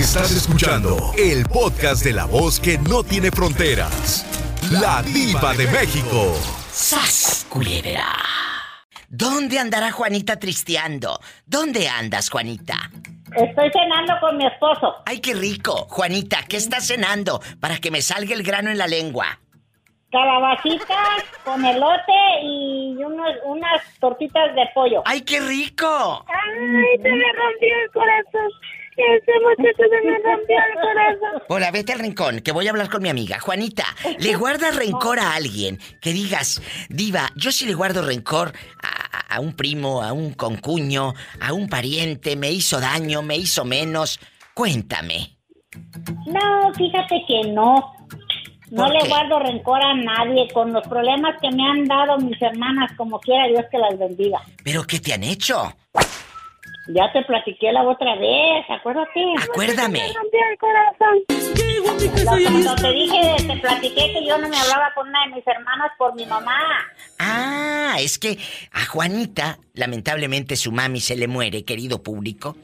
Estás escuchando el podcast de la voz que no tiene fronteras. La diva de México. ¡Sas, culebra! ¿Dónde andará Juanita tristeando? ¿Dónde andas, Juanita? Estoy cenando con mi esposo. ¡Ay, qué rico! Juanita, ¿qué estás cenando? Para que me salga el grano en la lengua. Calabacitas con elote y unos, unas tortitas de pollo. ¡Ay, qué rico! ¡Ay, se me rompió el corazón! Ese muchacho se me rompió el corazón. Hola, vete al rincón, que voy a hablar con mi amiga. Juanita, ¿le guardas rencor a alguien? Que digas, diva, yo sí le guardo rencor a, a un primo, a un concuño, a un pariente, me hizo daño, me hizo menos. Cuéntame. No, fíjate que no. No ¿Por le qué? guardo rencor a nadie con los problemas que me han dado mis hermanas, como quiera Dios que las bendiga. ¿Pero qué te han hecho? Ya te platiqué la otra vez, acuérdate. Acuérdame. Se me rompió el corazón. Cuando te dije, te platiqué que yo no me hablaba con una de mis hermanas por mi mamá. Ah, es que a Juanita, lamentablemente su mami se le muere, querido público,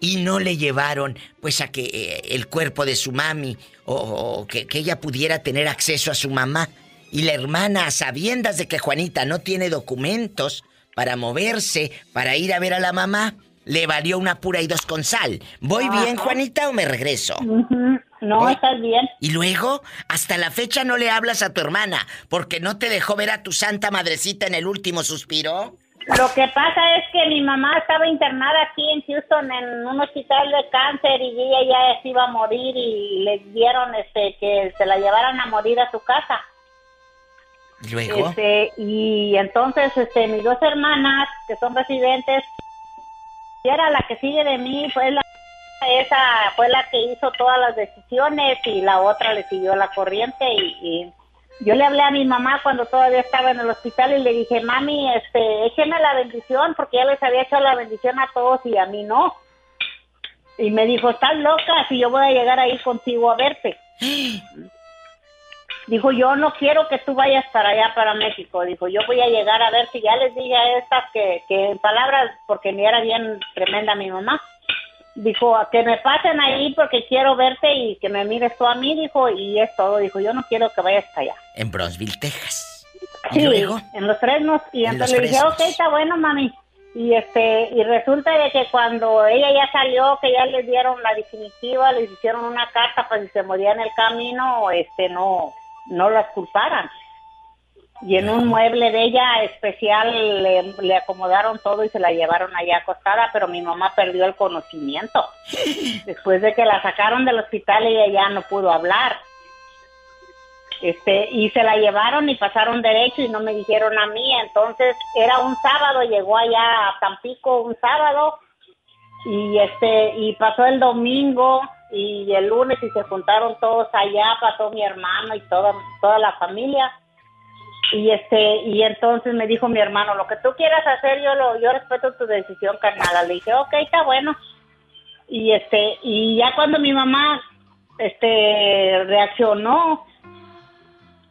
y no le llevaron pues a que eh, el cuerpo de su mami o, o que, que ella pudiera tener acceso a su mamá. Y la hermana, a sabiendas de que Juanita no tiene documentos para moverse, para ir a ver a la mamá, le valió una pura y dos con sal. ¿Voy bien, Juanita, o me regreso? No, Voy. estás bien. Y luego, hasta la fecha no le hablas a tu hermana, porque no te dejó ver a tu santa madrecita en el último suspiro. Lo que pasa es que mi mamá estaba internada aquí en Houston en un hospital de cáncer y ella ya se iba a morir y le dieron este que se la llevaran a morir a su casa. Y luego, Este, y entonces este mis dos hermanas que son residentes y era la que sigue de mí fue la esa fue la que hizo todas las decisiones y la otra le siguió la corriente y, y yo le hablé a mi mamá cuando todavía estaba en el hospital y le dije mami este écheme la bendición porque ya les había hecho la bendición a todos y a mí no y me dijo estás loca si yo voy a llegar ahí contigo a verte Dijo, yo no quiero que tú vayas para allá, para México. Dijo, yo voy a llegar a ver si ya les dije a estas que, que en palabras, porque me era bien tremenda mi mamá. Dijo, a que me pasen ahí porque quiero verte y que me mires tú a mí, dijo, y es todo. Dijo, yo no quiero que vayas para allá. en Bronzeville, Texas. Sí, Y luego, en los fresnos. Y En entonces le dije, ok, está bueno, mami. Y este y resulta de que cuando ella ya salió, que ya les dieron la definitiva, les hicieron una carta para si se moría en el camino, este no no las culparan. Y en un mueble de ella especial le, le acomodaron todo y se la llevaron allá acostada, pero mi mamá perdió el conocimiento. Después de que la sacaron del hospital, ella ya no pudo hablar. Este, y se la llevaron y pasaron derecho y no me dijeron a mí. Entonces era un sábado, llegó allá a Tampico un sábado y este y pasó el domingo y el lunes y se juntaron todos allá, pasó mi hermano y toda toda la familia. Y este y entonces me dijo mi hermano, lo que tú quieras hacer, yo lo yo respeto tu decisión, carnal. Le dije, ok, está bueno. Y este y ya cuando mi mamá este reaccionó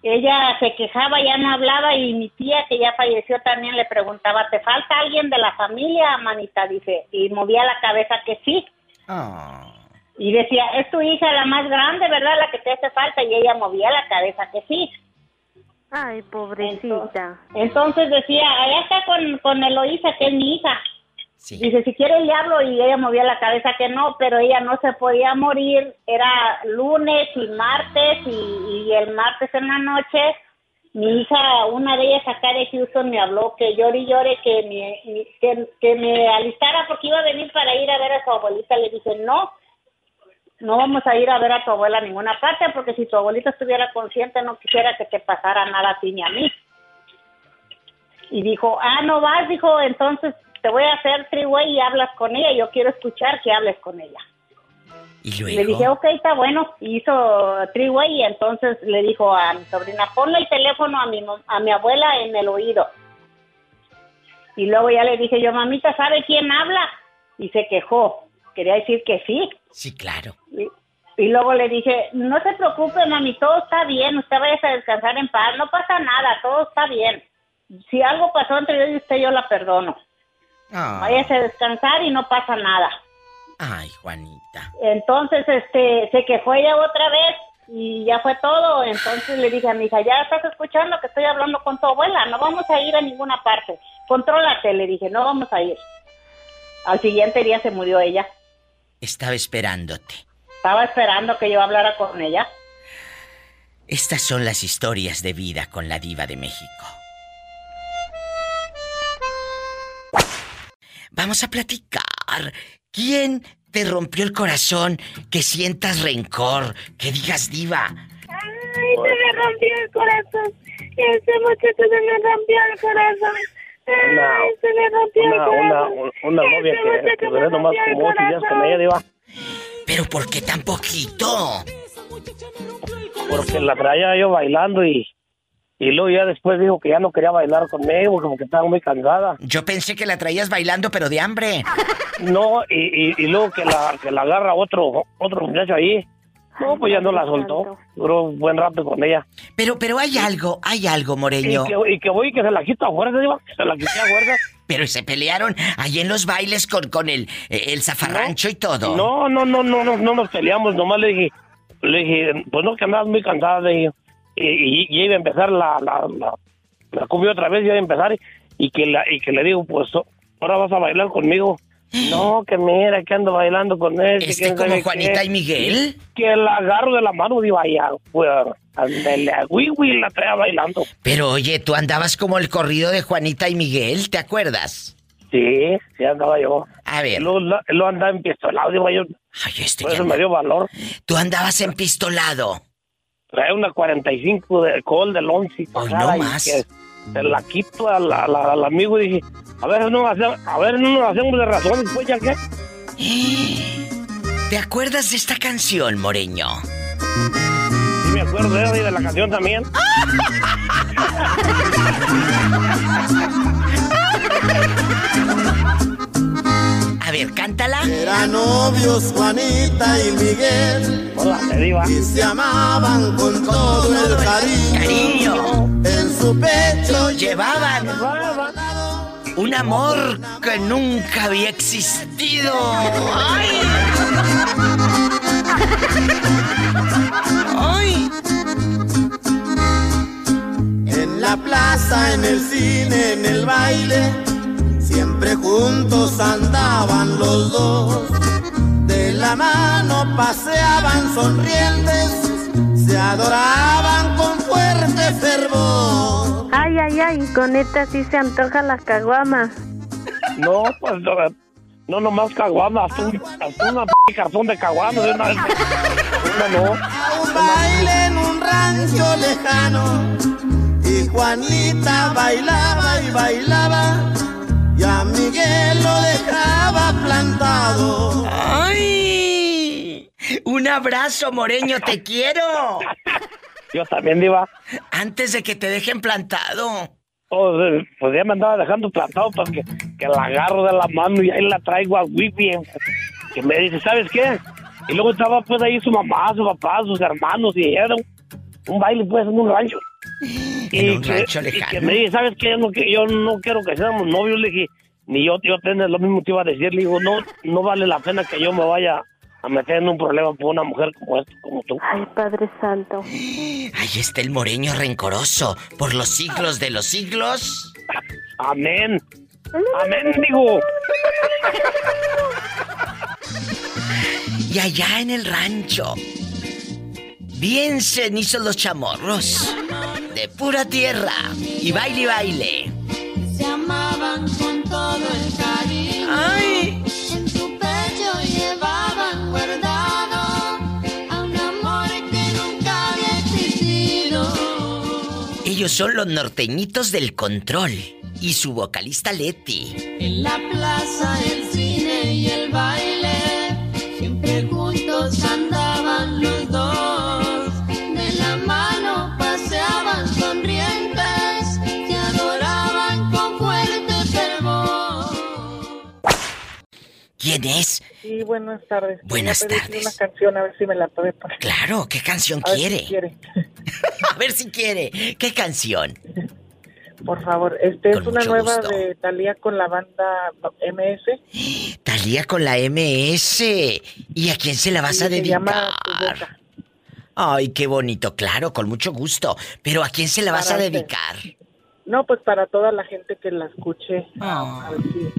ella se quejaba, ya no hablaba y mi tía que ya falleció también le preguntaba, ¿te falta alguien de la familia, manita? Dice, y movía la cabeza que sí. oh, Y decía, es tu hija la más grande, ¿verdad? La que te hace falta. Y ella movía la cabeza que sí. Ay, pobrecita. Entonces decía, allá está con, con Eloísa, que es mi hija. sí. Dice, si quiere le hablo y ella movía la cabeza que no, pero ella no se podía morir. Era lunes y martes y, y el martes en la noche mi hija, una de ellas acá de Houston me habló que llore y llore que me, mi- que, que me alistara porque iba a venir para ir a ver a su abuelita. Le dije, no, no vamos a ir a ver a tu abuela a ninguna parte porque si tu abuelita estuviera consciente no quisiera que te pasara nada a ti ni a mí. Y dijo, ah, no vas, dijo, entonces te voy a hacer triway y hablas con ella. Yo quiero escuchar que hables con ella. Y luego, le dije, ok, está bueno. Y hizo triway y entonces le dijo a mi sobrina, ponle el teléfono a mi, a mi abuela en el oído. Y luego ya le dije yo, mamita, ¿sabe quién habla? Y se quejó. Quería decir que sí. Sí, claro. Y, y luego le dije, no se preocupe, mami, todo está bien. Usted vaya a descansar en paz. No pasa nada, todo está bien. Si algo pasó entre yo y usted, yo la perdono. Ah, Váyase a descansar y no pasa nada. Ay, Juanita. Entonces, este, se quejó ella otra vez y ya fue todo. Entonces le dije a mi hija, ya estás escuchando que estoy hablando con tu abuela, no vamos a ir a ninguna parte. Contrólate, le dije, no vamos a ir. Al siguiente día se murió ella. Estaba esperándote. Estaba esperando que yo hablara con ella. Estas son las historias de vida con la diva de México. Vamos a platicar. ¿Quién te rompió el corazón? Que sientas rencor, que digas diva. Ay, se me rompió el corazón. Ese muchacho se me rompió el corazón. Ay, se me rompió el Una, corazón. una, una novia que, que duré nomás como ocho días con ella, diva. ¿Pero por qué tan poquito? Porque la traía yo bailando y, y luego ya después dijo que ya no quería bailar conmigo, como que estaba muy cansada. Yo pensé que la traías bailando, pero de hambre. No, y, y, y luego que la, que la agarra otro, otro muchacho ahí. No, pues ya no la soltó. Duró un buen rato con ella. Pero, pero hay algo, hay algo, Y Moreño. que, y que voy y que se la quito a fuerza, diva. que Se la quité a fuerza. Pero se pelearon ahí en los bailes con, con el, eh, el zafarrancho y todo. No, no, no, no, no, no nos peleamos. Nomás le dije, le dije, pues no, que andabas muy cansada, le dije. Y, y, y iba a empezar la, la, la, la cumbia otra vez, iba a empezar. Y, y que, la, y que le digo, pues ahora vas a bailar conmigo. No, que mira, que ando bailando con él. Este como Juanita qué. y Miguel. Que la agarro de la mano, digo, allá, pues, ándale, a Wiwi la traía bailando. Pero oye, tú andabas como el corrido de Juanita y Miguel, ¿te acuerdas? Sí, sí andaba yo. A ver. Luego, la- luego andaba empistolado, digo yo, Ay, este por eso me dio valor. Tú andabas empistolado. trae una 45 de alcohol del 11 Hoy pasada no y más. que se la quito al, al- al amigo y dije, a ver, no, hacemos- a ver, no nos hacemos de razón, después ya que... ¿Te acuerdas de esta canción, Moreño? Sí me acuerdo de ella y de la canción también. ver, cántala. Eran novios Juanita y Miguel Hola, te diva. y se amaban con todo el cariño. Cariño. En su pecho Llevaban un amor que nunca había existido. ¡Ay! ¡Ay! En la plaza, en el cine, en el baile, siempre juntos andaban los dos. De la mano paseaban sonrientes, se adoraban con fuerte fervor. Ay, ay, ay, con esta sí se antoja la caguama. No, pues no, no nomás caguamas, hasta, un, hasta una p cartón de caguamas de una vez. Una no. A un baile en un rancho lejano y Juanita bailaba y bailaba y a Miguel lo dejaba plantado. ¡Ay! Un abrazo, Moreño, te quiero. Yo también, diva. Antes de que te dejen plantado. Oh, pues ya me andaba dejando plantado porque que la agarro de la mano y ahí la traigo a Wipi. Que me dice, ¿sabes qué? Y luego estaba pues ahí su mamá, su papá, sus hermanos y era un, un baile pues en un rancho. En un que, rancho y lejano. que me dice, ¿sabes qué? Yo no, que- yo no quiero que seamos novios. Le dije, ni yo, yo tenés lo mismo te iba a decir. Le digo, no, no vale la pena que yo me vaya a meter en un problema por una mujer como esta, como tú. Ay, Padre Santo. Ahí está el moreño rencoroso. Por los siglos de los siglos. Amén. Amén, digo. Y allá en el rancho. Bien cenizos los chamorros. De pura tierra. Y baile y baile. Se amaban con todo el cariño. ¡Ay! En su pecho llevaban guardado a un amor que nunca había existido. Ellos son los norteñitos del control. Y su vocalista Leti. En la plaza, el cine y el baile, ¿Quién es? Sí, buenas tardes. Buenas tardes. una canción a ver si me la puede poner. Claro, ¿qué canción A ver si quiere? quiere. A ver si quiere. ¿Qué canción? por favor. Este Con es una nueva gusto. de Talía con la banda MS. Talía con la MS. ¿Y a quién se la vas a Se llama Tu dedicar? Boca. Ay, qué bonito, claro, con mucho gusto. Pero ¿a quién se la vas a dedicar? No, pues para toda la gente que la escuche. Ah. A ver si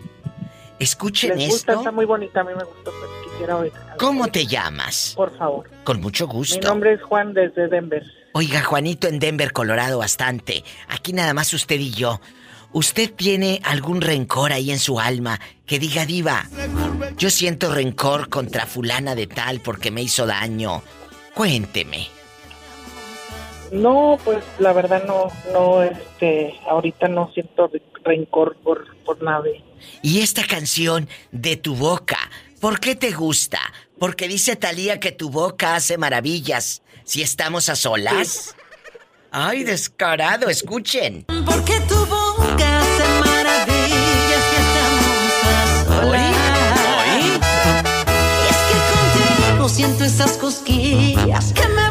Escuchen les gusta, esto. está muy bonita. A mí me gustó, pues quisiera oír. ¿Cómo te llamas? Por favor. Con mucho Mi gusto. nombre es Juan desde Denver. Oiga, Juanito en Denver, Colorado, bastante. Aquí nada más usted y yo. ¿Usted tiene algún rencor ahí en su alma que diga, diva, yo siento rencor contra fulana de tal porque me hizo daño? Cuénteme. No, pues la verdad no, no, este, ahorita no siento re- rencor por, por nadie. Y esta canción de tu boca, ¿por qué te gusta? Porque dice Talía que tu boca hace maravillas si estamos a solas. Ay, descarado, escuchen. Porque tu boca hace maravillas si estamos a solas. Y es que contigo siento esas cosquillas que me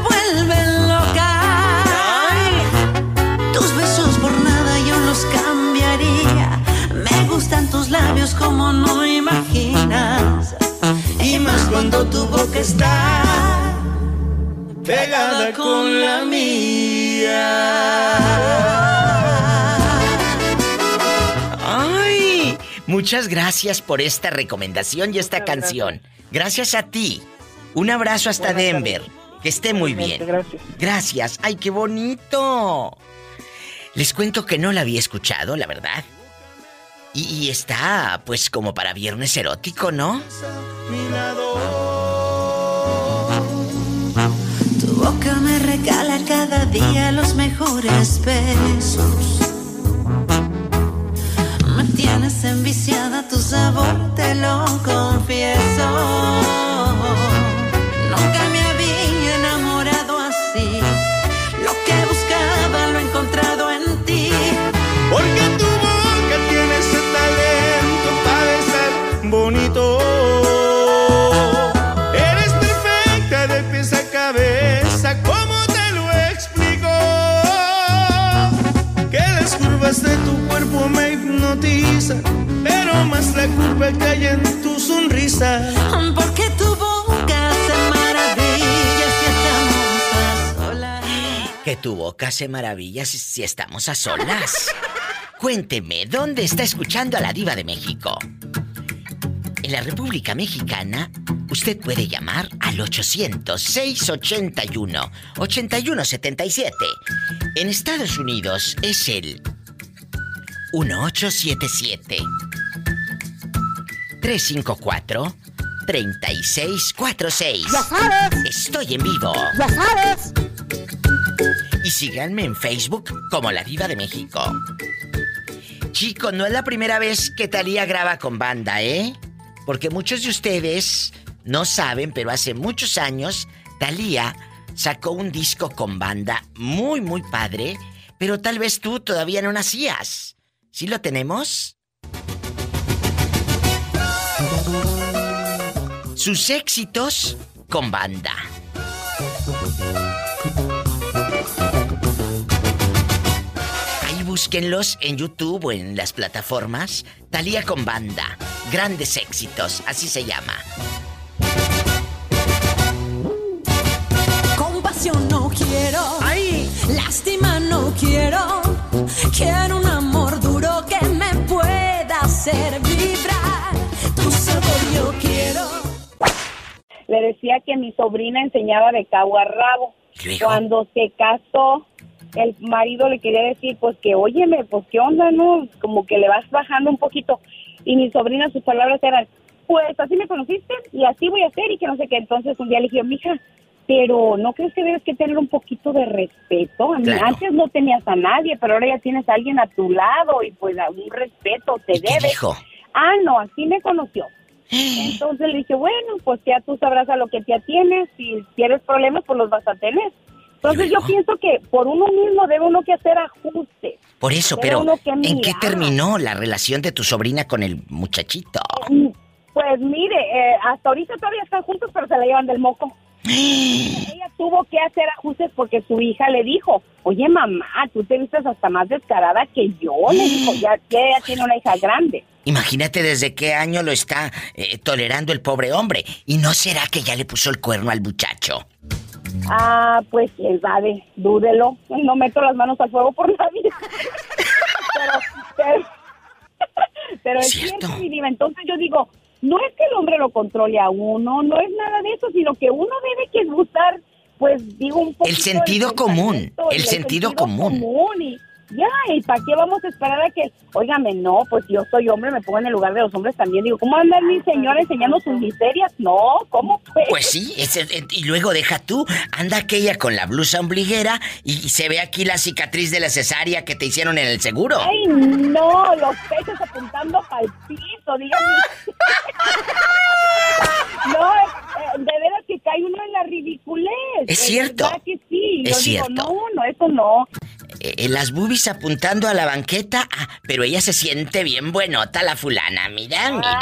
con la mía. Ay, muchas gracias por esta recomendación y esta canción. Gracias a ti. Un abrazo hasta Buenas Denver. Que esté muy bien. Gracias. Gracias. Ay, qué bonito. Les cuento que no la había escuchado, la verdad. Y, y está, pues, como para viernes erótico, ¿no? Boca me regala cada día los mejores besos. Me tienes enviciada tu sabor, te lo confieso. Me hipnotizan, pero más la culpa que hay en tu sonrisa. Porque tu boca hace maravillas si estamos a solas. Que tu boca hace maravillas si, si estamos a solas. Cuénteme, ¿dónde está escuchando a la diva de México? En la República Mexicana, usted puede llamar al 800-681-8177. En Estados Unidos es el 1877 354 3646. Ya sabes, Estoy en vivo. ya sabes. Y síganme en Facebook como La Diva de México. Chicos, no es la primera vez que Talía graba con banda, ¿eh? Porque muchos de ustedes no saben, pero hace muchos años Talía sacó un disco con banda muy, muy padre, pero tal vez tú todavía no nacías. ¿Sí lo tenemos? Sus éxitos con banda. Ahí búsquenlos en YouTube o en las plataformas. Talía con banda. Grandes éxitos, así se llama. Compasión no quiero. ¡Ay! Lástima no quiero. Quiero hacer vibrar. Tu sabor yo quiero. Le decía que mi sobrina enseñaba de cabo a rabo. Cuando se casó, el marido le quería decir, pues que, óyeme, pues qué onda, ¿no? Como que le vas bajando un poquito. Y mi sobrina, sus palabras eran, pues así me conociste y así voy a hacer y que no sé qué. Entonces un día le dije, mija, pero ¿no crees que debes que tener un poquito de respeto? Claro. Antes no tenías a nadie, pero ahora ya tienes a alguien a tu lado y pues algún respeto te ¿Y qué debe. dijo? Ah, no, así me conoció. Entonces le dije, bueno, pues ya tú sabrás a lo que te atienes. Si tienes problemas, pues los vas a tener. Entonces yo pienso que por uno mismo debe uno que hacer ajustes. Por eso, Pero ¿en qué terminó la relación de tu sobrina con el muchachito? Mm, Pues mire, eh, hasta ahorita todavía están juntos, pero se la llevan del moco. Ella tuvo que hacer ajustes porque su hija le dijo, oye mamá, tú te vistes hasta más descarada que yo. Le dijo, ya, ya ella tiene una hija grande. Imagínate desde qué año lo está eh, tolerando el pobre hombre. ¿Y no será que ya le puso el cuerno al muchacho? Ah, pues quién sabe, dúdelo. No meto las manos al fuego por nadie. pero, pero, pero es Cierto. cierto, mi diva. Entonces yo digo, no es que el hombre lo controle a uno, no es nada de eso, sino que uno debe que buscar, pues digo, un poco. El sentido común, el sentido común. y ya, ¿y para qué vamos a esperar a que, óigame, no, pues yo soy hombre, me pongo en el lugar de los hombres también. Digo, ¿cómo anda mi señor enseñando sus miserias? No, ¿cómo pues? Pues sí, ese- eh, y luego deja tú, anda aquella con la blusa ombliguera y, y se ve aquí la cicatriz de la cesárea que te hicieron en el seguro. Ay, no, los pechos apuntando para el piso, dígame. no, eh, de veras que cae uno en la ridiculez. Es cierto. verdad que sí. Es Yo cierto. No, no, eso no. Eh, eh, las boobies apuntando a la banqueta, ah, pero ella se siente bien buenota la fulana, mira, mira.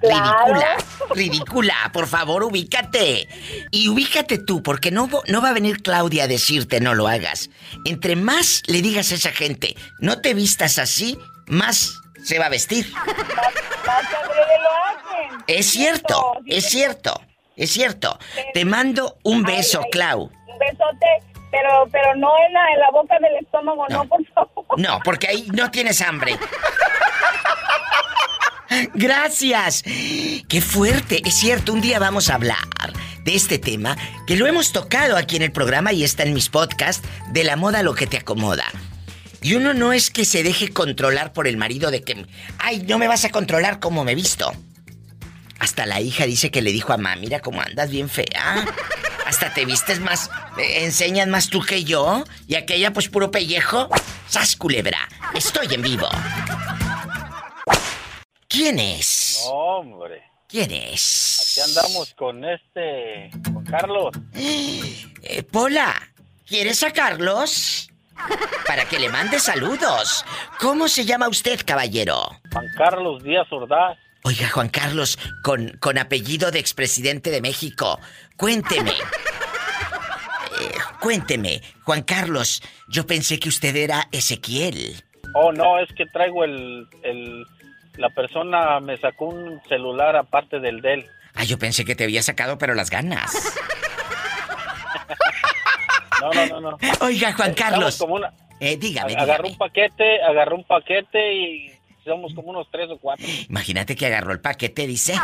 Claro. Ridícula, ridícula, por favor, ubícate. Y ubícate tú, porque no, no va a venir Claudia a decirte no lo hagas. Entre más le digas a esa gente, no te vistas así, más se va a vestir. Más lo hacen. Es cierto, es cierto, es cierto. Te mando un beso, Clau. Un besote, pero, pero no en la, en la boca del estómago, no, por favor. No, porque ahí no tienes hambre. Gracias. Qué fuerte. Es cierto, un día vamos a hablar de este tema que lo hemos tocado aquí en el programa y está en mis podcasts de la moda lo que te acomoda. Y uno no es que se deje controlar por el marido de que, ay, no me vas a controlar como me he visto. Hasta la hija dice que le dijo a mamá, mira cómo andas bien fea. Hasta te vistes más, eh, enseñas más tú que yo. Y aquella pues puro pellejo. ¡Sas culebra! Estoy en vivo. ¿Quién es? Hombre, ¿Quién es? aquí andamos con este, con Carlos. Eh, Pola, ¿quieres a Carlos? Para que le mande saludos. ¿Cómo se llama usted, caballero? Juan Carlos Díaz Ordaz. Oiga, Juan Carlos, con, con apellido de expresidente de México. Cuénteme. Eh, cuénteme, Juan Carlos, yo pensé que usted era Ezequiel. Oh, no, es que traigo el, el, la persona me sacó un celular aparte del de él. Ah, yo pensé que te había sacado, pero las ganas. No, no, no, no. Oiga, Juan Carlos. como una- Eh, dígame, agarró dígame. un paquete, agarró un paquete y somos como unos tres o cuatro. Imagínate que agarró el paquete, dice.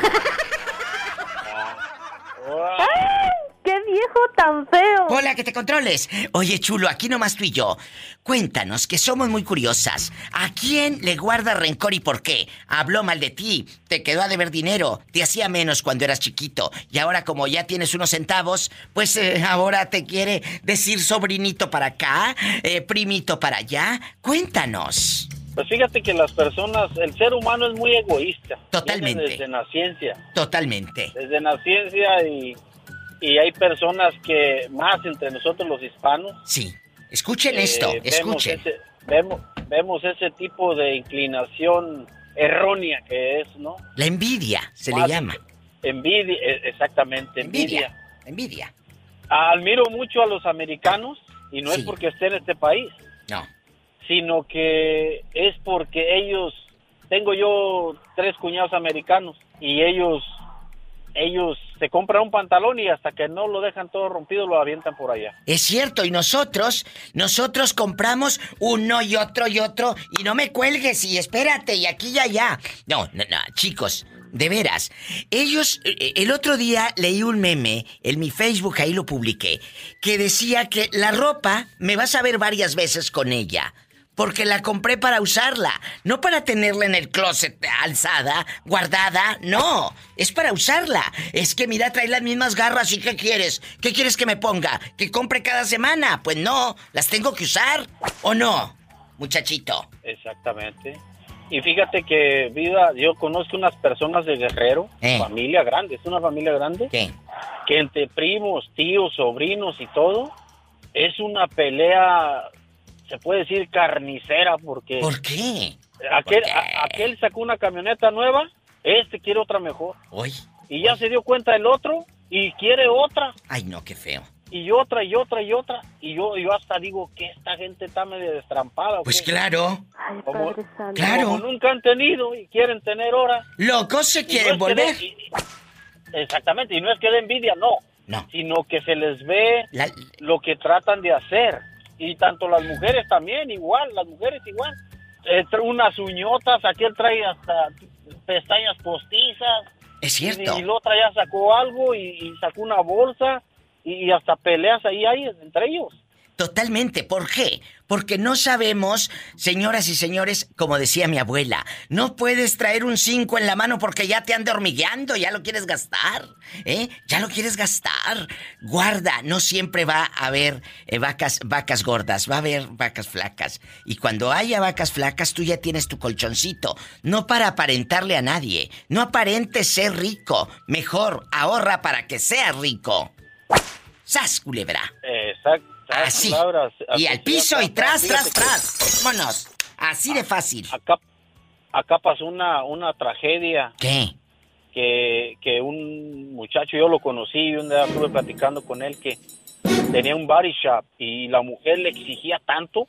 ¡Qué viejo tan feo! Hola, que te controles. Oye, chulo, aquí nomás tú y yo. Cuéntanos, que somos muy curiosas. ¿A quién le guarda rencor y por qué? Habló mal de ti, te quedó a deber dinero, te hacía menos cuando eras chiquito. Y ahora, como ya tienes unos centavos, pues eh, ahora te quiere decir sobrinito para acá, eh, primito para allá. Cuéntanos. Pues fíjate que las personas, el ser humano es muy egoísta. Totalmente. Desde naciencia. Totalmente. Desde naciencia y, y hay personas que, más entre nosotros los hispanos, Sí. Escuchen Eh, esto, vemos escuchen. ese, vemos, vemos ese tipo de inclinación errónea que es, ¿no? La envidia se le llama. Envidia, e- exactamente, envidia. Envidia. Envidia. Admiro mucho a los americanos y no Sí. es porque esté en este país, No. Sino que es porque ellos, tengo yo tres cuñados americanos y ellos, ellos se compran un pantalón y hasta que no lo dejan todo rompido lo avientan por allá. Es cierto, y nosotros, nosotros compramos uno y otro y otro, y no me cuelgues y espérate, y aquí y allá. No, no, no, chicos, de veras. Ellos, eh, el otro día leí un meme en mi Facebook, ahí lo publiqué, que decía que la ropa me vas a ver varias veces con ella. Porque la compré para usarla, no para tenerla en el closet alzada, guardada, no, es para usarla. Es que mira, trae las mismas garras y ¿qué quieres? ¿Qué quieres que me ponga? ¿Que compre cada semana? Pues no, las tengo que usar, ¿o no? Muchachito. Exactamente. Y fíjate que, vida, yo conozco unas personas de Guerrero, Eh. familia grande, es una familia grande, ¿Qué? que entre primos, tíos, sobrinos y todo, es una pelea, se puede decir carnicera, porque ¿Por qué? aquel, ¿Por qué? a- aquel sacó una camioneta nueva, este quiere otra mejor. Hoy. Y ya se dio cuenta el otro y quiere otra. Ay, no, qué feo. Y otra, y otra, y otra. Y yo, yo hasta digo que esta gente está medio destrampada. ¿o Pues qué? claro. Ay, Como- Padre Santo. Claro. Como nunca han tenido y quieren tener ahora. Locos se no quieren que volver. de- y- exactamente, y no es que de envidia, no. No. Sino que se les ve La- lo que tratan de hacer. Y tanto las mujeres también, igual, las mujeres igual. Eh, unas uñotas, aquel trae hasta pestañas postizas. es cierto. Y, y la otra ya sacó algo y, y sacó una bolsa y, y hasta peleas ahí hay entre ellos. Totalmente. ¿Por qué? Porque no sabemos, señoras y señores, como decía mi abuela, no puedes traer un 5 en la mano porque ya te anda hormigueando, ya lo quieres gastar, ¿eh? Ya lo quieres gastar. Guarda, no siempre va a haber eh, vacas, vacas gordas, va a haber vacas flacas. Y cuando haya vacas flacas, tú ya tienes tu colchoncito. No para aparentarle a nadie. No aparentes ser rico. Mejor, ahorra para que seas rico. ¡Sas, culebra! Exacto. Así. palabras, Y al piso y tras, tras, tras. Vámonos. Así de fácil. Acá, acá pasó una, una tragedia ¿Qué? que, que un muchacho, yo lo conocí y un día estuve platicando con él que tenía un body shop y la mujer le exigía tanto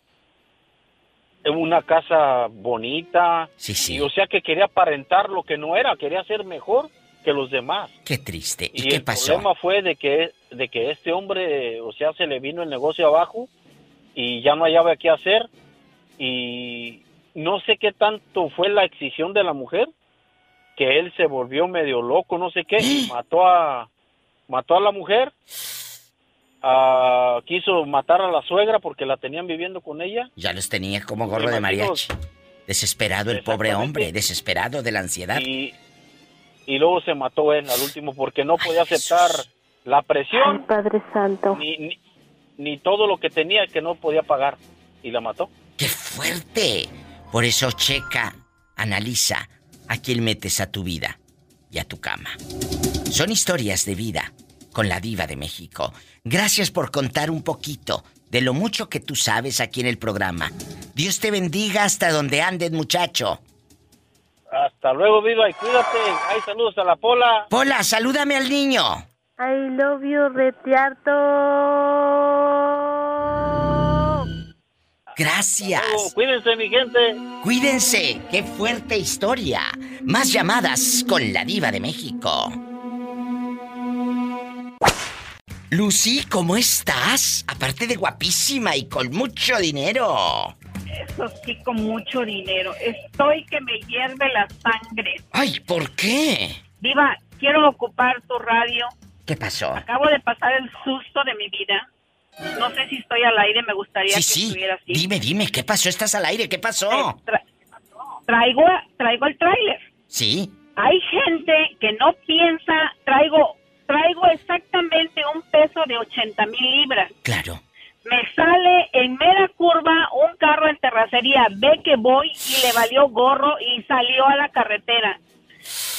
una casa bonita. Sí, sí. Y o sea que quería aparentar lo que no era, quería ser mejor que los demás. Qué triste. ¿Y, Y, qué el pasó? problema fue de que, de que este hombre, o sea, se le vino el negocio abajo y ya no hallaba qué hacer. Y no sé qué tanto fue la excisión de la mujer, que él se volvió medio loco, no sé qué, y mató a, mató a la mujer. ah, quiso matar a la suegra porque la tenían viviendo con ella. Ya los tenía como gorro de mariachi. Desesperado el pobre hombre, desesperado de la ansiedad. Y, y luego se mató él al último porque no podía aceptar la Ay, presión Padre Santo. ni, ni, ni todo lo que tenía que no podía pagar y la mató. ¡Qué fuerte! Por eso checa, analiza a quién metes a tu vida y a tu cama. Son historias de vida con la diva de México. Gracias por contar un poquito de lo mucho que tú sabes aquí en el programa. Dios te bendiga hasta donde andes, muchacho. Hasta luego, viva y cuídate. Hay saludos a la pola. Pola, salúdame al niño. I love you, retiarto. Gracias. Oh, cuídense, mi gente. Cuídense, qué fuerte historia. Más llamadas con la diva de México. Lucy, ¿cómo estás? Aparte de guapísima y con mucho dinero. Eso sí, con mucho dinero. Estoy que me hierve la sangre. Ay, ¿por qué? Diva, quiero ocupar tu radio. ¿Qué pasó? Acabo de pasar el susto de mi vida. No sé si estoy al aire, me gustaría Sí, que sí. estuviera así. Dime, dime, ¿qué pasó? ¿Estás al aire? ¿Qué pasó? Eh, tra- traigo, traigo el tráiler. Sí. Hay gente que no piensa, traigo, traigo exactamente un peso de 80 mil libras. Claro. Me sale en mera curva un carro en terracería, ve que voy y le valió gorro y salió a la carretera.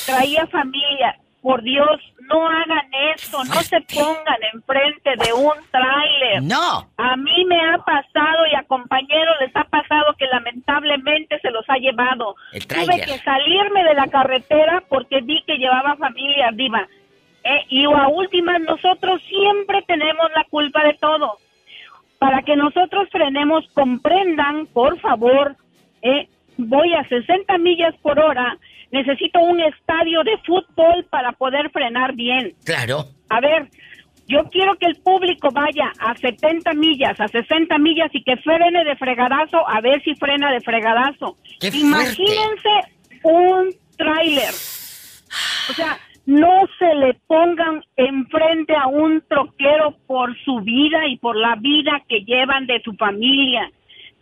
Traía familia. Por Dios, no hagan eso, no se pongan enfrente de un tráiler. No. A mí me ha pasado y a compañeros les ha pasado que lamentablemente se los ha llevado. El Tuve que salirme de la carretera porque vi que llevaba familia viva. Eh, y a últimas, nosotros siempre tenemos la culpa de todo. Para que nosotros frenemos, comprendan, por favor, eh, voy a 60 millas por hora, necesito un estadio de fútbol para poder frenar bien. Claro. A ver, yo quiero que el público vaya a 70 millas, a 60 millas y que frene de fregadazo a ver si frena de fregadazo. ¡Qué fuerte! Imagínense un tráiler. O sea, no se le pongan enfrente a un troquero por su vida y por la vida que llevan de su familia.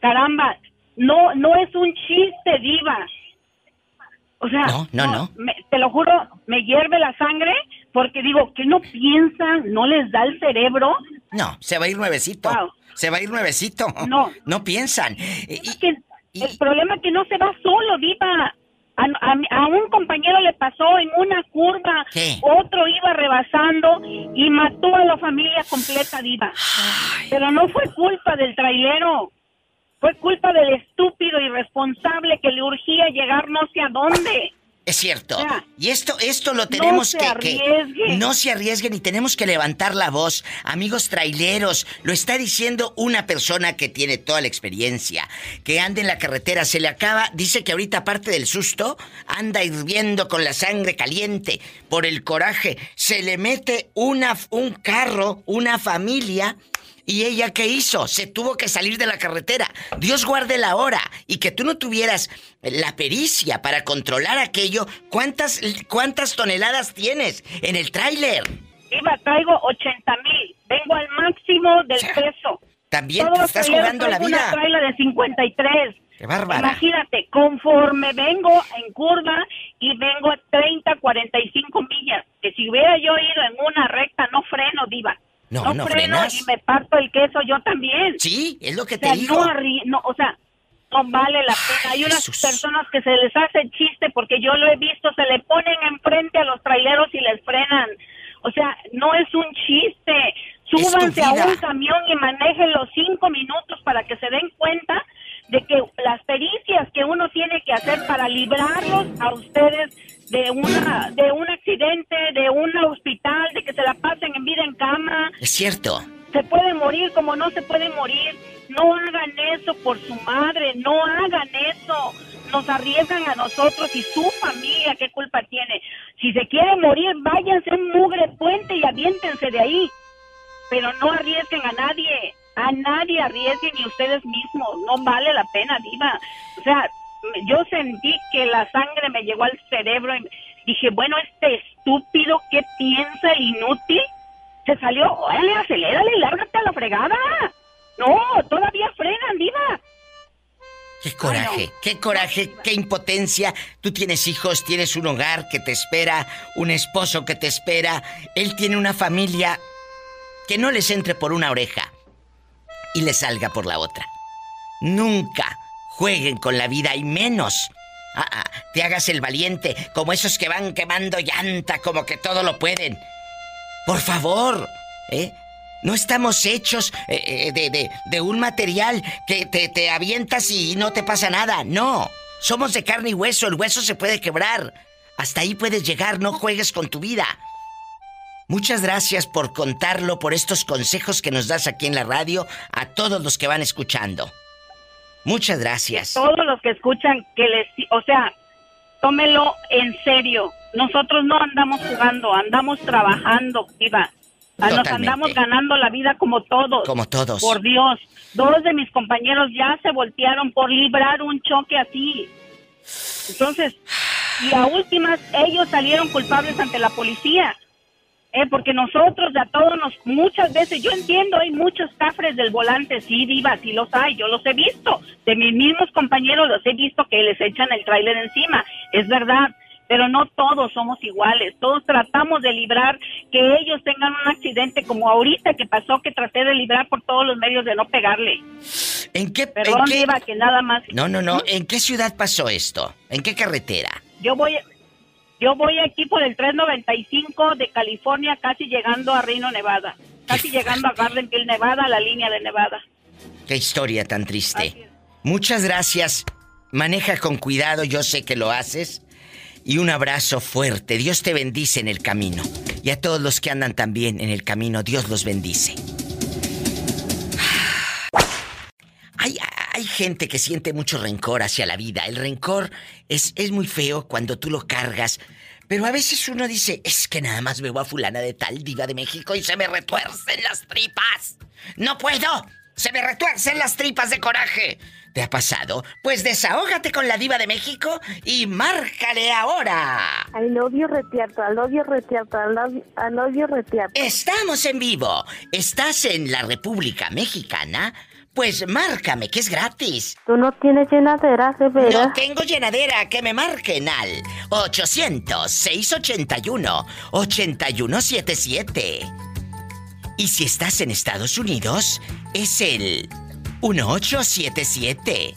Caramba, no no es un chiste, diva. O sea, No, no, no. me- te lo juro, me hierve la sangre porque digo, que no piensan? ¿No les da el cerebro? No, se va a ir nuevecito. Wow. Se va a ir nuevecito. No. No piensan. Eh, y- Es que el problema es que no se va solo, Diva. A, a a un compañero le pasó en una curva, ¿Qué? otro iba rebasando y mató a la familia completa, Diva. Pero no fue culpa del trailero, fue culpa del estúpido irresponsable que le urgía llegar no sé a dónde. Es cierto. Y esto, esto lo tenemos se que, que- arriesguen. No se arriesguen y tenemos que levantar la voz. Amigos traileros, lo está diciendo una persona que tiene toda la experiencia, que anda en la carretera, se le acaba, dice que ahorita aparte del susto, anda hirviendo con la sangre caliente por el coraje. Se le mete una, un carro, una familia. ¿Y ella qué hizo? Se tuvo que salir de la carretera. Dios guarde la hora. Y que tú no tuvieras la pericia para controlar aquello. ¿Cuántas, cuántas toneladas tienes en el tráiler? Iba, traigo 80 mil. Vengo al máximo del peso. También Todos te estás jugando la traigo Una vida. traila de 53. ¡Qué bárbara! Imagínate, conforme vengo en curva y vengo a 30, 45 millas, que si hubiera yo ido en una recta, no freno, diva. No, no freno frenas. y me parto el queso yo también. Sí, es lo que O te sea, digo. no, o sea, no vale la pena. Hay unas personas que se les hace chiste porque yo lo he visto, se le ponen enfrente a los traileros y les frenan. O sea, no es un chiste. Súbanse a un camión y manéjenlo cinco minutos para que se den cuenta de que las pericias que uno tiene que hacer para librarlos a ustedes de una de un accidente, de Es cierto. se puede morir como no se puede morir. No hagan eso por su madre, no hagan eso. Nos arriesgan a nosotros y su familia, ¿qué culpa tiene? Si se quiere morir, váyanse a un mugre puente y aviéntense de ahí. Pero no arriesguen a nadie, a nadie arriesguen ni ustedes mismos. No vale la pena, diva. O sea, yo sentí que la sangre me llegó al cerebro y dije, bueno, este estúpido, ¿qué piensa inútil? Se salió, órale, acelérale lárgate a la fregada. No, todavía frenan, diva. Qué coraje, qué coraje, qué impotencia. Tú tienes hijos, tienes un hogar que te espera, un esposo que te espera. Él tiene una familia que no les entre por una oreja y les salga por la otra. Nunca jueguen con la vida y menos ah, ah, te hagas el valiente como esos que van quemando llanta como que todo lo pueden. Por favor, ¿eh? No estamos hechos eh, eh, de, de- de un material que te, te avientas y no te pasa nada. No. Somos de carne y hueso. El hueso se puede quebrar. Hasta ahí puedes llegar. No juegues con tu vida. Muchas gracias por contarlo, por estos consejos que nos das aquí en la radio a todos los que van escuchando. Muchas gracias. Todos los que escuchan, que les, o sea, tómelo en serio. Nosotros no andamos jugando, andamos trabajando, diva. Ah, Nos Totalmente. andamos ganando la vida como todos. Como todos. Por Dios. Dos de mis compañeros ya se voltearon por librar un choque así. Entonces, y a últimas, ellos salieron culpables ante la policía. Eh, porque nosotros de a todos nos, muchas veces, yo entiendo, hay muchos cafres del volante, sí, diva, sí los hay, yo los he visto. De mis mismos compañeros los he visto que les echan el tráiler encima, es verdad. Pero no todos somos iguales, todos tratamos de librar que ellos tengan un accidente como ahorita que pasó, que traté de librar por todos los medios de no pegarle. ¿En qué? Perdón, en qué- Diva, que nada más. No, no, no. ¿En qué ciudad pasó esto? ¿En qué carretera? Yo voy, yo voy aquí por el 395 de California, casi llegando a Reno, Nevada. Casi llegando a Gardenville, Nevada, la línea de Nevada. Qué historia tan triste. Muchas gracias. Maneja con cuidado, yo sé que lo haces. Y un abrazo fuerte. Dios te bendice en el camino. Y a todos los que andan también en el camino, Dios los bendice. Hay, hay gente que siente mucho rencor hacia la vida. El rencor es, es muy feo cuando tú lo cargas. Pero a veces uno dice, es que nada más veo a fulana de tal diva de México y se me retuercen las tripas. No puedo. Se me retuercen las tripas de coraje. ¿Te ha pasado? Pues desahógate con la diva de México y márcale ahora. Love you retierto, love you retierto, love you retierto. Estamos en vivo. ¿Estás en la República Mexicana? Pues márcame, que es gratis. Tú no tienes llenadera, de veras. No tengo llenadera, que me marquen al 800-681-8177. Y si estás en Estados Unidos, es el 1877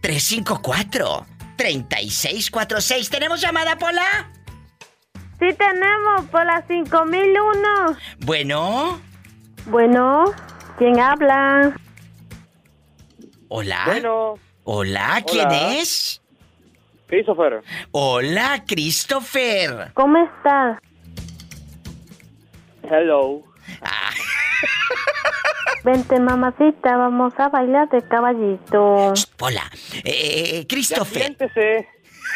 354 3646. ¿Tenemos llamada, Pola? Sí tenemos, por las 5001. Bueno, Bueno, ¿quién habla? hola. Bueno. Hola, ¿quién Hola. es? Christopher. Hola, Christopher. ¿Cómo estás? Hello. Vente, mamacita, vamos a bailar de caballito. Hola, eh, eh, Christopher. Siéntese.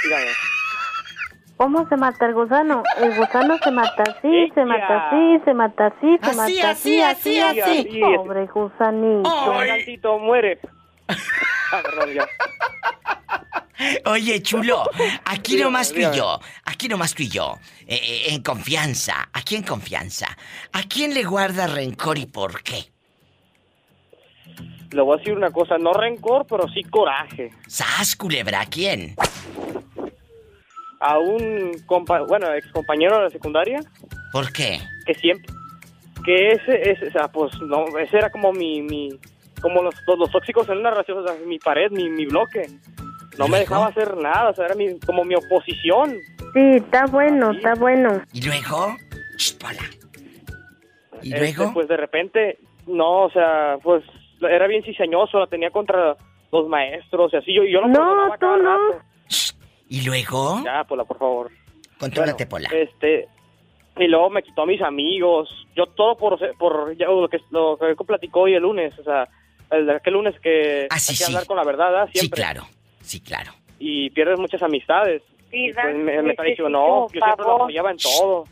Dígame. ¿Cómo se mata el gusano? El gusano se mata así, se mata así, se mata así, se Así, mata así, así, así, así. así. Pobre gusanito. Gargantito, muere. Oye, chulo, aquí nomás tú y yo, aquí nomás tú y yo, eh, eh, en confianza, aquí en confianza. ¿A quién le guarda rencor y por qué? Le voy a decir una cosa, no rencor, pero sí coraje. ¿Sas, culebra? ¿A quién? A un compa bueno, ex compañero de la secundaria, ¿Por qué? que siempre, que ese, ese, o sea, pues no, ese era como mi, mi como los, los, los tóxicos en una relación, o sea, mi pared, mi, mi bloque. No me dejaba hacer nada, o sea, era mi, como mi oposición. Sí, está bueno, está bueno. ¿Y luego? Shh. ¿Y Este, luego? pues de repente, no, o sea, pues era bien cizañoso, la tenía contra los maestros y así. Yo, yo lo No, tú cada no. rato. ¿Y luego? Ya, Pola, por favor. Contrólate, Pola. Este, y luego me quitó a mis amigos. Yo todo por, por ya, lo que lo que platicó hoy el lunes, o sea, el, aquel lunes que Ah, sí, hay que sí. hablar con la verdad. Sí, Siempre. claro. Sí, claro. Y pierdes muchas amistades. Sí, Y pues me, me traicionó, yo siempre lo apoyaba en todo.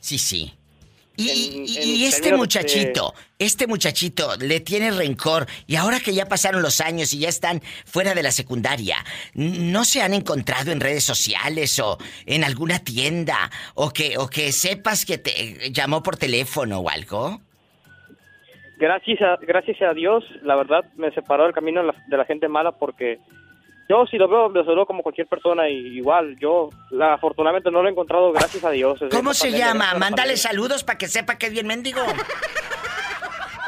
Sí, sí. Y, En- y- en y este muchachito, este muchachito le tiene rencor y ahora que ya pasaron los años y ya están fuera de la secundaria, ¿no se han encontrado en redes sociales o en alguna tienda o que o que sepas que te llamó por teléfono o algo? Gracias a, gracias a Dios, la verdad, me separó del camino de la, de la gente mala porque yo si lo veo, lo saludo como cualquier persona y igual, yo la, afortunadamente no lo he encontrado, gracias a Dios. ¿Cómo se pandemia, llama? Mándale pandemia. saludos para que sepa que es bien mendigo.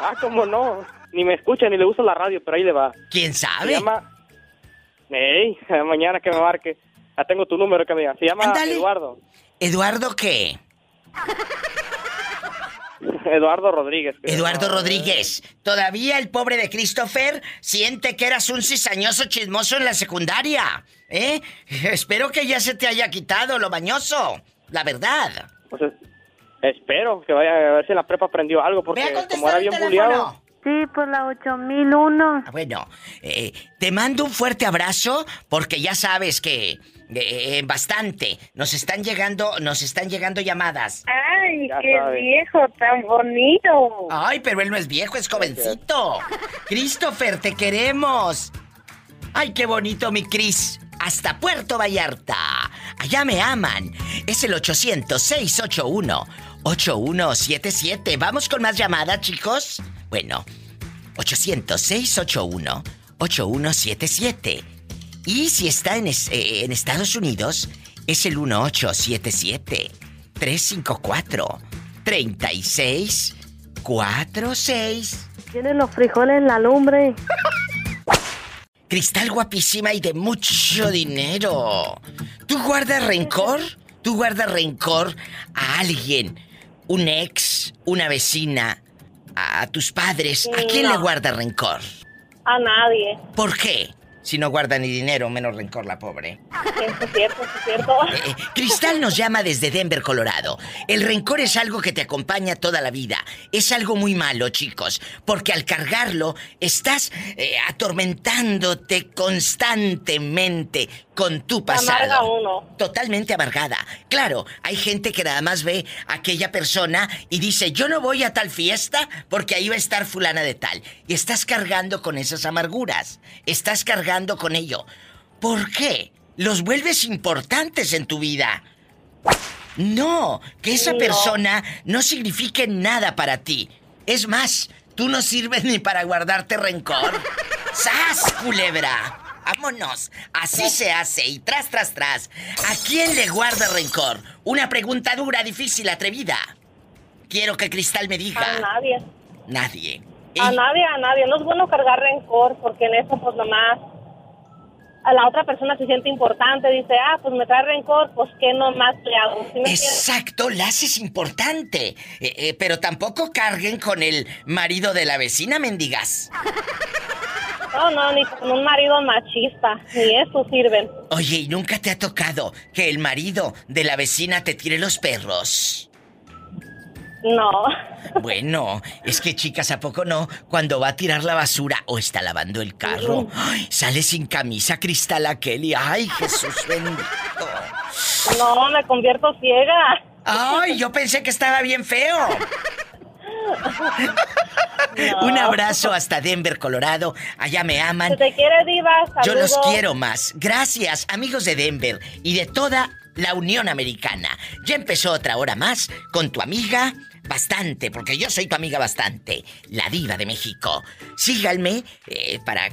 Ah, cómo no, ni me escucha ni le gusta la radio, pero ahí le va. ¿Quién Se sabe? llama... Ey, mañana que me marque. Ya tengo tu número que me diga. Se llama. Eduardo. ¿Eduardo qué? Eduardo Rodríguez. Eduardo Rodríguez. Todavía el pobre de Christopher siente que eras un cizañoso chismoso en la secundaria. ¿Eh? Espero que ya se te haya quitado lo bañoso. La verdad. Pues es- espero que vaya a ver si en la prepa aprendió algo, porque como era bien teléfono. bulleado. Sí, por la 8001. Ah, Bueno, eh, te mando un fuerte abrazo porque ya sabes que eh, bastante nos están llegando, nos están llegando llamadas. Ay, Ya qué sabes. viejo tan bonito. Ay, pero él no es viejo, es jovencito. Christopher, te queremos. Ay, qué bonito, mi Cris. Hasta Puerto Vallarta. Allá me aman. Es el 800-681-8177. Vamos con más llamadas, chicos. Bueno, 800-681-8177. Y si está en, es- eh, en Estados Unidos, es el 1877-354-3646. Tiene los frijoles en la lumbre. Cristal guapísima y de mucho dinero. ¿Tú guardas rencor? ¿Tú guardas rencor a alguien? ¿Un ex? ¿Una vecina? ¿A tus padres? ¿A quién No. le guarda rencor? A nadie. ¿Por qué? Si no guarda ni dinero, menos rencor la pobre. Es cierto, es cierto. Eh, Cristal nos llama desde Denver, Colorado. El rencor es algo que te acompaña toda la vida. Es algo muy malo, chicos, porque al cargarlo estás eh, atormentándote constantemente con tu pasado. amarga uno. Totalmente amargada. Claro, hay gente que nada más ve a aquella persona y dice, yo no voy a tal fiesta porque ahí va a estar fulana de tal. Y estás cargando con esas amarguras. Estás cargando con ello. ¿Por qué? Los vuelves importantes en tu vida. No, que esa persona no signifique nada para ti. Es más, tú no sirves ni para guardarte rencor. ¡Sas, culebra! Vámonos. Así se hace y tras, tras, tras. ¿A quién le guarda rencor? Una pregunta dura, difícil, atrevida. Quiero que Cristal me A diga. nadie. Nadie. A nadie, a nadie. No es bueno cargar rencor porque en eso pues nomás a la otra persona se siente importante. Dice, ah, pues me trae rencor, pues ¿qué nomás le hago? ¿Sí me entiendes? Exacto, la haces importante. Eh, eh, pero tampoco carguen con el marido de la vecina, mendigas. No, no, ni con un marido machista, ni eso sirven. Oye, ¿y nunca te ha tocado que el marido de la vecina te tire los perros? No. Bueno, es que chicas, ¿a poco no? Cuando va a tirar la basura o está lavando el carro, ay, sale sin camisa Cristal Kelly. Ay, Jesús bendito. No, me convierto ciega. Ay, yo pensé que estaba bien feo. Un abrazo hasta Denver, Colorado. Allá me aman. Se te quiere, Diva. Yo los quiero más. Gracias, amigos de Denver y de toda la Unión Americana. Ya empezó otra hora más con tu amiga bastante, porque yo soy tu amiga bastante, la diva de México. Síganme eh, para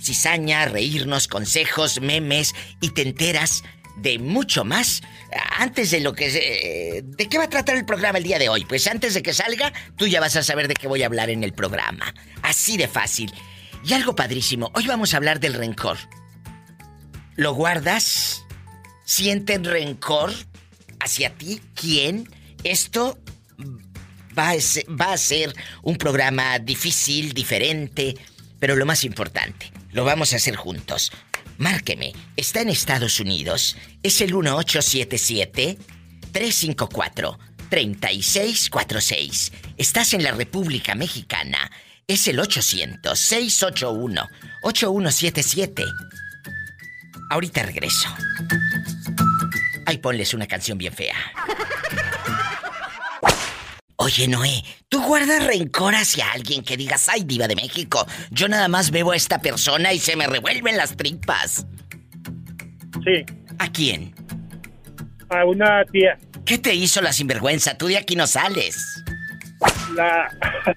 cizaña, reírnos, consejos, memes y te enteras de mucho más. Antes de lo que... eh, ¿De qué va a tratar el programa el día de hoy? Pues antes de que salga, tú ya vas a saber de qué voy a hablar en el programa. Así de fácil. Y algo padrísimo, hoy vamos a hablar del rencor. ¿Lo guardas? ¿Sienten rencor hacia ti? ¿Quién? Esto va a, ser, va a ser un programa difícil, diferente, pero lo más importante, lo vamos a hacer juntos. Márqueme, está en Estados Unidos, es el 1877-354-3646. Estás en la República Mexicana, es el 800-681-8177. Ahorita regreso. Ay, ponles una canción bien fea. Oye, Noé, ¿tú guardas rencor hacia alguien que digas, ay, diva de México? Yo nada más veo a esta persona y se me revuelven las tripas. Sí. ¿A quién? A una tía. ¿Qué te hizo la sinvergüenza? Tú de aquí no sales. La...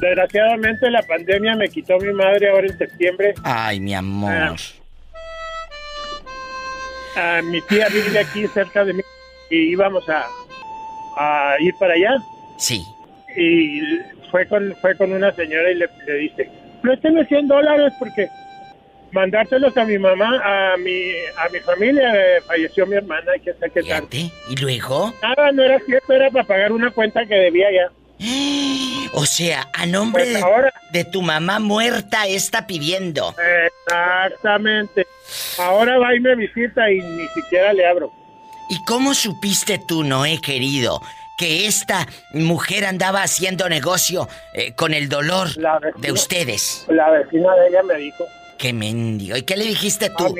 Desgraciadamente la pandemia me quitó mi madre ahora en septiembre. Ay, mi amor. Ah, mi tía vive aquí cerca de mí y íbamos a, a ir para allá. Sí. Y fue con, fue con una señora y le, le dice, présteme 100 dólares porque mandárselos a mi mamá, a mi, a mi familia, eh, falleció mi hermana y que sé qué tal. ¿Y luego? Nada, no era cierto, era para pagar una cuenta que debía ya. O sea, a nombre Pues de, ahora- de tu mamá muerta está pidiendo. Exactamente. Ahora va y me visita y ni siquiera le abro. ¿Y cómo supiste tú, Noé, querido, que esta mujer andaba haciendo negocio eh, con el dolor de ustedes? La vecina de ella me dijo. Qué mendigo. ¿Y qué le dijiste tú?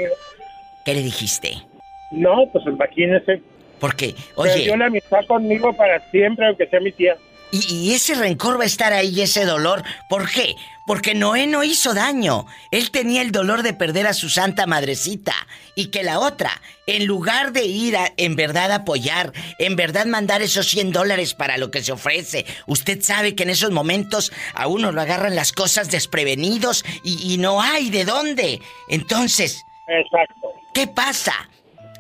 ¿Qué le dijiste? No, pues imagínese. Porque, oye, Perdió la amistad conmigo para siempre, aunque sea mi tía. Y, y ese rencor va a estar ahí, ese dolor. ¿Por qué? Porque Noé no hizo daño. Él tenía el dolor de perder a su santa madrecita. Y que la otra, en lugar de ir a en verdad apoyar, en verdad mandar esos 100 dólares para lo que se ofrece, usted sabe que en esos momentos a uno lo agarran las cosas desprevenidos y, y no hay de dónde. Entonces, Exacto. ¿qué pasa?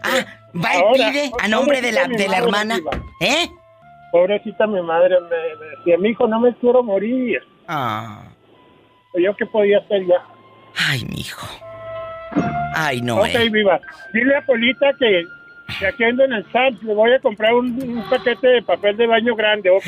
Ah, va y pide a nombre de la, de la hermana. ¿Eh? Pobrecita mi madre me, me decía, mi hijo, no me quiero morir. Ah. ¿Yo qué podía hacer ya? Ay, mijo. Ay, Noé. Ok, viva. Dile a Polita que, que aquí ando en el Sam's, le voy a comprar un, un paquete de papel de baño grande, ¿ok?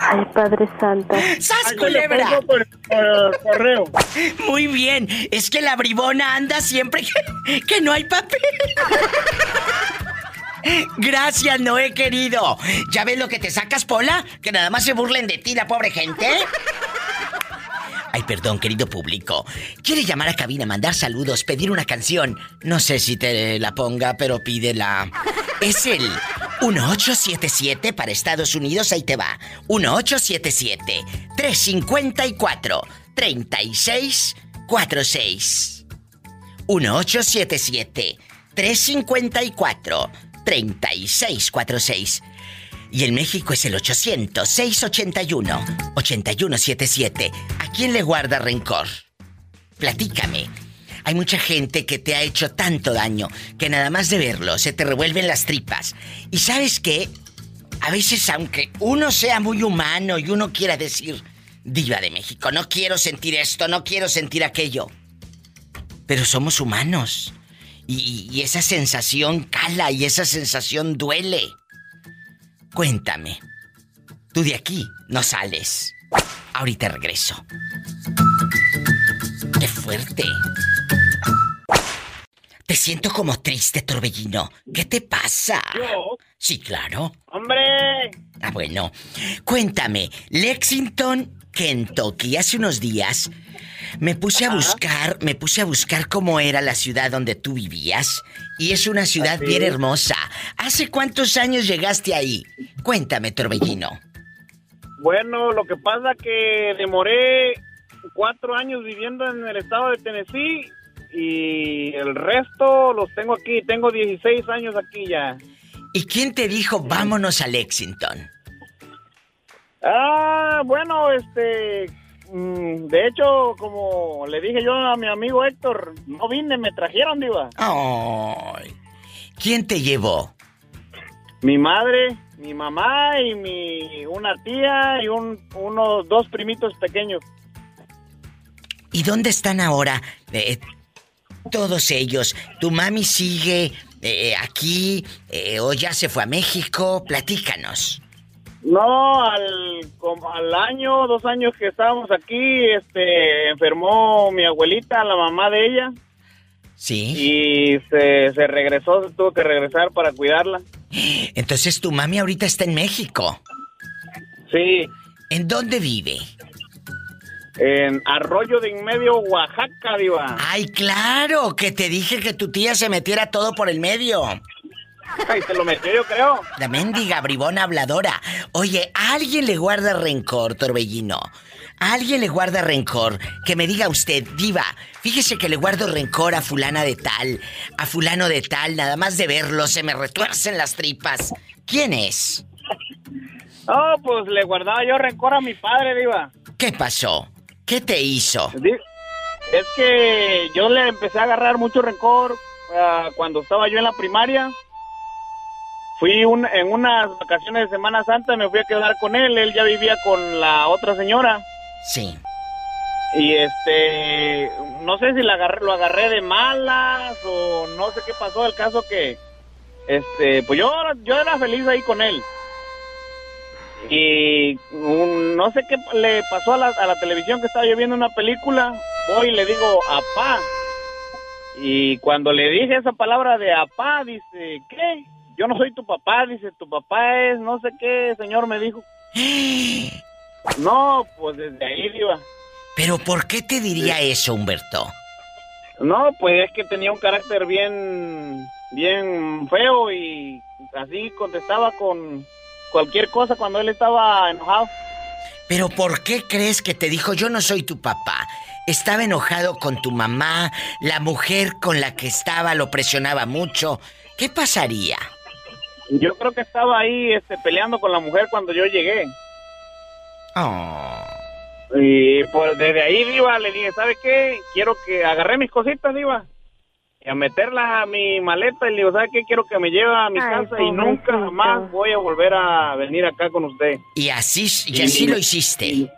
Ay, Padre Santo. ¡Sas, lo culebra! por, por correo. Muy bien. Es que la bribona anda siempre que, que no hay papel. Gracias, Noé, querido. ¿Ya ves lo que te sacas, Pola? Que nada más se burlen de ti, la pobre gente. Ay, perdón, querido público. ¿Quiere llamar a cabina, mandar saludos, pedir una canción? No sé si te la ponga, pero pídela. Es el 1877 para Estados Unidos, ahí te va. 1877-354-3646. 1877-354-3646. Y en México es el 800-681-8177. ¿A quién le guarda rencor? Platícame. Hay mucha gente que te ha hecho tanto daño que nada más de verlo se te revuelven las tripas. Y sabes qué? A veces, aunque uno sea muy humano y uno quiera decir, Diva de México, no quiero sentir esto, no quiero sentir aquello. Pero somos humanos. Y, y esa sensación cala y esa sensación duele. Cuéntame. Tú de aquí no sales. Ahorita regreso. ¡Qué fuerte! Te siento como triste, Torbellino. ¿Qué te pasa? ¿Yo? Sí, claro. ¡Hombre! Ah, bueno. Cuéntame, Lexington, Kentucky, hace unos días me puse a buscar, me puse a buscar cómo era la ciudad donde tú vivías. Y es una ciudad Así bien hermosa. ¿Hace cuántos años llegaste ahí? Cuéntame, Torbellino. Bueno, lo que pasa que demoré cuatro años viviendo en el estado de Tennessee y el resto los tengo aquí. Tengo 16 años aquí ya. ¿Y quién te dijo vámonos a Lexington? Ah, bueno, este, de hecho, como le dije yo a mi amigo Héctor, no vine, me trajeron, diva. Ay. ¿Quién te llevó? Mi madre, mi mamá y mi una tía y un, unos dos primitos pequeños. ¿Y dónde están ahora eh, todos ellos? ¿Tu mami sigue eh, aquí eh, o ya se fue a México? Platícanos. No, al, como al año, dos años que estábamos aquí, este, enfermó mi abuelita, la mamá de ella. Sí. Y se, se regresó, se tuvo que regresar para cuidarla. Entonces tu mami ahorita está en México. Sí. ¿En dónde vive? En Arroyo de en medio, Oaxaca, diva. Ay, claro, que te dije que tu tía se metiera todo por el medio. Ay, se lo metió, yo creo. La mendiga bribona habladora. Oye, ¿a alguien le guarda rencor, Torbellino? ¿A alguien le guarda rencor? Que me diga usted, diva, fíjese que le guardo rencor a fulana de tal, a fulano de tal, nada más de verlo se me retuercen las tripas. ¿Quién es? No, pues le guardaba yo rencor a mi padre, diva. ¿Qué pasó? ¿Qué te hizo? Es que yo le empecé a agarrar mucho rencor ah, cuando estaba yo en la primaria. Fui un- en unas vacaciones de Semana Santa, me fui a quedar con él. Él ya vivía con la otra señora. Sí. Y este, no sé si la agarré- lo agarré de malas o no sé qué pasó. El caso que, este, pues yo, yo era feliz ahí con él. Y un- no sé qué le pasó a la, a la televisión que estaba yo viendo una película. Voy y le digo, apá. Y cuando le dije esa palabra de apá, dice, ¿qué? Yo no soy tu papá, dice, tu papá es no sé qué, señor me dijo. No, pues desde ahí iba. ¿Pero por qué te diría eso, Humberto? No, pues es que tenía un carácter bien, bien feo y así contestaba con cualquier cosa cuando él estaba enojado. ¿Pero por qué crees que te dijo yo no soy tu papá? Estaba enojado con tu mamá, la mujer con la que estaba lo presionaba mucho. ¿Qué pasaría? Yo creo que estaba ahí este, peleando con la mujer cuando yo llegué. Oh. Y pues desde ahí, Diva, le dije, ¿sabe qué? Quiero que agarré mis cositas, Diva. Y a meterlas a mi maleta y le digo, ¿sabe qué? Quiero que me lleve a mi Ay, casa y nunca pobrecito. más voy a volver a venir acá con usted. Y así, y Y- así lo hiciste.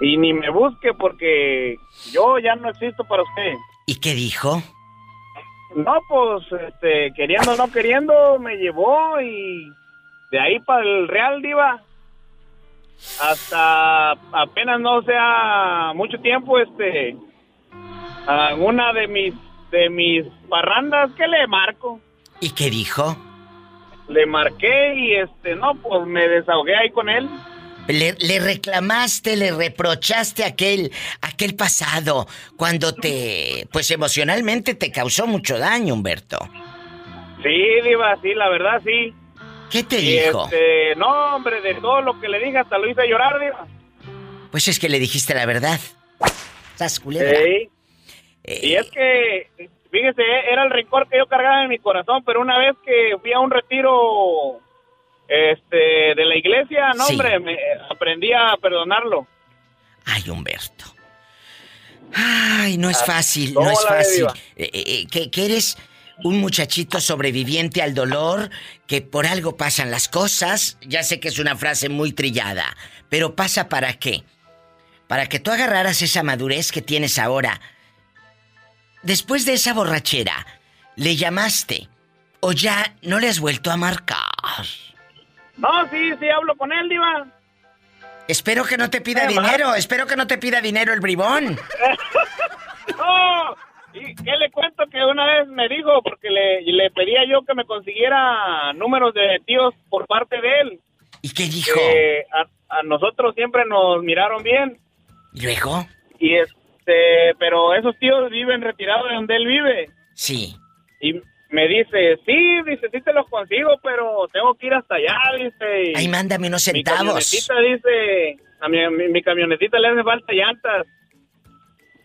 Y ni me busque porque yo ya no existo para usted. ¿Y qué dijo? No, pues, este, queriendo o no queriendo, me llevó y de ahí para el Real Diva. Hasta apenas no sea mucho tiempo, este, a una de mis, de mis parrandas que le marco. ¿Y qué dijo? Le marqué y este, no, pues me desahogué ahí con él. Le, le reclamaste, le reprochaste aquel, aquel pasado, cuando te, pues emocionalmente te causó mucho daño, Humberto. Sí, Diva, sí, la verdad, sí. ¿Qué te Y, dijo? este, no, hombre, de todo lo que le dije hasta lo hice llorar, Diva. Pues es que le dijiste la verdad. Sas culebra. Sí. Y es que, fíjese, era el rencor que yo cargaba en mi corazón, pero una vez que fui a un retiro este de la iglesia, no, Sí. hombre, me, aprendí a perdonarlo. Ay, Humberto. Ay, no es Ah, fácil, ¿cómo no es fácil. Eh, eh, eh, que, que eres un muchachito sobreviviente al dolor, que por algo pasan las cosas. Ya sé que es una frase muy trillada, pero pasa para qué? Para que tú agarraras esa madurez que tienes ahora. Después de esa borrachera, ¿le llamaste? ¿O ya no le has vuelto a marcar? No, sí, sí, hablo con él, Diva. Espero que no te pida dinero, espero que no te pida dinero el bribón. No, ¿y qué le cuento? Que una vez me dijo, porque le, le pedía yo que me consiguiera números de tíos por parte de él. ¿Y qué dijo? Que a, a nosotros siempre nos miraron bien. ¿Y luego? Y este, pero esos tíos viven retirados de donde él vive. Sí. Y me dice, sí, dice, sí te los consigo, pero tengo que ir hasta allá, dice. Ay, mándame unos Mi centavos. camionetita dice, a mi, mi, mi camionetita le hace falta llantas.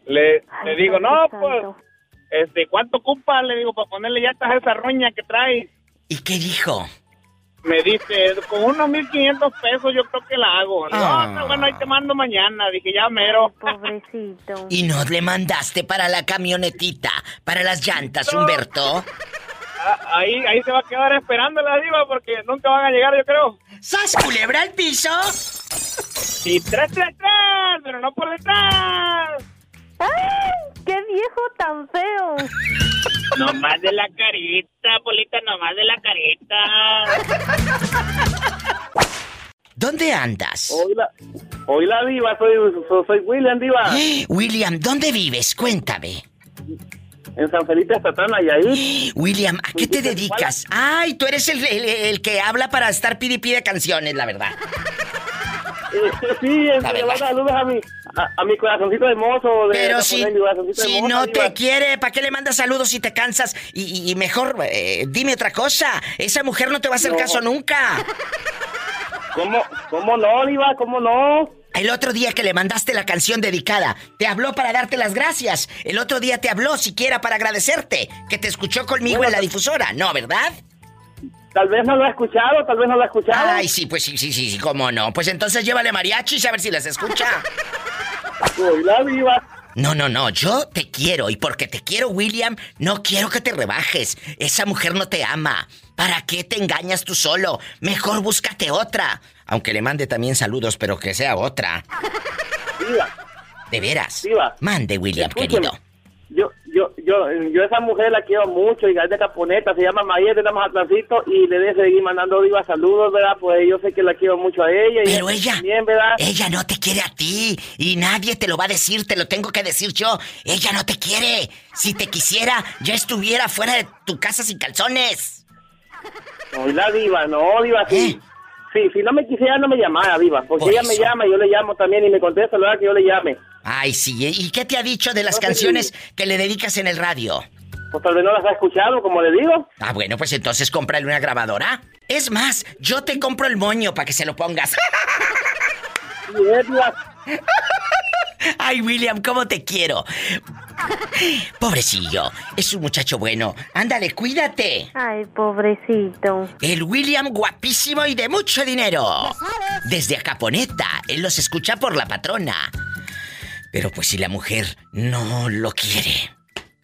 Le, le digo, no, pues, este, ¿cuánto ocupa? Le digo, para ponerle llantas a esa roña que trae. ¿Y qué dijo? Me dice, con unos 1500 pesos yo creo que la hago. Ah. No, está bueno, ahí te mando mañana. Dije, ya mero. Pobrecito. ¿Y no le mandaste para la camionetita, para las llantas, No. Humberto? Ah, Ahí, ahí se va a quedar esperando la diva porque nunca van a llegar, yo creo. ¡Sas, culebra al piso! Y tras, tras, tras, pero no por detrás. ¡Ay! ¡Qué viejo tan feo! Nomás de la carita, Polita, nomás de la carita. ¿Dónde andas? Hola, hola Diva, soy, soy, soy William Diva. William, ¿dónde vives? Cuéntame. En San Felipe y ahí. William, ¿a qué te dedicas? Ay, tú eres el, el- el que habla para estar pide pide canciones, la verdad. Este, sí, le mando saludos a mi, a, a mi corazoncito hermoso. De Pero si, si hermoso, no te quiere, ¿para qué le mandas saludos si te cansas? Y, y- mejor, eh, dime otra cosa. Esa mujer no te va a hacer No. caso nunca. ¿Cómo, ¿Cómo no, Diva? ¿Cómo no? El otro día que le mandaste la canción dedicada, te habló para darte las gracias. El otro día te habló siquiera para agradecerte, que te escuchó conmigo en la difusora, ¿no, verdad? Tal vez no lo ha escuchado, tal vez no lo ha escuchado. Ay, sí, pues sí, sí, sí, sí, cómo no. Pues entonces llévale mariachis a ver si las escucha. Diva. No, no, no, yo te quiero y porque te quiero, William, no quiero que te rebajes. Esa mujer no te ama. ¿Para qué te engañas tú solo? Mejor búscate otra. Aunque le mande también saludos, pero que sea otra. Diva, De veras. Diva. Mande, William, Escúcheme. querido. Yo, yo, yo, yo esa mujer la quiero mucho y es de Caponeta, se llama María de Mazatlancito y le debe seguir mandando Diva saludos, ¿verdad? Pues yo sé que la quiero mucho a ella. y Pero ella, También, ¿verdad? ella no te quiere a ti y nadie te lo va a decir, te lo tengo que decir yo. Ella no te quiere. Si te quisiera, ya estuviera fuera de tu casa sin calzones. Hola, Diva, no, Diva, sí. Sí, si no me quisiera, no me llamara, Diva. Porque Por ella eso. me llama yo le llamo también y me contesta, la verdad que yo le llame. Ay, sí. ¿Y qué te ha dicho de las No, sí. canciones que le dedicas en el radio? Pues tal vez no las ha escuchado, como le digo. Ah, bueno, pues entonces cómprale una grabadora. Es más, yo te compro el moño para que se lo pongas. Ay, William, ¿cómo te quiero? Pobrecillo, es un muchacho bueno. Ándale, cuídate. Ay, pobrecito. El William guapísimo y de mucho dinero. Desde Acaponeta, él los escucha por la patrona. Pero pues si la mujer no lo quiere,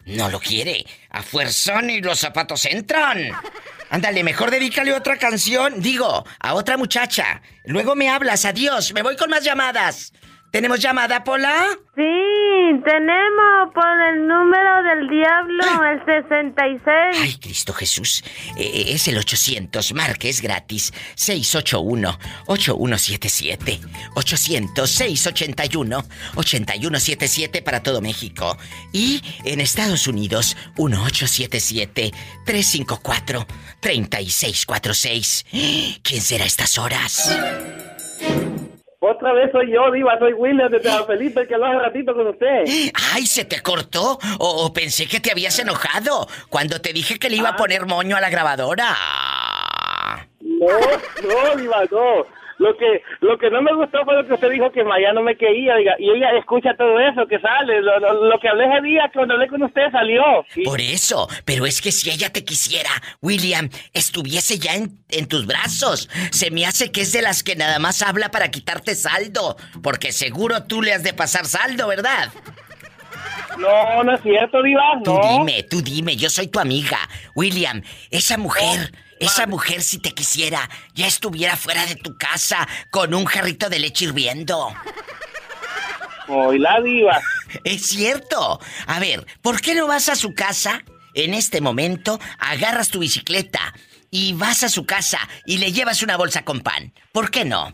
no lo quiere, a fuerzón y los zapatos entran. Ándale, mejor dedícale otra canción, digo, a otra muchacha. Luego me hablas, adiós, me voy con más llamadas. ¿Tenemos llamada, Pola? Sí, tenemos por el número del diablo, el 66. Ay, Cristo Jesús. Eh, es el 800, marque, es gratis. 681-8177. 800-681-8177 para todo México. Y en Estados Unidos, 1877-354-3646. ¿Quién será a estas horas? Otra vez soy yo, Diva, soy William de San Felipe, el que habló hace ratito con usted. ¡Ay, se te cortó! O, o pensé que te habías enojado cuando te dije que le iba a poner moño a la grabadora. No, no, Diva, no. Lo que, lo que no me gustó fue lo que usted dijo que Maya no me quería, diga, y ella escucha todo eso que sale. Lo, lo- lo que hablé ese día cuando hablé con usted salió. Por eso, pero es que si ella te quisiera, William, estuviese ya en, en tus brazos. Se me hace que es de las que nada más habla para quitarte saldo, porque seguro tú le has de pasar saldo, ¿verdad? No, no es cierto, Diva, Tú no. dime, tú dime, yo soy tu amiga. William, esa mujer, esa mujer si te quisiera, ya estuviera fuera de tu casa con un jarrito de leche hirviendo. Hoy la Diva. Es cierto. A ver, ¿por qué no vas a su casa en este momento, agarras tu bicicleta y vas a su casa y le llevas una bolsa con pan? ¿Por qué no?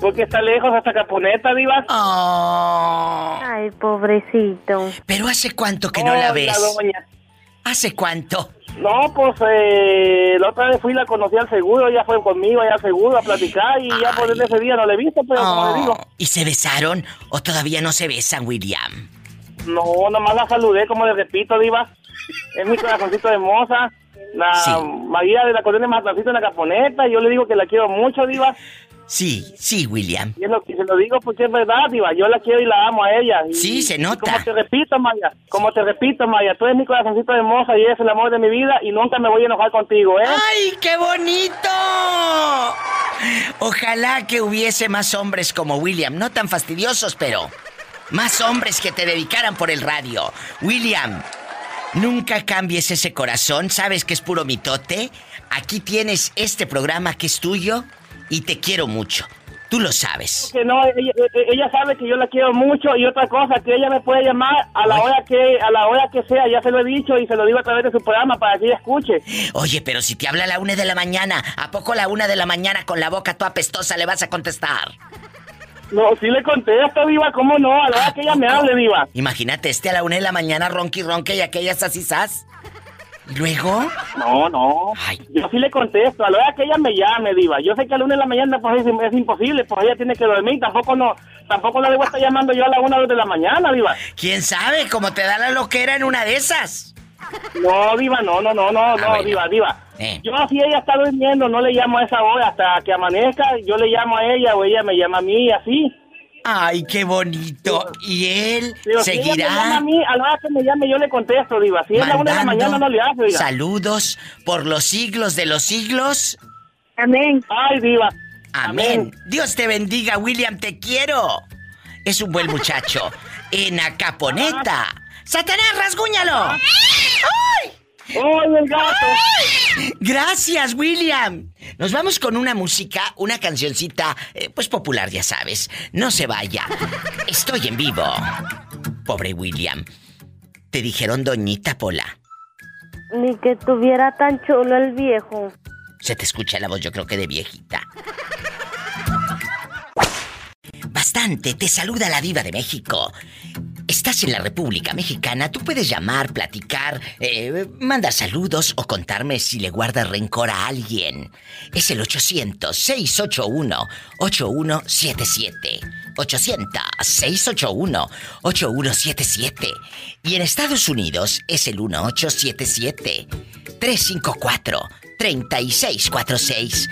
Porque está lejos hasta Caponeta, Diva. Ay, pobrecito. Pero ¿hace cuánto que no la ves? doña. ¿Hace cuánto? No, pues eh, la otra vez fui y la conocí al seguro, ella fue conmigo allá al seguro a platicar y ya por desde ese día no la he visto, pero como le digo, ¿Y se besaron o todavía no se besan, William? no, nomás la saludé, como le repito, Diva. Es mi corazoncito de moza. La María de la colonia Matancito en la Caponeta, y yo le digo que la quiero mucho, Diva. Sí, sí, William. Y es lo que se lo digo porque es verdad, Diva. Yo la quiero y la amo a ella. Y- Sí, se nota. como te repito, Maya, como te repito, Maya, tú eres mi corazoncito de moza y eres el amor de mi vida y nunca me voy a enojar contigo, ¿eh? ¡Ay, qué bonito! Ojalá que hubiese más hombres como William, no tan fastidiosos, pero más hombres que te dedicaran por el radio. William, nunca cambies ese corazón, sabes que es puro mitote. Aquí tienes este programa que es tuyo y te quiero mucho. Tú lo sabes. que no, ella, ella sabe que yo la quiero mucho y otra cosa, que ella me puede llamar a la hora que a la hora que sea, ya se lo he dicho y se lo digo a través de su programa para que ella escuche. Oye, pero si te habla a la una de la mañana, ¿a poco a la una de la mañana con la boca toda apestosa le vas a contestar? No, sí le contesto, Viva, ¿cómo no? A la hora que ella me hable, Viva. Imagínate, este a la una de la mañana ronqui ronque y aquellas así sas. ¿Y luego? No, no. Yo sí le contesto, a la hora que ella me llame, Diva. Yo sé que a la una de la mañana pues, es, es imposible, pues ella tiene que dormir, tampoco no, tampoco la debo estar llamando yo a la una de la mañana, Diva. ¿Quién sabe? Como te da la loquera en una de esas. No, Diva, no, no, no, no, no, Diva, Diva. Eh. Yo si ella está durmiendo, no le llamo a esa hora hasta que amanezca, yo le llamo a ella o ella me llama a mí, así. Ay, qué bonito. ¿Y él Digo, si ella me llama a seguirá mí, a la hora que me llame yo le contesto, Diva. Si es la una de la mañana no le hace, Diva. saludos por los siglos de los siglos? Amén. Ay, Diva. Amén. Dios te bendiga, William, te quiero. Es un buen muchacho. En Acaponeta. ¡Satanás, rasguñalo! ¡Ay! ¡Ay, el gato! Gracias, William. Nos vamos con una música, una cancioncita, eh, pues popular, ya sabes. No se vaya. Estoy en vivo. Pobre William. Te dijeron doñita Pola. Ni que tuviera tan chulo el viejo. Se te escucha la voz, yo creo que de viejita. Bastante, te saluda la diva de México. Estás en la República Mexicana, tú puedes llamar, platicar, eh, mandar saludos o contarme si le guardas rencor a alguien. Es el 800-681-8177. 800-681-8177. Y en Estados Unidos es el 1877-354-3646.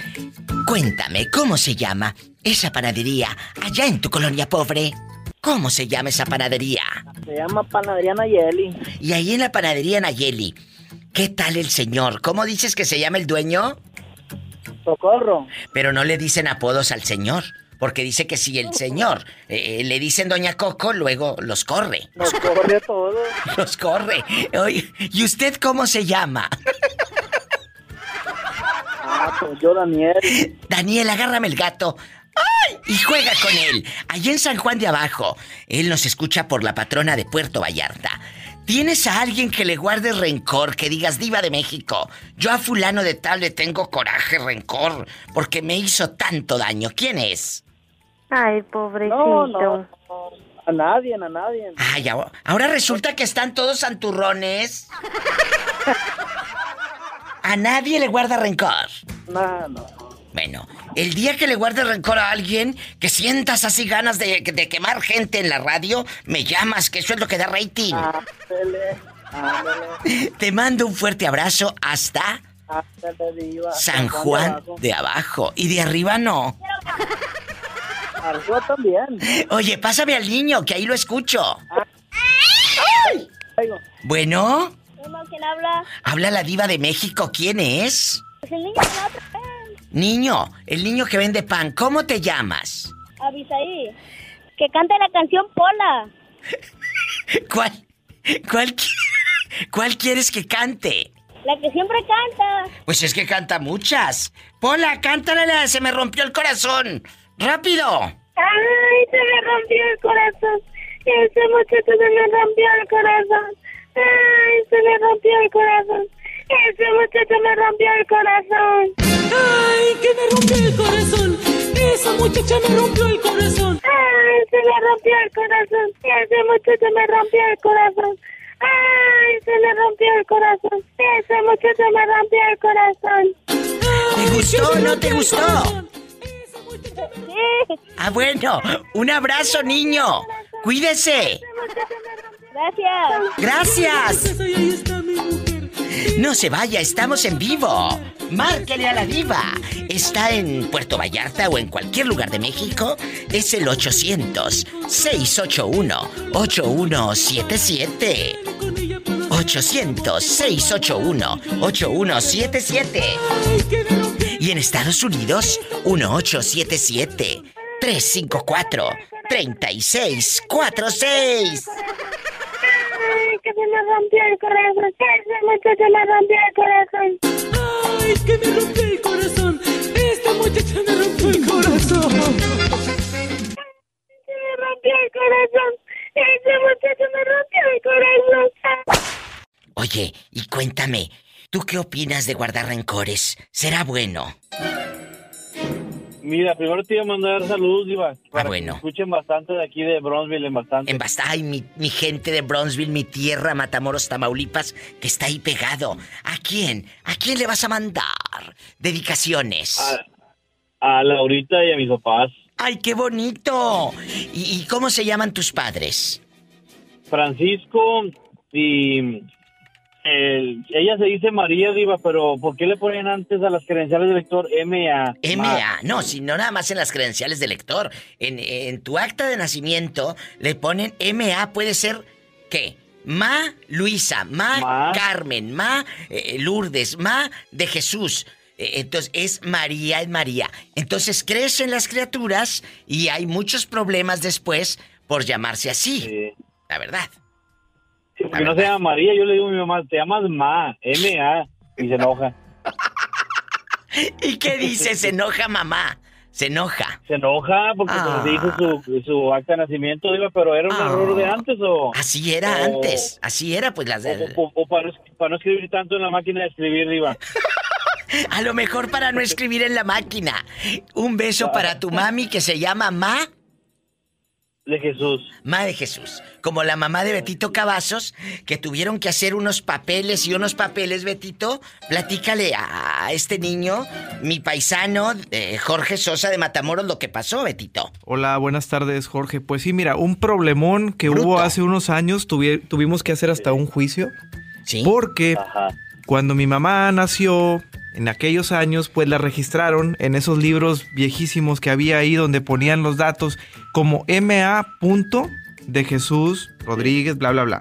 Cuéntame, ¿cómo se llama esa panadería allá en tu colonia pobre? ¿Cómo se llama esa panadería? Se llama Panadería Nayeli. Y ahí en la panadería Nayeli, ¿qué tal el señor? ¿Cómo dices que se llama el dueño? Socorro. Pero no le dicen apodos al señor, porque dice que si el señor eh, le dicen Doña Coco, luego los corre. Nos corre a todos. Los corre. Oye, ¿Y usted cómo se llama? Ah, pues yo, Daniel. Daniel, agárrame el gato. Y juega con él. Allí en San Juan de Abajo. Él nos escucha por la patrona de Puerto Vallarta. ¿Tienes a alguien que le guarde rencor, que digas diva de México? Yo a fulano de tal le tengo coraje, rencor, porque me hizo tanto daño. ¿Quién es? Ay, pobrecito. No, no, no. A nadie, a nadie. Ay, ahora, ahora resulta que están todos santurrones. A nadie le guarda rencor. No, no. Bueno, el día que le guardes rencor a alguien, que sientas así ganas de, de quemar gente en la radio, me llamas, que eso es lo que da rating. Te mando un fuerte abrazo hasta. San Juan de abajo. Y de arriba no. Arriba también. Oye, pásame al niño, que ahí lo escucho. Bueno, ¿Quién habla? habla la diva de México. ¿Quién es? Pues el niño de la otra vez. Niño, el niño que vende pan. ¿Cómo te llamas? Avisaí. Que cante la canción Pola. ¿Cuál? ¿Cuál, ¿Cuál quieres que cante? La que siempre canta. Pues es que canta muchas. Pola, cántale la de Se me rompió el corazón. ¡Rápido! Ay, se me rompió el corazón. Ese muchacho se me rompió el corazón. Ay, se me rompió el corazón. Ese muchacho me rompió el corazón. Ay, que me rompió el corazón. Esa muchacha me rompió el corazón. Ay, se me rompió el corazón. Ese muchacho me rompió el corazón. Ay, se me rompió el corazón. Ese muchacho me rompió el corazón. ¿Te gustó o no te gustó? Ah, bueno. Un abrazo, niño. Cuídese. Gracias. Gracias. No se vaya, estamos en vivo. Márquele a la diva. Está en Puerto Vallarta o en cualquier lugar de México. Es el 800-681-8177. 800-681-8177. Y en Estados Unidos, 1877-354-3646. Ay, que se me rompió el corazón. Ese muchacho me rompió el corazón. Ay, que me rompió el corazón. Esta muchacha me rompió el corazón. Me rompió el corazón. Ese muchacho me rompió el corazón. Oye, y cuéntame, ¿tú qué opinas de guardar rencores? ¿Será bueno? Mira, primero te iba a mandar saludos, Diva. Para Ah, bueno. Que escuchen bastante de aquí de Bronzeville, en bastante. En basta, ay, mi, mi gente de Bronzeville, mi tierra, Matamoros, Tamaulipas, que está ahí pegado. ¿A quién? ¿A quién le vas a mandar? Dedicaciones. A Laurita y a mis papás. ¡Ay, qué bonito! ¿Y, y cómo se llaman tus padres? Francisco y... el- ella se dice María Diva, pero ¿por qué le ponen antes a las credenciales de lector MA? MA, no, si no nada más en las credenciales de lector. En, en tu acta de nacimiento le ponen MA, puede ser, ¿qué? Ma Luisa, Ma, Carmen, Ma eh, Lourdes, Ma de Jesús. Eh, Entonces es María, es María. Entonces crecen las criaturas y hay muchos problemas después por llamarse así. La verdad. Sí, porque no se llama María, yo le digo a mi mamá, te llamas Ma, MA, y se enoja. ¿Y qué dice? Se enoja mamá. Se enoja. Se enoja porque Ah. pues, dice su, su acta de nacimiento, Diva, pero ¿era un Ah. error de antes o...? Así era o- antes. Así era, pues las de... O, o- o para, no, para no escribir tanto en la máquina de escribir, Diva. A lo mejor para no escribir en la máquina. Un beso para tu mami que se llama Ma. De Jesús. Ma de Jesús. Como la mamá de Betito Cavazos, que tuvieron que hacer unos papeles y unos papeles, Betito. Platícale a, este niño, mi paisano, eh, Jorge Sosa de Matamoros, lo que pasó, Betito. Hola, buenas tardes, Jorge. Pues sí, mira, un problemón que hubo hace unos años, tuvi- tuvimos que hacer hasta un juicio. Sí. Porque cuando mi mamá nació, en aquellos años, pues la registraron en esos libros viejísimos que había ahí donde ponían los datos como MA. de Jesús Rodríguez, bla, bla, bla.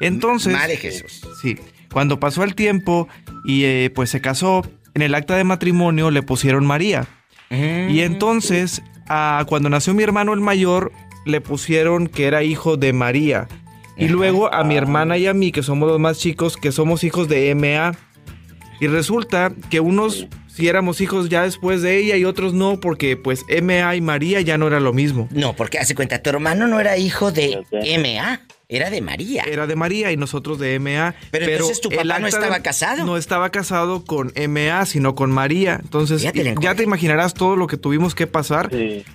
Entonces. Ma de Jesús. Sí. Cuando pasó el tiempo y eh, pues se casó, en el acta de matrimonio le pusieron María. Y entonces, ah, cuando nació mi hermano el mayor, le pusieron que era hijo de María. Y luego a mi hermana y a mí, que somos los más chicos, que somos hijos de MA. Y resulta que unos sí éramos hijos ya después de ella y otros no, porque pues MA y María ya no era lo mismo. No, porque hace cuenta, tu hermano no era hijo de MA, era de María. Era de María y nosotros de MA. Pero entonces tu el papá no estaba de- casado. No estaba casado con MA, sino con María. Entonces, ya te imaginarás todo lo que tuvimos que pasar.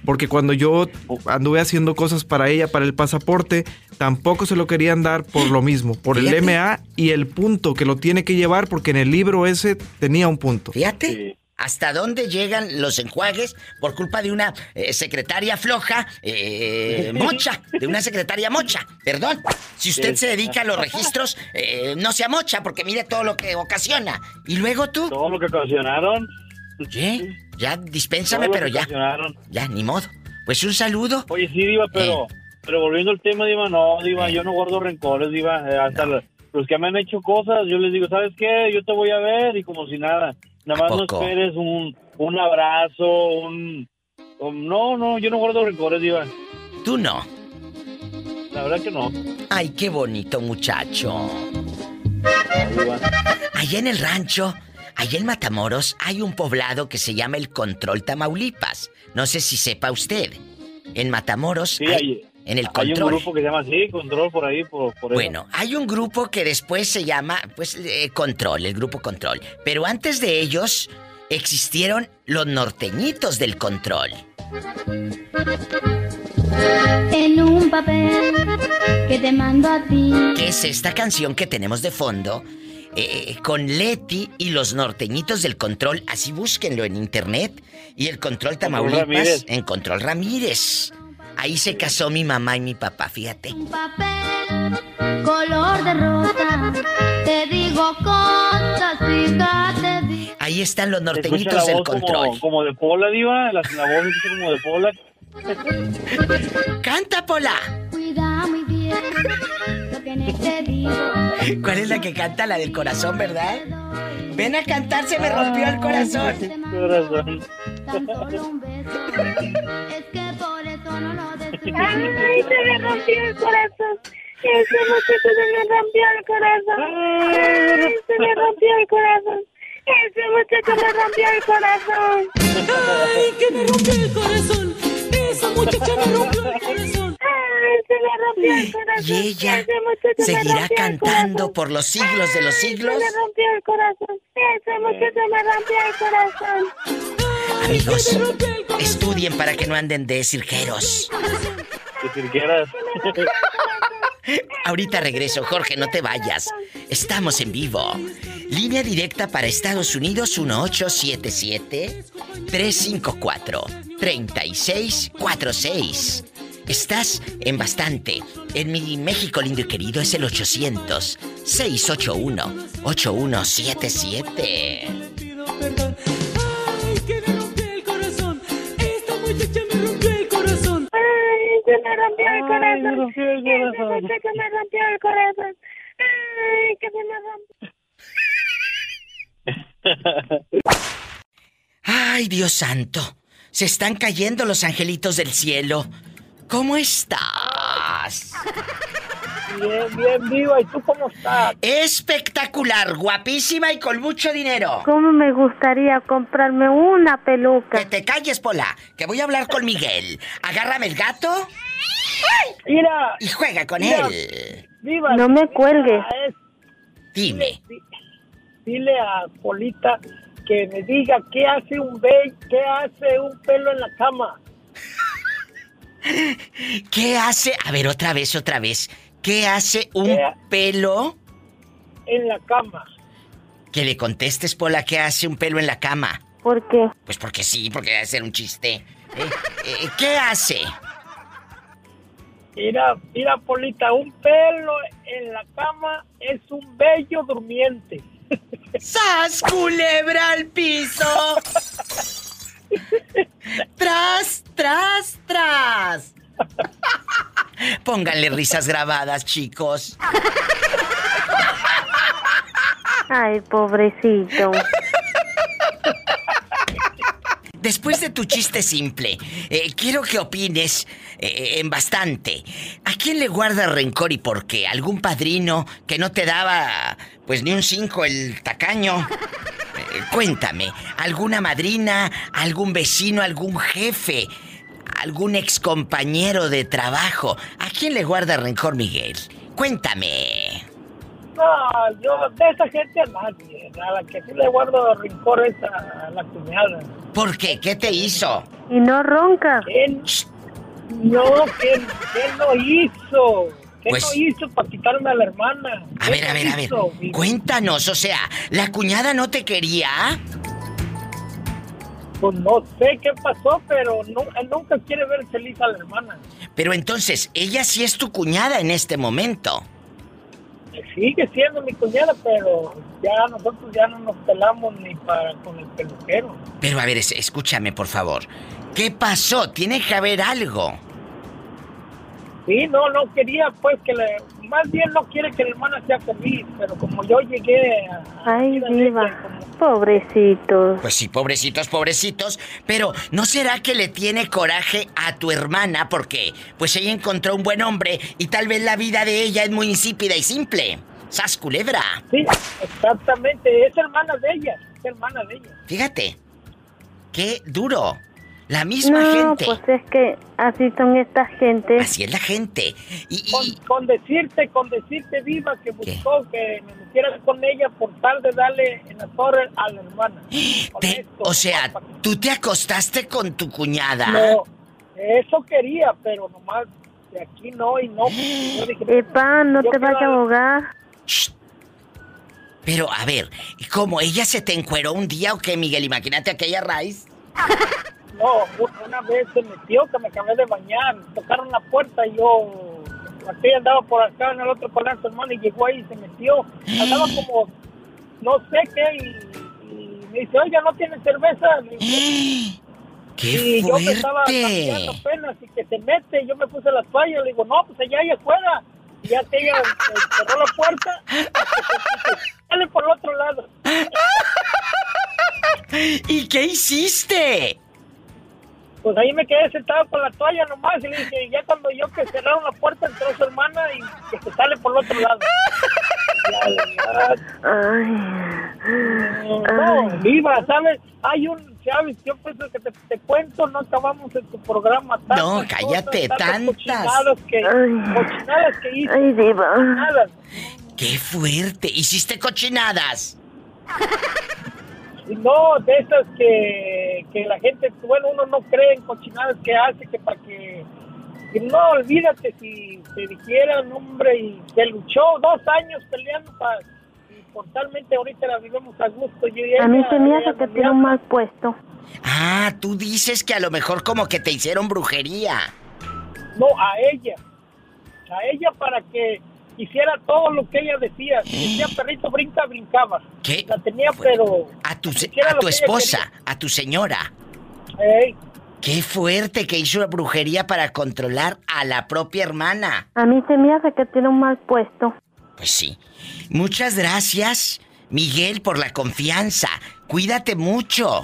Porque cuando yo anduve haciendo cosas para ella, para el pasaporte, tampoco se lo querían dar por lo mismo, por el. MA y el punto que lo tiene que llevar, porque en el libro ese tenía un punto. Fíjate. ¿Hasta dónde llegan los enjuagues por culpa de una eh, secretaria floja, eh, mocha? De una secretaria mocha. Perdón. Si usted se dedica a los registros, eh, no sea mocha, porque mire todo lo que ocasiona. ¿Y luego tú? Todo lo que ocasionaron. ¿Sí? Ya, dispénsame, pero ya. Ya, ni modo. Pues un saludo. Oye, sí, Diva, pero, Eh. pero volviendo al tema, Diva, no, Diva, yo no guardo rencores, Diva. eh, hasta los que me han hecho cosas, yo les digo, ¿sabes qué? Yo te voy a ver y como si nada. Nada más no esperes un, un abrazo, un, un- No, no, yo no guardo rencores, Diva. Tú no. La verdad que no. Ay, qué bonito muchacho. Diva. Allá en el rancho, allá en Matamoros, hay un poblado que se llama El Control Tamaulipas. No sé si sepa usted. En Matamoros, Sí, hay, en el hay un Control. grupo que se llama así, Control, por ahí, por, por eso. Bueno, hay un grupo que después se llama, pues, eh, Control, el grupo Control. Pero antes de ellos existieron los norteñitos del Control. En un papel que te mando a ti. ¿Qué es esta canción que tenemos de fondo? Eh, con Leti y los norteñitos del control, así búsquenlo en internet. Y el control Tamaulipas en Control Ramírez. Ahí se casó mi mamá y mi papá, fíjate. Color de rosa. Te digo cosas, fíjate. Ahí están los norteñitos la del voz control. Como, como de Pola, Diva. La, la voz es como de Pola. ¡Canta, Pola! Cuida muy bien lo que no te digo. ¿Cuál es la que canta? La del corazón, ¿verdad? Ven a cantar, se me rompió el corazón. Corazón. Tan solo un beso. Es que por no. Ay, se me rompió el corazón. Ese muchacho se me rompió el corazón. Ay, se me rompió el corazón. Ese muchacho me rompió el corazón. Ay, que me rompió el corazón. Esa muchacha me rompió el corazón. Ay, se me rompió el corazón. Y ella seguirá cantando por los siglos de los Ay, siglos. Se me rompió el corazón. Ese muchacho me rompió el corazón. Amigos, estudien para que no anden de cirqueros. Que cirqueras. Ahorita regreso, Jorge, no te vayas. Estamos en vivo. Línea directa para Estados Unidos 1877-354-3646. Estás en bastante. En mi México lindo y querido es el 800-681-8177. Ay, se me rompió el corazón. Ese muchacho me rompió el corazón. Ay, que se me rompió. Ay, Dios santo. Se están cayendo los angelitos del cielo. ¿Cómo estás? Bien, bien, viva. ¿Y tú cómo estás? Espectacular, guapísima y con mucho dinero. ¿Cómo me gustaría comprarme una peluca? Que te calles, Pola, que voy a hablar con Miguel. Agárrame el gato Mira. y juega con Mira. él. Viva. No me cuelgues. es- Dime. Dile a Polita que me diga qué hace un be qué hace un pelo en la cama. ¿Qué hace? A ver, otra vez, otra vez. ¿Qué hace un ¿Qué? pelo? En la cama. Que le contestes, Pola, ¿qué hace un pelo en la cama? ¿Por qué? Pues porque sí, porque debe ser un chiste. ¿eh? Eh, ¿Qué hace? Mira, mira Polita, un pelo en la cama es un bello durmiente. ¡Sas, culebra al piso! ¡Tras, tras, tras! Pónganle risas grabadas, chicos. Ay, pobrecito. Después de tu chiste simple, eh, quiero que opines eh, en bastante. ¿A quién le guarda rencor y por qué? ¿Algún padrino que no te daba, pues ni un cinco el tacaño? Eh, cuéntame, ¿alguna madrina, algún vecino, algún jefe, algún excompañero de trabajo? ¿A quién le guarda rencor Miguel? Cuéntame. No, yo de esa gente a nadie. A la que sí le guardo rencor es a la cuñada. ¿Por qué? ¿Qué te hizo? Y no ronca. ¿Quién? No, ¿qué, qué no hizo? ¿Qué Pues- no hizo para quitarme a la hermana? A ¿Qué ver, a ver, a ver. Cuéntanos, o sea, ¿la cuñada no te quería? Pues no sé qué pasó, pero no- nunca quiere ver feliz a la hermana. Pero entonces, ella sí es tu cuñada en este momento. Sigue siendo mi cuñada, pero ya nosotros ya no nos pelamos ni para con el peluquero. Pero a ver, es- escúchame, por favor. ¿Qué pasó? Tiene que haber algo. Sí, no, no quería, pues que le. Más bien no quiere que la hermana sea feliz, pero como yo llegué a. Ay, diva. Pobrecitos. Pues sí, pobrecitos, pobrecitos. Pero ¿no será que le tiene coraje a tu hermana porque pues ella encontró un buen hombre y tal vez la vida de ella es muy insípida y simple? ¡Sas culebra! Sí, exactamente, es hermana de ella, es hermana de ella. Fíjate. Qué duro. La misma no, gente. pues es que así son estas gentes. Así es la gente. Con, con decirte, con decirte viva que buscó que me metiera con ella por tal de darle en la torre a la hermana. Te- o sea, tú te acostaste con tu cuñada. No, eso quería, pero nomás de aquí no y no. Dije, Epa, no te vayas a ahogar. Pero a ver, ¿y ¿cómo ella se te encueró un día o qué, Miguel? Imagínate aquella raíz. No, una vez se metió que me acabé de bañar, tocaron la puerta y yo, aquella andaba por acá en el otro palacio, hermano, y llegó ahí y se metió. Andaba como, no sé qué, y, y me dice, oiga, ¿no tiene cerveza? ¡Qué y yo me estaba cambiando apenas y que se mete, yo me puse la toalla, le digo, no, pues allá allá afuera. Y ya que ella cerró la puerta, sale por el otro lado. ¿Y qué hiciste? Pues ahí me quedé sentado con la toalla nomás y le dije, ya cuando yo que cerraron la puerta entró su hermana y que se sale por el otro lado. No, viva, ¿sabes? Hay un, ¿sabes? Yo pienso que te, te cuento, no acabamos en tu programa. No, cállate, cosas, tantas. Cochinadas que, cochinadas que hice. Ay, diva. cochinadas. ¡Qué fuerte! ¿Hiciste cochinadas? Y no, de esas que, que la gente, bueno, uno no cree en cochinadas que hace, que para que... que no, olvídate, si se dijeran, hombre, y se luchó dos años peleando para... Y totalmente ahorita la vivimos a gusto. Yo y A mí se me hace que tiene un mal puesto. Ah, tú dices que a lo mejor como que te hicieron brujería. No, a ella. A ella para que hiciera todo lo que ella decía. Si decía perrito brinca, brincaba. ¿Qué? La tenía, pero... A tu, a tu esposa, a tu señora. Ey, Qué fuerte que hizo una brujería para controlar a la propia hermana. A mí se me hace que tiene un mal puesto. Pues sí. Muchas gracias, Miguel, por la confianza. Cuídate mucho.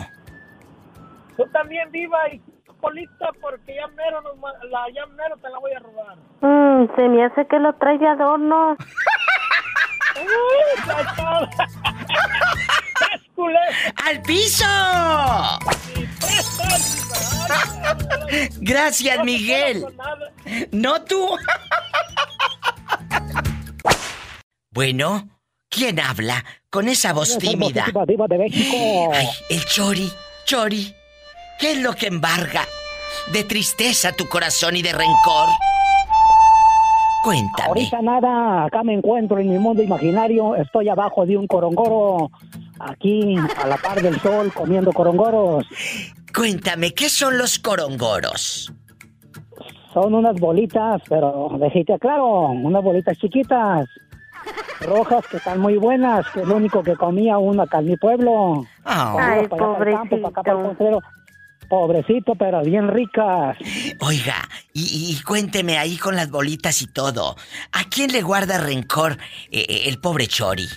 tú también viva y polita porque ya mero, nos la, ya mero te la voy a robar. Mm, se me hace que lo trae de adorno. ¡Al piso! Gracias, Miguel. No tú. Bueno, ¿quién habla con esa voz tímida? Ay, el Chori, Chori. ¿Qué es lo que embarga de tristeza tu corazón y de rencor? Cuéntame. Ahorita nada, acá me encuentro en mi mundo imaginario. Estoy abajo de un corongoro, aquí a la par del sol, comiendo corongoros. Cuéntame, ¿qué son los corongoros? Son unas bolitas, pero déjate claro, unas bolitas chiquitas, rojas que están muy buenas, que es lo único que comía uno acá en mi pueblo. Ah. Ay, Para allá, para el campo, para acá, para el potrero. Pobrecito, pero bien ricas. Oiga, y, cuénteme ahí con las bolitas y todo. ¿A quién le guarda rencor eh, eh, el pobre Chori?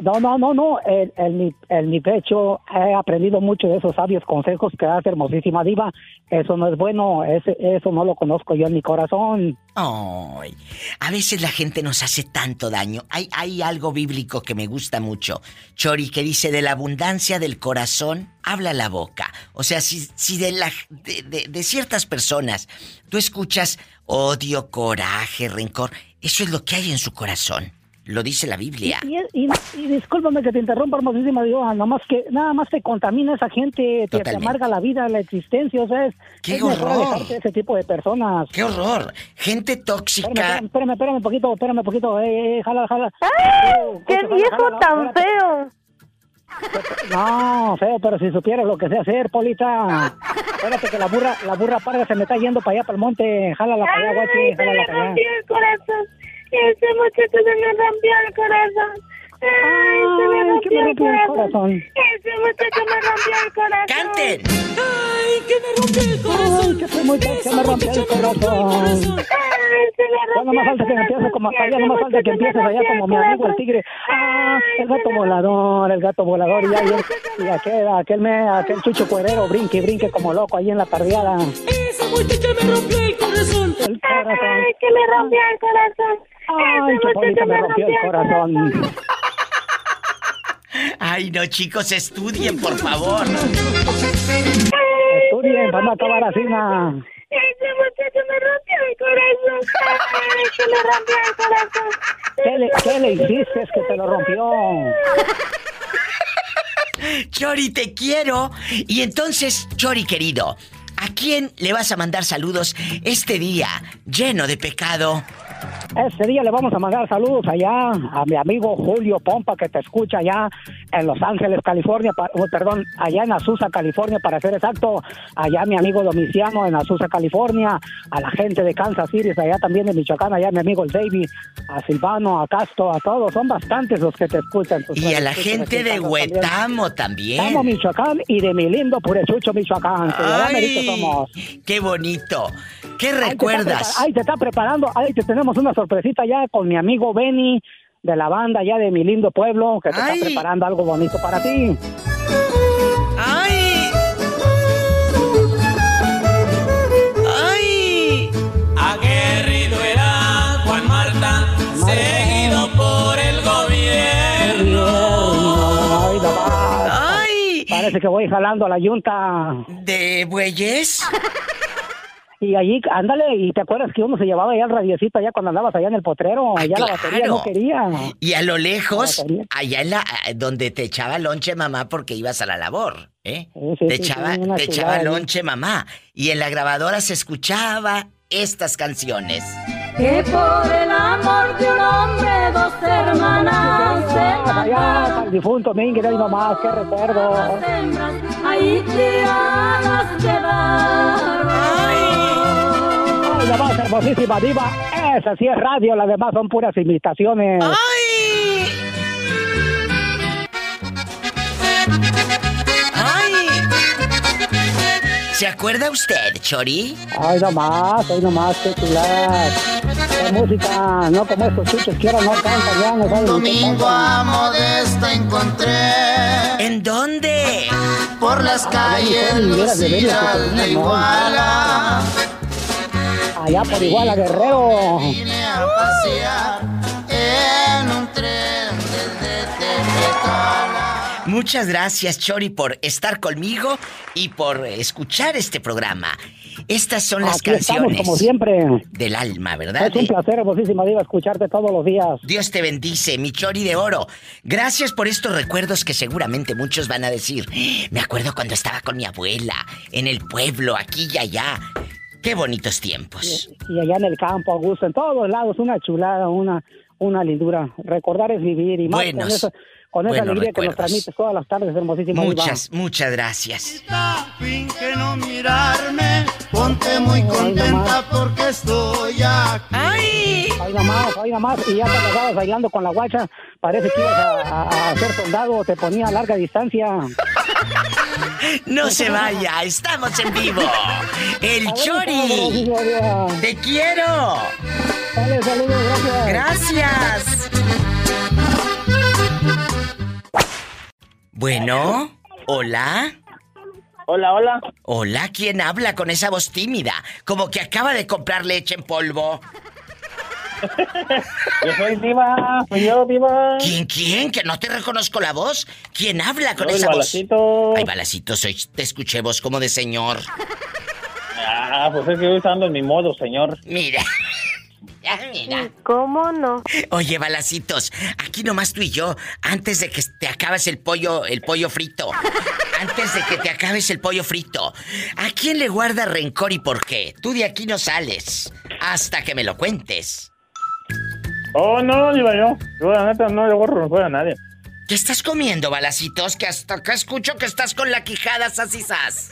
No, no, no, no. En, en en mi pecho he aprendido mucho de esos sabios consejos que hace hermosísima diva. Eso no es bueno, eso no lo conozco yo en mi corazón. Ay, a veces la gente nos hace tanto daño. Hay, hay algo bíblico que me gusta mucho, Chori, que dice, de la abundancia del corazón habla la boca. O sea, si, si de, la, de- de ciertas personas tú escuchas odio, coraje, rencor, eso es lo que hay en su corazón. Lo dice la Biblia. Y, y, y discúlpame que te interrumpa, hermosísima diva, nada más que nada más te contamina esa gente, te, amarga la vida, la existencia, o sea, es, ¡Qué es horror! de ese tipo de personas. ¡Qué horror! Gente tóxica. Espérame, espérame, espérame un poquito, espérame un poquito, eh, eh, jala, jala. Oh, ¡Qué jala, viejo jala, tan feo! No, feo, pero si supieras lo que sé hacer, Polita. Espérate que la burra, la burra parda se me está yendo para allá, para el monte. Jálala para allá, guachi, Ay, jálala para allá. Rompió. Ese muchacho se me rompió el corazón. Ay, se me Ay, rompió que me el rompió el corazón. Ese muchacho me rompió el corazón. ¡Canten! Ay, que me rompió el corazón. Ay, que ese muchacho me rompió el corazón. Ay, se me Ya no más falta que empieces como allá, no más falta que empieces allá como mi amigo el tigre. Ah, el gato volador, el gato volador y, ahí, y aquel, aquel, me, aquel chucho cuerero brinque, brinque como loco ahí en la tardeada. Ese muchacho me rompió el corazón. El corazón. Ay, que me rompió el corazón. Ay, muchacho me rompió el corazón. Ay, no, chicos, estudien, por favor. Estudien, van a acabar así, na. Ese muchacho me rompió el corazón. Ay, se me rompió el corazón. ¿Qué le, ¿Qué le hiciste que te lo rompió? Chori, te quiero. Y entonces, Chori querido, ¿a quién le vas a mandar saludos este día lleno de pecado? Este día le vamos a mandar saludos allá a mi amigo Julio Pompa que te escucha allá en Los Ángeles, California, oh, perdón, allá en Azusa, California, para ser exacto, allá mi amigo Domiciano en Azusa, California, a la gente de Kansas City, allá también de Michoacán, allá mi amigo el David, a Silvano, a Casto, a todos, son bastantes los que te escuchan. Pues, Y a la gente de también. Huetamo también. Estamos Michoacán y de mi lindo Purechucho, Michoacán. que verdad, merito somos. ¡Qué bonito! ¿Qué Ahí te está recuerdas? Ahí te está preparando, ahí te tenemos una sorpresita ya con mi amigo Benny de la banda ya de mi lindo pueblo que te Ay. está preparando algo bonito para ti. ¡Ay! ¡Ay! Aguerrido era Juan Marta, seguido por el gobierno. Ay, no. ¡Ay! Parece que voy jalando a la yunta. ¿De bueyes? Y allí, ándale, y te acuerdas que uno se llevaba allá el radiocito allá cuando andabas allá en el potrero, allá la batería no quería. Y a lo lejos, Ah, allá en la eh, donde te echaba lonche mamá porque ibas a la labor, ¿eh? Sí, sí, te sí, echaba, te echaba lonche mamá. Y en la grabadora se escuchaba estas canciones. Que por el amor de un hombre dos hermanas se Allá, al difunto Mingui, ahí nomás, qué recuerdo. ahí tiradas quedaron. La más hermosísima diva, esa sí es radio, las demás son puras imitaciones. ¡Ay! ¡Ay! ¿Se acuerda usted, Chori? Ay, no más, ay, no más, qué chulada. Qué música, no como estos chuchos que ahora no cantan ya, no saben Domingo a Modesta encontré ¿En dónde? por las Ah, calles de. Iguala. Allá por igual a Guerrero. Vine a pasear en un tren desde Tepetala. Muchas gracias, Chori, por estar conmigo y por escuchar este programa. Estas son las Aquí estamos canciones como siempre. del alma, ¿verdad? Es un placer hermosísima diva escucharte todos los días. Dios te bendice, mi Chori de oro. Gracias por estos recuerdos que seguramente muchos van a decir. Me acuerdo cuando estaba con mi abuela, en el pueblo, aquí y allá. Qué bonitos tiempos. Y allá en el campo, Augusto, en todos lados, una chulada, una, una lindura. Recordar es vivir y más con Buenos, esa, con esa alegría que nos transmites todas las tardes, hermosísima. Muchas, muchas gracias. Finge no mirarme, ponte muy contenta porque estoy aquí. ¡Ay! Ahí nomás, ahí nomás. Y ya cuando estabas bailando con la guacha, parece que ibas a, a- a ser soldado, te ponía a larga distancia. No se vaya, estamos en vivo. El Chori. Te quiero. Dale, saludos, gracias. Gracias. Bueno, hola. Hola, hola. Hola, ¿quién habla con esa voz tímida? Como que acaba de comprar leche en polvo. Yo soy Diva, soy yo, Diva. ¿Quién, quién? Que no te reconozco la voz. ¿Quién habla con Soy esa voz? Balacito. Ay, balacito, soy, te escuché voz como de señor. Ah, pues es que yo ando en mi modo, señor. Mira. Ya, mira. ¿Cómo no? Oye, balacitos, aquí nomás tú y yo, antes de que te acabes el pollo, el pollo frito. Antes de que te acabes el pollo frito. ¿A quién le guarda rencor y por qué? Tú de aquí no sales. Hasta que me lo cuentes. Oh, no, Diva, yo. Yo, la neta, no le borro rencor a nadie. ¿Qué estás comiendo, balacitos? Que hasta acá escucho que estás con la quijada sasisas.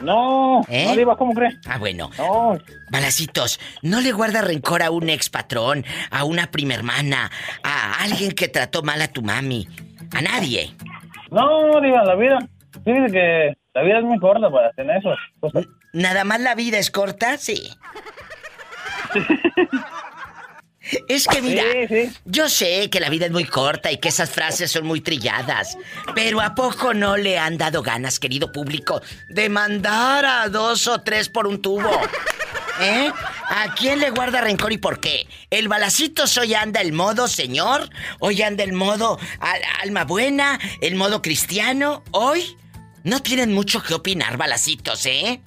No, ¿Eh? no, Diva, ¿cómo crees? Ah, bueno. No. Balacitos, ¿no le guarda rencor a un ex patrón, a una prima hermana, a alguien que trató mal a tu mami? A nadie. No, Diva, la vida. Sí, dice que la vida es muy corta para tener eso. ¿Nada más la vida es corta? Sí. Es que mira, yo sé que la vida es muy corta y que esas frases son muy trilladas, pero ¿a poco no le han dado ganas, querido público, de mandar a dos o tres por un tubo? ¿Eh? ¿A quién le guarda rencor y por qué? ¿El balacitos hoy anda el modo señor? ¿Hoy anda el modo al- alma buena? ¿El modo cristiano? ¿Hoy? No tienen mucho que opinar, balacitos, ¿eh?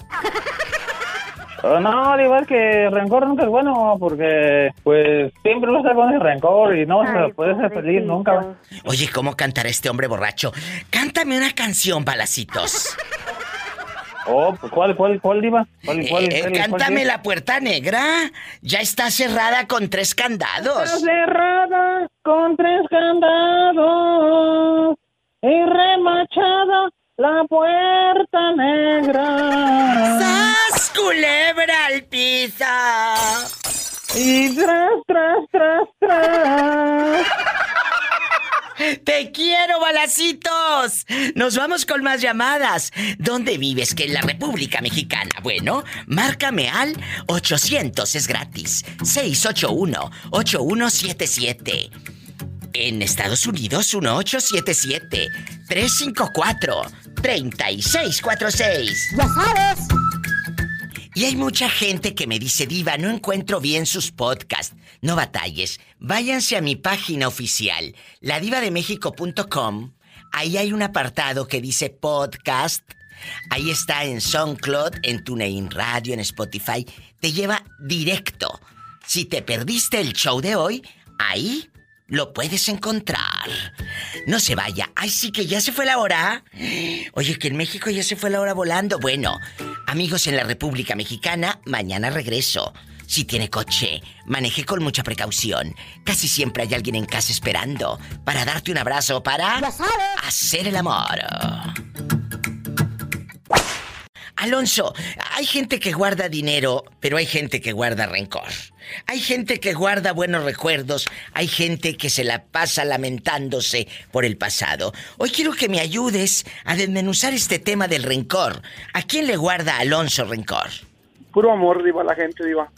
Oh, no, al igual que rencor nunca es bueno porque pues siempre uno está con el rencor y no se puede ser feliz nunca. Oye, ¿cómo cantará este hombre borracho? Cántame una canción, balacitos. Oh, pues ¿cuál, cuál, cuál, Diva? ¿Cuál, cuál, Eh, cuál- cántame la puerta negra. Ya está cerrada con tres Está candados. cerrada con tres candados y remachada la puerta negra. ¡Sas, culebra al piso! Y tras, tras, tras, tras. ¡Te quiero, balacitos! Nos vamos con más llamadas. ¿Dónde vives? Que en la República Mexicana. Bueno, márcame al 800, es gratis. 681-8177. En Estados Unidos, 1877-354-3646. Ya sabes. Y hay mucha gente que me dice, Diva, no encuentro bien sus podcasts. No batalles. Váyanse a mi página oficial, ladivademexico.com. Ahí hay un apartado que dice podcast. Ahí está en SoundCloud, en TuneIn Radio, en Spotify. Te lleva directo. Si te perdiste el show de hoy, ahí lo puedes encontrar. No se vaya. Ay, sí que ya se fue la hora. Oye, que en México ya se fue la hora volando. Bueno, amigos en la República Mexicana, mañana regreso. Si tiene coche, maneje con mucha precaución. Casi siempre hay alguien en casa esperando para darte un abrazo para hacer el amor. Alonso, hay gente que guarda dinero, pero hay gente que guarda rencor. Hay gente que guarda buenos recuerdos, hay gente que se la pasa lamentándose por el pasado. Hoy quiero que me ayudes a desmenuzar este tema del rencor. ¿A quién le guarda Alonso rencor? Puro amor, Diva, la gente, Diva.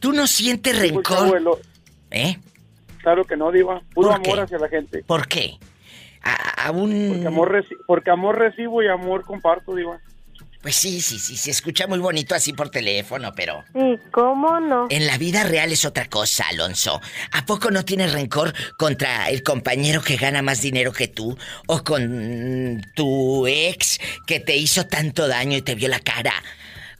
¿Tú no sientes rencor? ¿Eh? Claro que no, Diva. Puro ¿Por amor qué? hacia la gente. ¿Por qué? A, a un... Porque amor, reci- porque amor recibo y amor comparto, Diva. Pues sí, sí, sí, se escucha muy bonito así por teléfono, pero... ¿Y cómo no? En la vida real es otra cosa, Alonso. ¿A poco no tienes rencor contra el compañero que gana más dinero que tú? ¿O con tu ex que te hizo tanto daño y te vio la cara?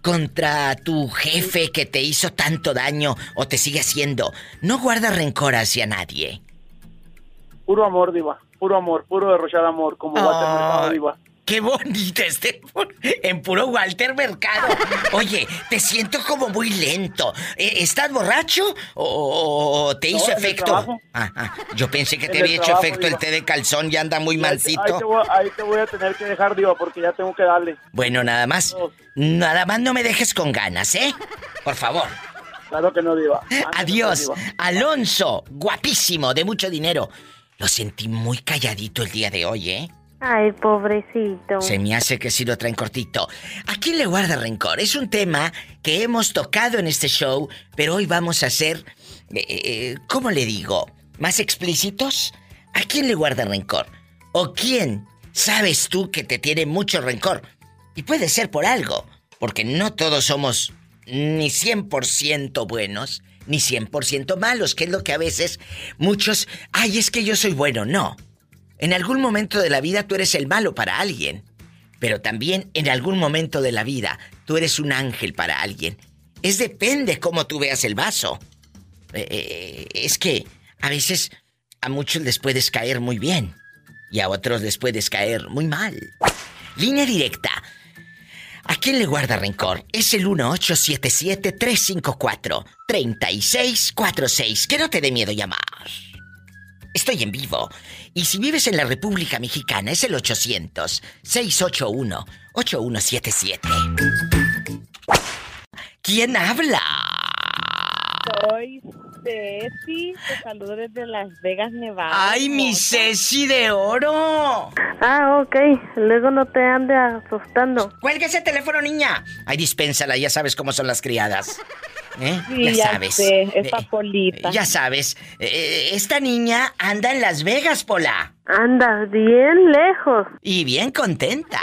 ¿Contra tu jefe que te hizo tanto daño o te sigue haciendo? No guardas rencor hacia nadie. Puro amor, Diva. Puro amor, puro derrochar amor, como Walter Ay. Mercado, Diva. Qué bonito este en puro Walter Mercado. Oye, te siento como muy lento. Eh, ¿Estás borracho o o te hizo efecto? Ah, ah, yo pensé que te había hecho trabajo, efecto el té de calzón y anda muy Ahí, ahí mansito. te voy, ahí te voy a tener que dejar, Diva, porque ya tengo que darle. Bueno, nada más. Nada más no me dejes con ganas, ¿eh? Por favor. Claro que no, Diva. Adiós. Diva. Alonso, guapísimo, de mucho dinero. Lo sentí muy calladito el día de hoy, ¿eh? Ay, pobrecito. Se me hace que sí lo traen cortito. ¿A quién le guarda rencor? Es un tema que hemos tocado en este show, pero hoy vamos a ser, eh, eh, ¿cómo le digo? ¿Más explícitos? ¿A quién le guarda rencor? ¿O quién sabes tú que te tiene mucho rencor? Y puede ser por algo, porque no todos somos ni 100% buenos, ni 100% malos, que es lo que a veces muchos, ay, es que yo soy bueno, no. En algún momento de la vida tú eres el malo para alguien, pero también en algún momento de la vida tú eres un ángel para alguien. Es depende cómo tú veas el vaso. Eh, eh, es que a veces a muchos les puedes caer muy bien y a otros les puedes caer muy mal. Línea directa. ¿A quién le guarda rencor? Es el 1877-354-3646. Que no te dé miedo llamar. Estoy en vivo. Y si vives en la República Mexicana, es el 800-681-8177. ¿Quién habla? Soy Ceci, te saludo desde Las Vegas, Nevada. ¡Ay, mi Ceci de oro! Ah, ok. Luego no te ande asustando. Cuelga ese teléfono, niña. Ay, dispénsala, ya sabes cómo son las criadas. ¿Eh? Sí, ya sé, esta Polita. Ya sabes, eh, esta niña anda en Las Vegas, Pola. Anda bien lejos. Y bien contenta.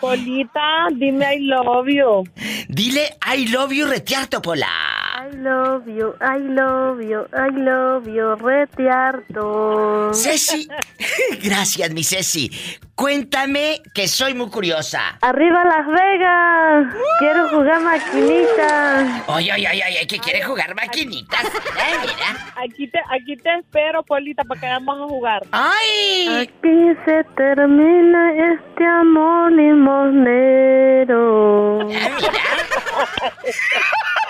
Polita, dime I love you. Dile I love you, retiarto, Pola. I love you, I love you, I love you, retiarto. Ceci, gracias, mi Ceci. Cuéntame que soy muy curiosa. Arriba Las Vegas. Quiero jugar maquinita. Oye, oye, oye, oye, que quiere jugar maquinitas. Mira. Aquí te, aquí te espero, Polita, para que vamos a jugar. ¡Ay! Aquí se termina este amor limonero. Shh,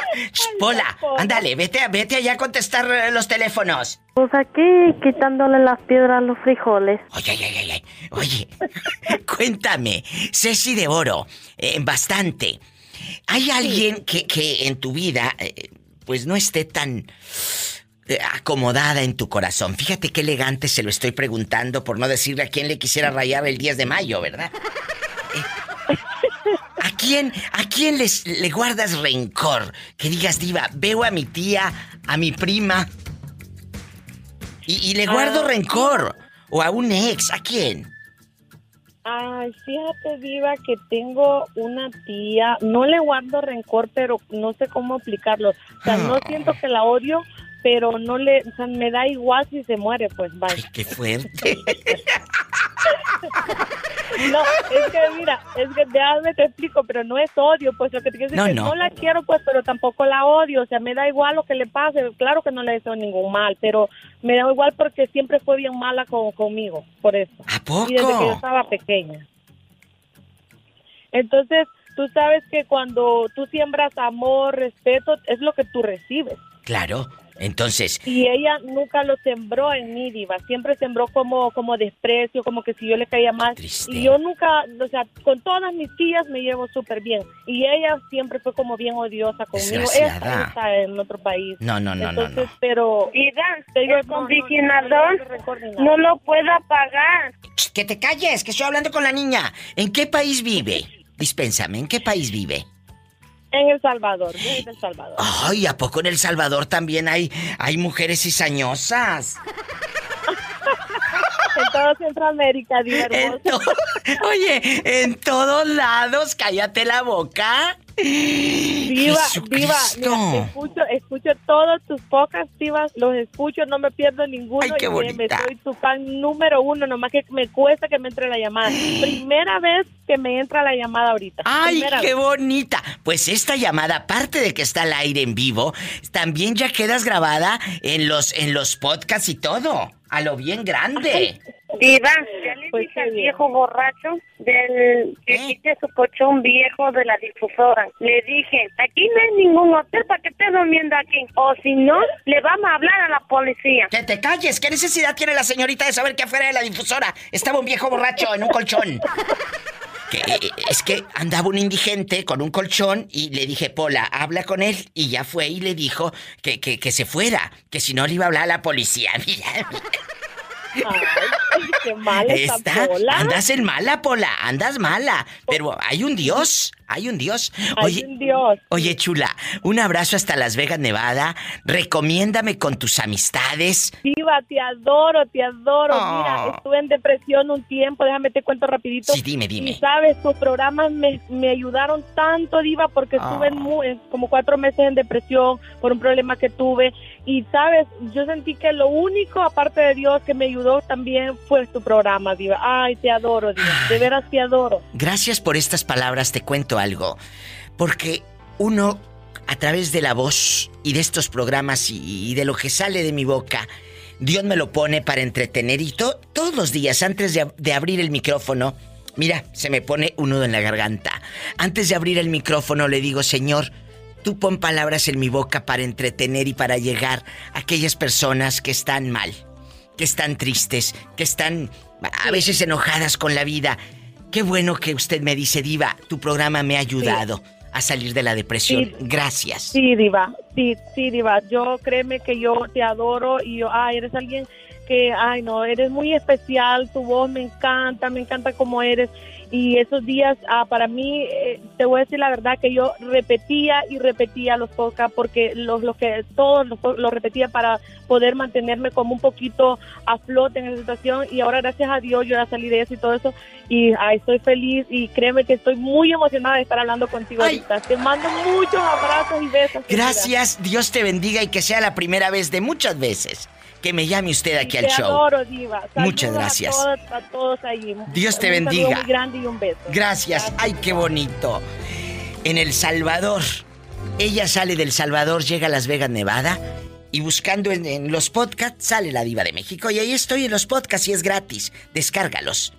Pola, ándale, vete, vete allá a contestar eh, los teléfonos. Pues aquí quitándole las piedras a los frijoles. Oye, oye, oye, oye. Oye, cuéntame, Ceci de Oro, eh, bastante. ¿Hay alguien que, que en tu vida, eh, pues no esté tan eh, acomodada en tu corazón? Fíjate qué elegante se lo estoy preguntando por no decirle a quién le quisiera rayar el 10 de mayo, ¿verdad? ¿A quién, a quién les, le guardas rencor? Que digas, diva, veo a mi tía, a mi prima, y, y le guardo Ah. rencor. O a un ex, ¿a quién? Ay, fíjate, Diva, que tengo una tía, no le guardo rencor, pero no sé cómo aplicarlo. O sea, no siento que la odio, pero no le, o sea, me da igual si se muere, pues vaya. ¡Qué fuerte! No, es que mira, es que déjame te explico, pero no es odio, pues lo que te quiero decir No, es que no. no la quiero, pues, pero tampoco la odio, o sea, me da igual lo que le pase, claro que no le deseo ningún mal, pero me da igual porque siempre fue bien mala con, conmigo, por eso. ¿A poco? Y desde que yo estaba pequeña. Entonces, tú sabes que cuando tú siembras amor, respeto, es lo que tú recibes. Claro. Entonces, Y ella nunca lo sembró en mí, Diva. Siempre sembró como, como desprecio, como que si yo le caía mal. Y yo nunca, o sea, con todas mis tías me llevo súper bien. Y ella siempre fue como bien odiosa conmigo. Desgraciada. Ella está en otro país. no, no, no, no, Entonces, no. pero... Ida, te digo, el no, no, condicionador no, no, no lo puedo apagar. Ch, Que te calles, que estoy hablando con la niña. ¿En qué país vive? Dispénsame, ¿en qué país vive? En El Salvador, de El Salvador. Ay, ¿a poco en El Salvador también hay, hay mujeres cizañosas? En todo Centroamérica, Diva hermosa. Oye, en todos lados, cállate la boca. Diva, diva, Jesucristo. mira, escucho, escucho todos tus pocas divas, los escucho, no me pierdo ninguno. Ay, qué y bonita. soy tu fan número uno, nomás que me cuesta que me entre la llamada. Primera vez que me entra la llamada ahorita. ¡Ay, Primera qué vez. bonita! Pues esta llamada, aparte de que está al aire en vivo, también ya quedas grabada en los, en los podcasts y todo. A lo bien grande. Diva, ya le Pues dije al viejo borracho del que quite su colchón viejo de la difusora. Le dije, aquí no hay ningún hotel para que esté durmiendo aquí. O si no, le vamos a hablar a la policía. Que te calles, ¿qué necesidad tiene la señorita de saber que afuera de la difusora estaba un viejo borracho en un colchón? Que, eh, es que andaba un indigente con un colchón y le dije, Pola, habla con él. Y ya fue y le dijo que, que, que se fuera, que si no le iba a hablar a la policía. Mira, qué Está, Pola. andas en mala, Pola, andas mala. Pero hay un Dios, hay un Dios. Hay Oye, un Dios. oye, chula, un abrazo hasta Las Vegas, Nevada. Recomiéndame con tus amistades. Diva, te adoro, te adoro. Oh. Mira, estuve en depresión un tiempo, déjame te cuento rapidito. Sí, dime, dime. Y sabes, tus programas me, me ayudaron tanto, Diva, porque estuve en mu- en como cuatro meses en depresión por un problema que tuve. Y sabes, yo sentí que lo único, aparte de Dios, que me ayudó también fue tu programa, Diva. Ay, te adoro, Diva. De veras te adoro. Gracias por estas palabras, te cuento algo. Porque uno, a través de la voz y de estos programas y, y de lo que sale de mi boca, Dios me lo pone para entretener y to- todos los días, antes de abrir el micrófono, mira, se me pone un nudo en la garganta. Antes de abrir el micrófono le digo, Señor, tú pon palabras en mi boca para entretener y para llegar a aquellas personas que están mal, que están tristes, que están a veces enojadas con la vida. Qué bueno que usted me dice, Diva, tu programa me ha ayudado a salir de la depresión. Sí. Gracias. Sí, Diva. Sí, sí, Diva. Yo créeme que yo te adoro y yo, ay, eres alguien que, ay, no, eres muy especial. Tu voz me encanta, me encanta cómo eres. Y esos días ah, para mí eh, te voy a decir la verdad que yo repetía y repetía los podcasts porque los lo que todos los, los repetía para poder mantenerme como un poquito a flote en esa situación y ahora gracias a Dios yo ya salí de eso y todo eso y ay, estoy feliz y créeme que estoy muy emocionada de estar hablando contigo ahorita. Te mando muchos abrazos y besos. Gracias, Dios te bendiga y que sea la primera vez de muchas veces que me llame usted aquí al Te show. adoro, Diva. Muchas gracias. A todos, a todos ahí. Dios te Un bendiga. muy grande y un beso. Gracias. Ay, qué bonito. En El Salvador. Ella sale del Salvador, llega a Las Vegas, Nevada. Y buscando en, en los podcasts sale la diva de México. Y ahí estoy en los podcasts y es gratis. Descárgalos.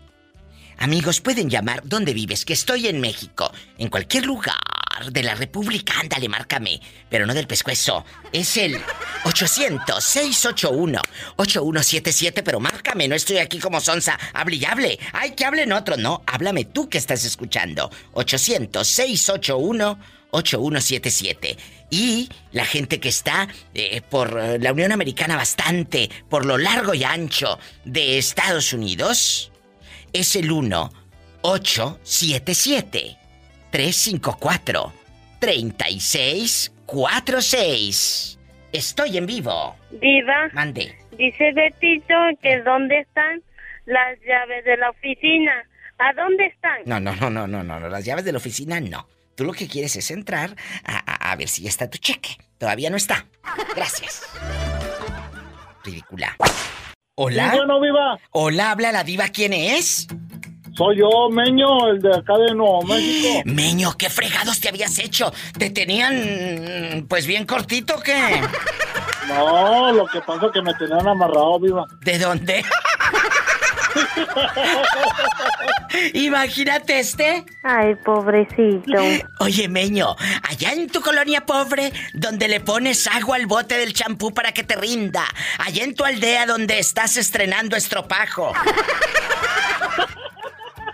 Amigos, pueden llamar ¿Dónde vives? Que estoy en México. En cualquier lugar de la República. Ándale, márcame. Pero no del pescuezo. Es el 800-681-8177. Pero márcame, no estoy aquí como sonsa. Hable y hable. Ay, que hablen otros. No, háblame tú que estás escuchando. 800-681-8177. Y la gente que está eh, por eh, la Unión Americana bastante, por lo largo y ancho de Estados Unidos, es el 1-877-354-3646. Estoy en vivo. Diva, Mande. dice Betito que dónde están las llaves de la oficina. ¿A dónde están? No, no, no, no, no, no, no, las llaves de la oficina no. Tú lo que quieres es entrar a, a- a ver si ya está tu cheque. Todavía no está. Gracias. Ridícula. Hola. Bueno, viva. Hola, habla la diva. ¿Quién es? Soy yo, Meño, el de acá de Nuevo México. Meño, ¿qué fregados te habías hecho? ¿Te tenían, pues, bien cortito o qué? No, lo que pasa es que me tenían amarrado, viva. ¿De dónde? Imagínate este. Ay, pobrecito. Oye, Meño, allá en tu colonia pobre, donde le pones agua al bote del champú para que te rinda. Allá en tu aldea donde estás estrenando estropajo.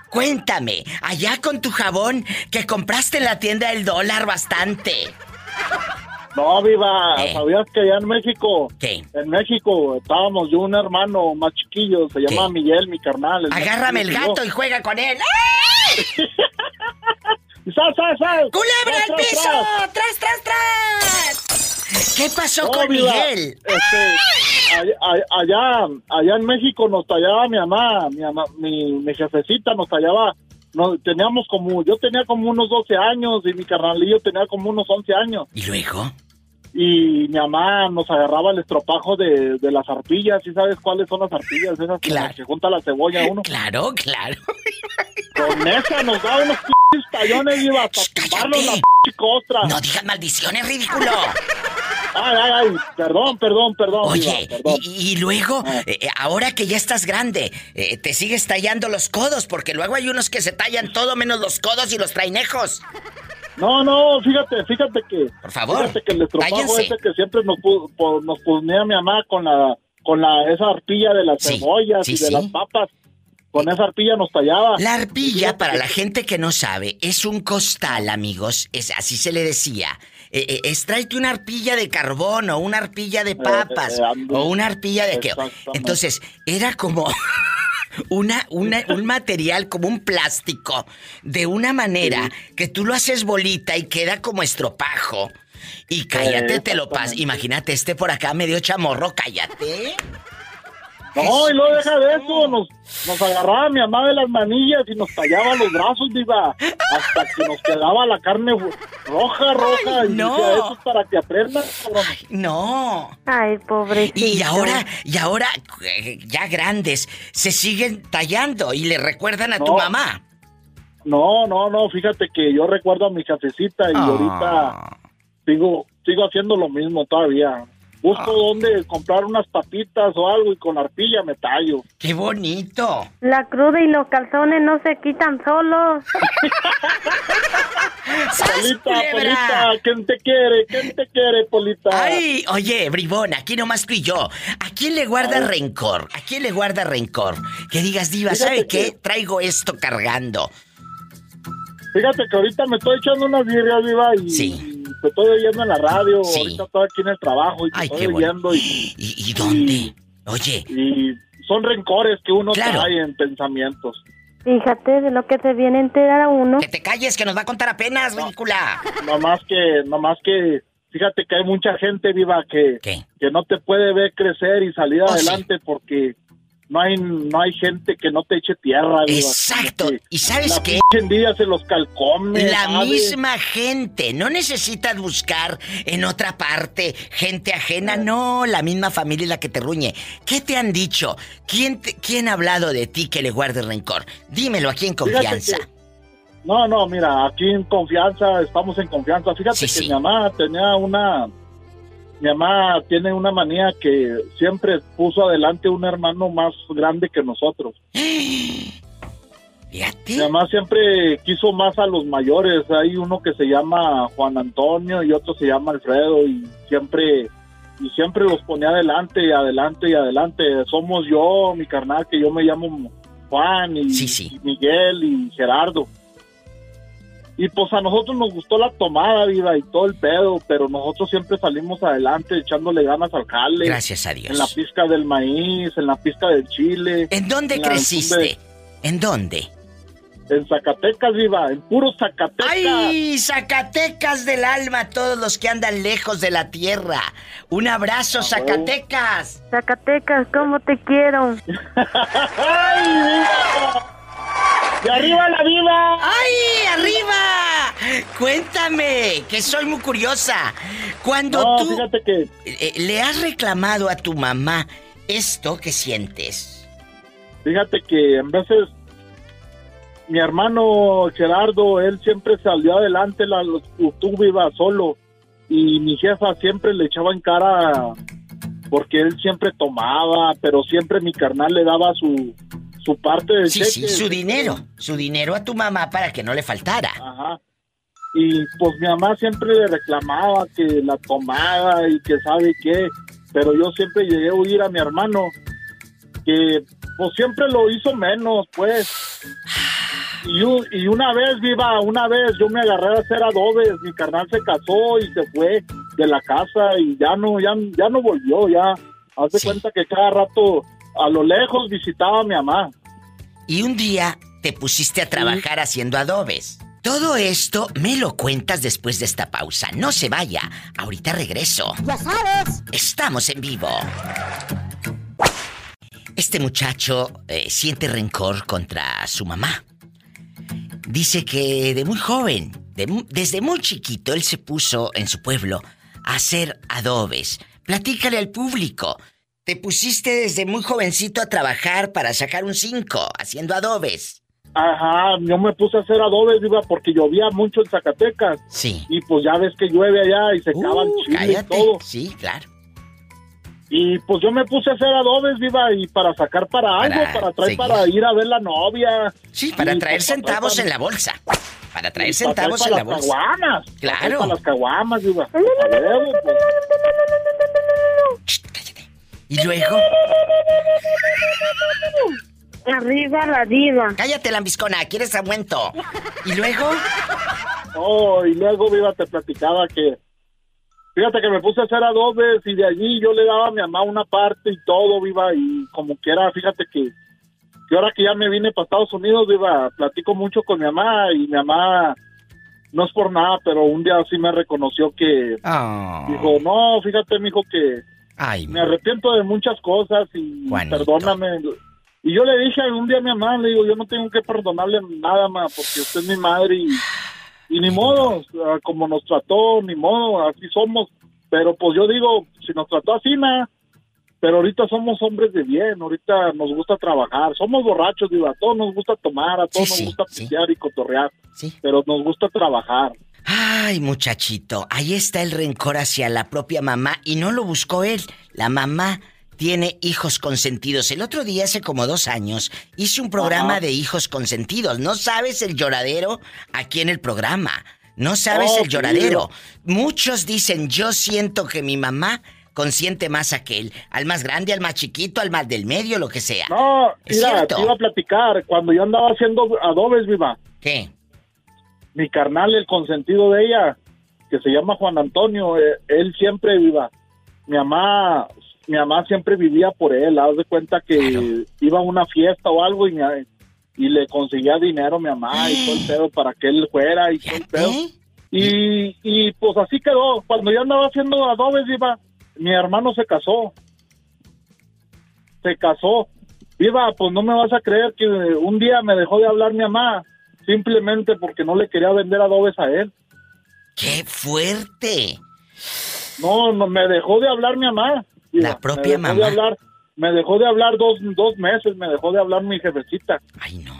Cuéntame, allá con tu jabón que compraste en la tienda del dólar bastante. No, viva, ¿Qué? ¿sabías que allá en México? ¿Qué? En México estábamos yo un hermano más chiquillo, se llama Miguel, mi carnal. más Agárrame el gato y juega con él. yo. ¡Sal, sal, sal! ¡Culebra al piso! tras, ¡Tras, tras! ¿Qué pasó No, con Miguel? este, allá, allá, allá en México nos tallaba mi mamá, mi, mamá, mi, mi jefecita nos tallaba, nos, teníamos como, yo tenía como unos 12 años y mi carnalillo tenía como unos 11 años. ¿Y luego? Y mi mamá nos agarraba el estropajo de, de las arpillas, ¿sí sabes cuáles son las arpillas? Esas con las que junta la cebolla uno. Claro, claro. Con esa nos daba unos p***s tallones y iba hasta tumbarnos la p*** costra. No digas maldiciones, ridículo. Ay, ay, ay, perdón, perdón, perdón. Oye, perdón. y, y luego, eh, eh, ahora que ya estás grande, eh, te sigues tallando los codos, porque luego hay unos que se tallan todo menos los codos y los trainejos. No, no, fíjate, fíjate que. Por favor, Fíjate que el estropajo ese que siempre nos, po- nos ponía mi mamá con la con la esa arpilla de las Sí, cebollas sí, y de sí. las papas. Con esa arpilla nos tallaba. La arpilla, para la gente que no sabe, es un costal, amigos. Es, así se le decía. Eh, eh, es tráete una arpilla de carbón o una arpilla de papas eh, o una arpilla de qué. Entonces, era como una, una, un material como un plástico de una manera que tú lo haces bolita y queda como estropajo. Y cállate, te lo pasas. Imagínate, este por acá medio chamorro, cállate. No, y no deja de eso, nos, nos agarraba mi mamá de las manillas y nos tallaba los brazos, diva, hasta que nos quedaba la carne roja, roja. y no. eso es para que aprendas, cabrón". No. Ay, pobrecito. Y ahora, y ahora, eh, ya grandes, se siguen tallando y le recuerdan a tu mamá. No, no, no, fíjate que yo recuerdo a mi cafecita y Ah. ahorita sigo, sigo haciendo lo mismo todavía. Busco dónde comprar unas papitas o algo y con arpilla me tallo. ¡Qué bonito! La cruda y los calzones no se quitan solos. Polita! Polita, ¿quién te quiere? ¿Quién te quiere, Polita? Ay, oye, bribón, aquí nomás tú y yo. ¿A quién le guarda rencor? ¿A quién le guarda rencor? Que digas, diva, Fíjate ¿sabe que- qué? Traigo esto cargando. Fíjate que ahorita me estoy echando unas birrias, viva, y Sí. Te estoy oyendo en la radio. Sí. Ahorita estoy aquí en el trabajo y te Ay, estoy bueno. oyendo. Y, ¿Y, dónde? Oye. Y son rencores que uno Claro. trae en pensamientos. Fíjate de lo que se viene a enterar a uno. Que te calles, que nos va a contar apenas, ridícula. No más que, no más que, fíjate que hay mucha gente viva que, que no te puede ver crecer y salir Oh, sí. adelante porque no hay, no hay gente que no te eche tierra. Exacto. ¿Y sabes qué? envidia se los calcome. La ¿sabes? misma gente. No necesitas buscar en otra parte gente ajena. No, la misma familia es la que te ruñe. ¿Qué te han dicho? ¿Quién, te- quién ha hablado de ti que le guarde rencor? Dímelo aquí en confianza. que- No, no, mira, aquí en confianza, estamos en confianza. Fíjate que mi mamá tenía una... Mi mamá tiene una manía que siempre puso adelante un hermano más grande que nosotros. Mi mamá siempre quiso más a los mayores. Hay uno que se llama Juan Antonio y otro se llama Alfredo y siempre y siempre los ponía adelante y adelante y adelante. Somos yo, mi carnal, que yo me llamo Juan y, y Miguel y Gerardo. Y pues a nosotros nos gustó la tomada, viva, y todo el pedo, pero nosotros siempre salimos adelante echándole ganas al jale. Gracias a Dios. En la pizca del maíz, en la pizca del chile. ¿En dónde creciste? ¿En dónde? En Zacatecas, viva, en puro Zacatecas. ¡Ay! Zacatecas del alma, todos los que andan lejos de la tierra. Un abrazo, Zacatecas. Zacatecas, ¿cómo te quiero? ¡Ay, ¡Y arriba la viva! ¡Ay, arriba! Cuéntame, que soy muy curiosa. Cuando No, tú que... eh, le has reclamado a tu mamá esto que sientes. Fíjate que en veces mi hermano Gerardo, él siempre salió adelante, la, tú viva solo. Y mi jefa siempre le echaba en cara porque él siempre tomaba, pero siempre mi carnal le daba su, su parte del Sí, cheque. sí, su dinero. Su dinero a tu mamá para que no le faltara. Ajá. Y pues mi mamá siempre le reclamaba que la tomaba y que sabe qué, pero yo siempre llegué a oír a mi hermano que pues siempre lo hizo menos, pues. Y, y una vez, viva, una vez yo me agarré a hacer adobes, mi carnal se casó y se fue de la casa y ya no, ya, ya no volvió, ya. Haz de cuenta que cada rato a lo lejos visitaba a mi mamá. Y un día te pusiste a trabajar haciendo adobes. Todo esto me lo cuentas después de esta pausa. No se vaya. Ahorita regreso. Ya sabes. Estamos en vivo. Este muchacho eh, siente rencor contra su mamá. Dice que de muy joven, de desde muy chiquito, él se puso en su pueblo a hacer adobes. Platícale al público. Te pusiste desde muy jovencito a trabajar para sacar un 5 haciendo adobes. Ajá, yo me puse a hacer adobes, iba porque llovía mucho en Zacatecas. Sí. Y pues ya ves que llueve allá y se acaba el chile cállate. y todo. Sí, claro. Y pues yo me puse a hacer adobes, viva, y para sacar para algo, Para para traer seguir. para ir a ver la novia. Sí, para Y, traer pues, centavos para- en la bolsa. Para traer y para centavos en la para bolsa. las caguamas. Para Claro. Para las caguamas, viva. A huevo, pues. Y luego. Arriba la diva. Cállate, lambiscona, ¿quieres aumento? ¿Y luego? Oh, y luego, viva, te platicaba que... Fíjate que me puse a hacer adobes y de allí yo le daba a mi mamá una parte y todo, viva, y como quiera, fíjate que... Que ahora que ya me vine para Estados Unidos, viva, platico mucho con mi mamá y mi mamá... No es por nada, pero un día sí me reconoció que... Dijo, no, fíjate, mijo, que... Ay, me arrepiento de muchas cosas y Juanito. perdóname. Y yo le dije un día a mi mamá, le digo, yo no tengo que perdonarle nada más porque usted es mi madre y, y ni modo, como nos trató, ni modo, así somos. Pero pues yo digo, si nos trató así, nada. Pero ahorita somos hombres de bien, ahorita nos gusta trabajar, somos borrachos, digo, a todos nos gusta tomar, a todos Sí, nos sí, gusta pistear y cotorrear, pero nos gusta trabajar. Ay, muchachito, ahí está el rencor hacia la propia mamá y no lo buscó él. La mamá tiene hijos consentidos. El otro día, hace como dos años, hice un programa de hijos consentidos. No sabes el lloradero aquí en el programa. No sabes Oh, el lloradero. Muchos dicen, yo siento que mi mamá consiente más a aquel. Al más grande, al más chiquito, al más del medio, lo que sea. No, mira, te iba a platicar, cuando yo andaba haciendo adobes, viva. ¿Qué? Mi carnal, el consentido de ella, que se llama Juan Antonio, eh, él siempre viva. Mi mamá, mi mamá siempre vivía por él, haz de cuenta que iba a una fiesta o algo y y le conseguía dinero a mi mamá y todo el pedo para que él fuera y todo el pedo. Y, y pues así quedó. Cuando yo andaba haciendo adobes, iba, mi hermano se casó. Se casó. Iba, pues no me vas a creer que un día me dejó de hablar mi mamá simplemente porque no le quería vender adobes a él. ¡Qué fuerte! No, no, me dejó de hablar mi mamá. La propia me dejó de mamá. hablar, me dejó de hablar dos, dos meses, me dejó de hablar mi jefecita.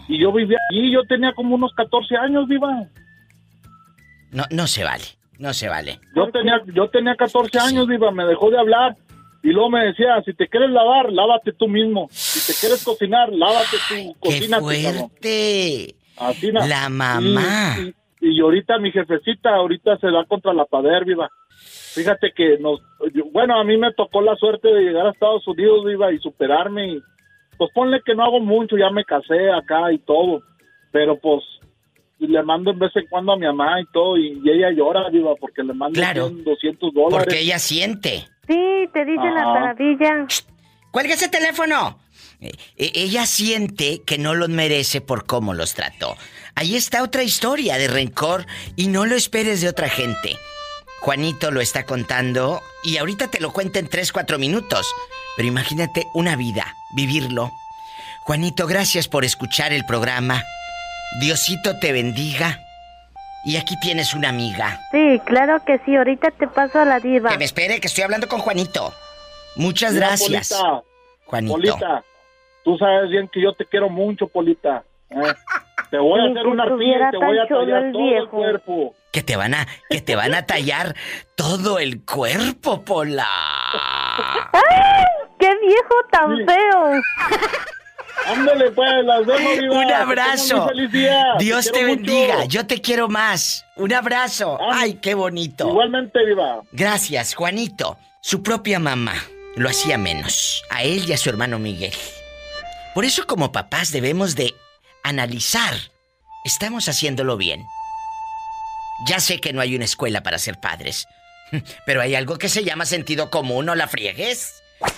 Y yo vivía allí, yo tenía como unos 14 años, viva. No, no se vale, no se vale. Yo tenía, yo tenía 14 años, Diva, me dejó de hablar. Y luego me decía, si te quieres lavar, lávate tú mismo. Si te quieres cocinar, lávate tú, cocínate. cabrón. fuerte! Así na- La mamá. Y, y- y ahorita mi jefecita, ahorita se da contra la pader, Viva. Fíjate que nos... yo- bueno, a mí me tocó la suerte de llegar a Estados Unidos, Viva, y superarme. Y, pues ponle que no hago mucho, ya me casé acá y todo. Pero pues le mando en vez en cuando a mi mamá y todo. Y, y ella llora, Viva, porque le mando Claro. 100, 200 dólares. Porque ella siente. Sí, te dicen las Ajá. maravillas. ¡Cuelga ese teléfono! Eh, eh, ella siente que no los merece por cómo los trató. Ahí está otra historia de rencor y no lo esperes de otra gente. Juanito lo está contando y ahorita te lo cuenta en 3, 4 minutos. Pero imagínate una vida, vivirlo. Juanito, gracias por escuchar el programa. Diosito te bendiga. Y aquí tienes una amiga. Sí, claro que sí. Ahorita te paso a la diva. Que me espere, que estoy hablando con Juanito. Muchas Mira, gracias. Polita, Juanito. Polita, tú sabes bien que yo te quiero mucho, Polita. ¿eh? Te voy a hacer una arpilla y te voy a tallar el todo el cuerpo. Que te van a, que te van a tallar todo el cuerpo, Pola. ¡Ay! ¡Qué viejo tan feo! Ándale, pues, las dejo, Diva. Un abrazo. Dios te mucho. bendiga. Yo te quiero más. Un abrazo. Ay, qué bonito. Igualmente, Diva. Gracias, Juanito. Su propia mamá lo hacía menos. A él y a su hermano Miguel. Por eso como papás debemos de analizar. ¿Estamos haciéndolo bien? Ya sé que no hay una escuela para ser padres. Pero hay algo que se llama sentido común, ¿no la friegues?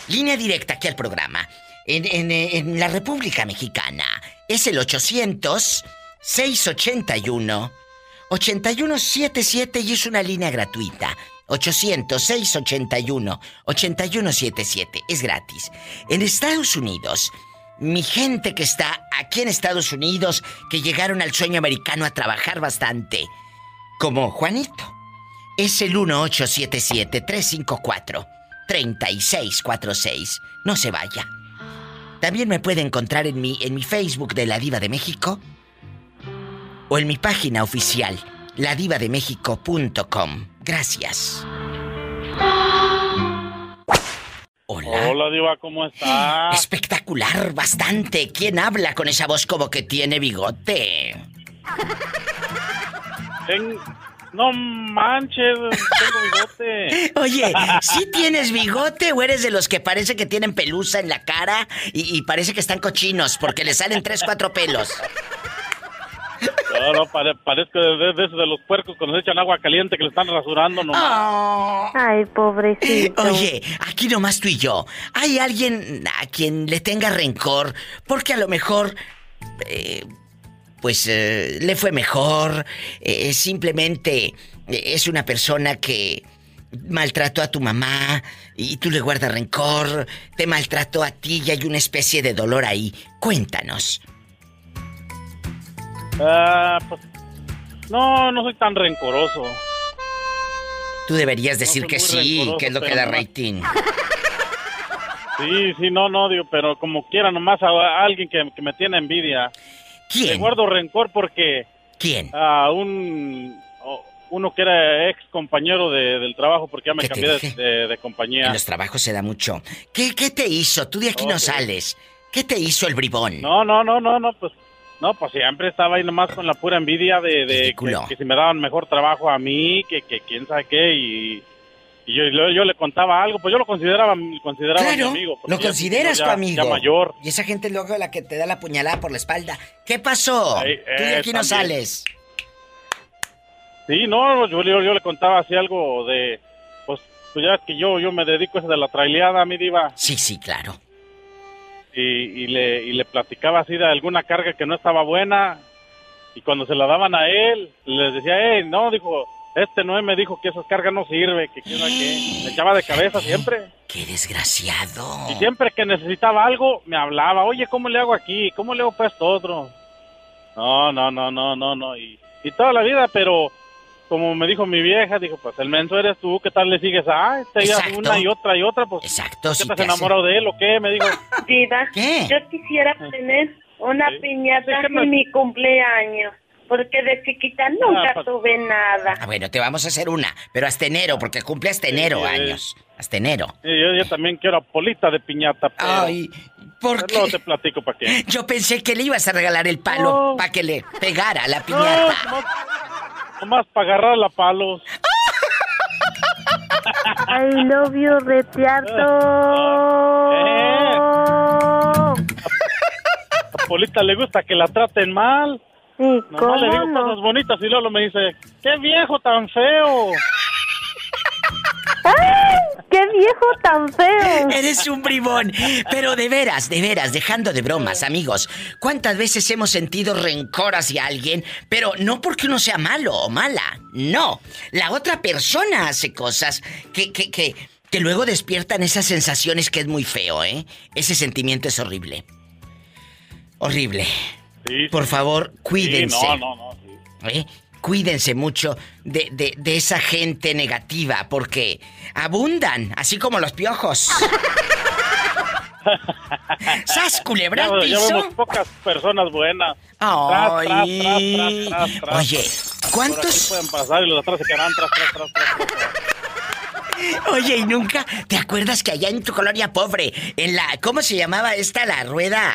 Línea directa aquí al programa. En, en, eh, en la República Mexicana es el 800-681-8177 y es una línea gratuita. 800-681-8177. Es gratis. En Estados Unidos, mi gente que está aquí en Estados Unidos, que llegaron al sueño americano a trabajar bastante, como Juanito, es el 1877-354-3646. No se vaya. También me puede encontrar en mi, en mi Facebook de La Diva de México o en mi página oficial, ladivademéxico.com. Gracias. Hola. Hola, Diva, ¿cómo está? Espectacular, bastante. ¿Quién habla con esa voz como que tiene bigote? Ten- No manches, tengo bigote. Oye, ¿sí tienes bigote o eres de los que parece que tienen pelusa en la cara y, y parece que están cochinos porque le salen tres, cuatro pelos? No, no, pare- parezco de, de, de esos de los puercos cuando se echan agua caliente que le están rasurando nomás. Ay, pobrecito. Oye, aquí nomás tú y yo. ¿Hay alguien a quien le tenga rencor? Porque a lo mejor... eh, pues eh, le fue mejor. eh, simplemente eh, es una persona que maltrató a tu mamá y tú le guardas rencor. Te maltrató a ti y hay una especie de dolor ahí. Cuéntanos. Ah, pues, no, no soy tan rencoroso. Tú deberías decir soy que sí, que es lo que da no. rating. Sí, sí, no, no, digo, pero como quiera nomás a, a alguien que, que me tiene envidia. ¿Quién? Le guardo rencor porque... ¿Quién? A un... Uno que era ex compañero de- del trabajo porque ya me ¿Qué te cambié de, de- de compañía. En los trabajos se da mucho. ¿Qué, qué te hizo? Tú de aquí no Ok. sales. ¿Qué te hizo el bribón? No, no, no, no, no, pues... No, pues siempre estaba ahí nomás con la pura envidia de, de que, si me daban mejor trabajo a mí, que, que quién sabe qué, y, y yo, yo, yo le contaba algo, pues yo lo consideraba, consideraba mi amigo. porque lo consideras ya- tu amigo. Ya mayor. Y esa gente luego la que te da la puñalada por la espalda. ¿Qué pasó? Tú de eh, aquí no sales. Sí, no, yo, yo, yo le contaba así algo de, pues, pues ya que yo, yo me dedico a eso de la traileada, mi diva. Sí, sí, claro. Y, y le, y le platicaba así de alguna carga que no estaba buena y cuando se la daban a él, les decía, hey, no, dijo, este Noé me dijo que esa carga no sirve, que quién sabe qué. Me echaba de cabeza siempre. ¡Qué desgraciado! Y siempre que necesitaba algo, me hablaba, oye, ¿cómo le hago aquí? ¿Cómo le hago para esto otro? No, no, no, no, no, no. Y, y toda la vida, pero como me dijo mi vieja, dijo, pues el menso eres tú, ¿qué tal le sigues? Ah, te una y otra y otra, pues. Exacto, ¿qué si te has te hace- enamorado de él o qué? Me dijo. Diva, ¿Qué? yo quisiera tener una piñata en mi cumpleaños, porque de chiquita nunca Ah, tuve nada. Ah, bueno, te vamos a hacer una, pero hasta enero, porque cumple hasta enero Sí. años. Hasta enero. Sí, yo, yo también quiero polita de piñata, pero... Ay, ¿por Luego te platico para qué. Yo pensé que le ibas a regalar el palo No. para que le pegara la No, piñata. Nomás, para agarrar la palos. I love you, Retiarto. A Polita le gusta que la traten mal. Sí, Nomás le digo cosas bonitas y luego me dice, qué viejo tan feo. ¡Ay! ¡Qué viejo tan feo! Eres un bribón. Pero de veras, de veras, dejando de bromas, amigos. ¿Cuántas veces hemos sentido rencor hacia alguien? Pero no porque uno sea malo o mala. No. La otra persona hace cosas que, que, que, que luego despiertan esas sensaciones que es muy feo, ¿eh? Ese sentimiento es horrible. Horrible. Sí, Por favor, cuídense. Sí, no, no, no. sí. ¿eh? Cuídense mucho de, de- de esa gente negativa, porque abundan, así como los piojos. ¡Sas, culebra piso! vemos pocas personas buenas. Ay. Tras, tras, tras. Oye, ¿cuántos- Por aquí pueden pasar y los atrás se quedarán tras, tras, tras, tras, tras. Oye, y nunca te acuerdas que allá en tu colonia pobre, en la. ¿Cómo se llamaba esta la rueda?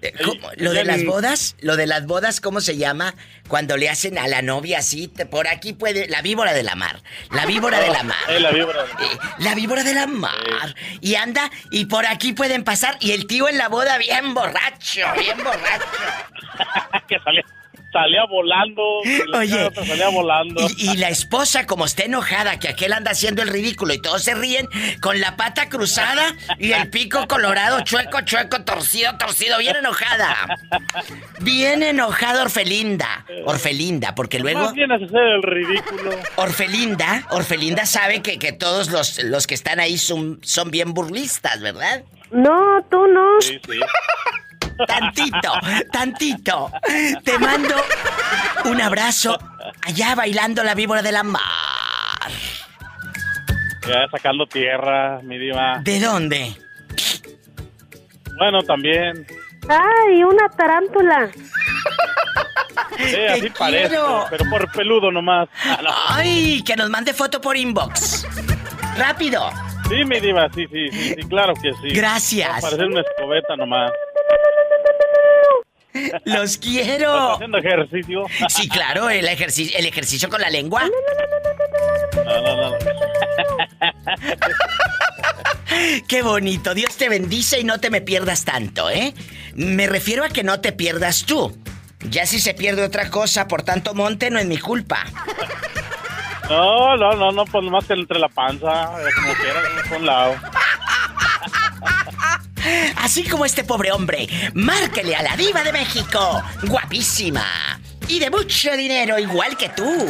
Eh, ¿cómo? Lo de las bodas, lo de las bodas, ¿cómo se llama? Cuando le hacen a la novia así, te- por aquí puede. La víbora de la mar. La víbora de la mar. Eh, la víbora. Eh, la víbora de la mar. Y anda, y por aquí pueden pasar. Y el tío en la boda bien borracho, bien borracho. que salía volando. y la Oye, salía volando. Y, y la esposa, como está enojada, que aquel anda haciendo el ridículo y todos se ríen, con la pata cruzada y el pico colorado, chueco, chueco, torcido, torcido, bien enojada. Bien enojada Orfelinda. Orfelinda, porque luego. Más bien hace hacer el ridículo. Orfelinda, Orfelinda sabe que, que todos los, los que están ahí son, son bien burlistas, ¿verdad? No, tú no. Sí, sí. Tantito, tantito. Te mando un abrazo allá bailando la víbora de la mar. Ya sacando tierra, mi diva. ¿De dónde? Bueno, también. ¡Ay, una tarántula! Sí, así parece. quiero. Pero por peludo nomás. Ah, no. ¡Ay! Que nos mande foto por inbox. ¡Rápido! Sí, mi diva, sí, sí, sí, sí, claro que sí. Gracias. Parece una escobeta nomás. ¡Los ¿Estás quiero! haciendo ejercicio? Sí, claro, el ejercicio, el ejercicio con la lengua. No, no, no. Qué bonito. Dios te bendice y no te me pierdas tanto, ¿eh? Me refiero a que no te pierdas tú. Ya si se pierde otra cosa por tanto monte, no es mi culpa. No, no, no, no, pues nomás entre la panza, eh, como quieras, por un lado. Así como este pobre hombre, márquele a la diva de México. Guapísima. Y de mucho dinero, igual que tú.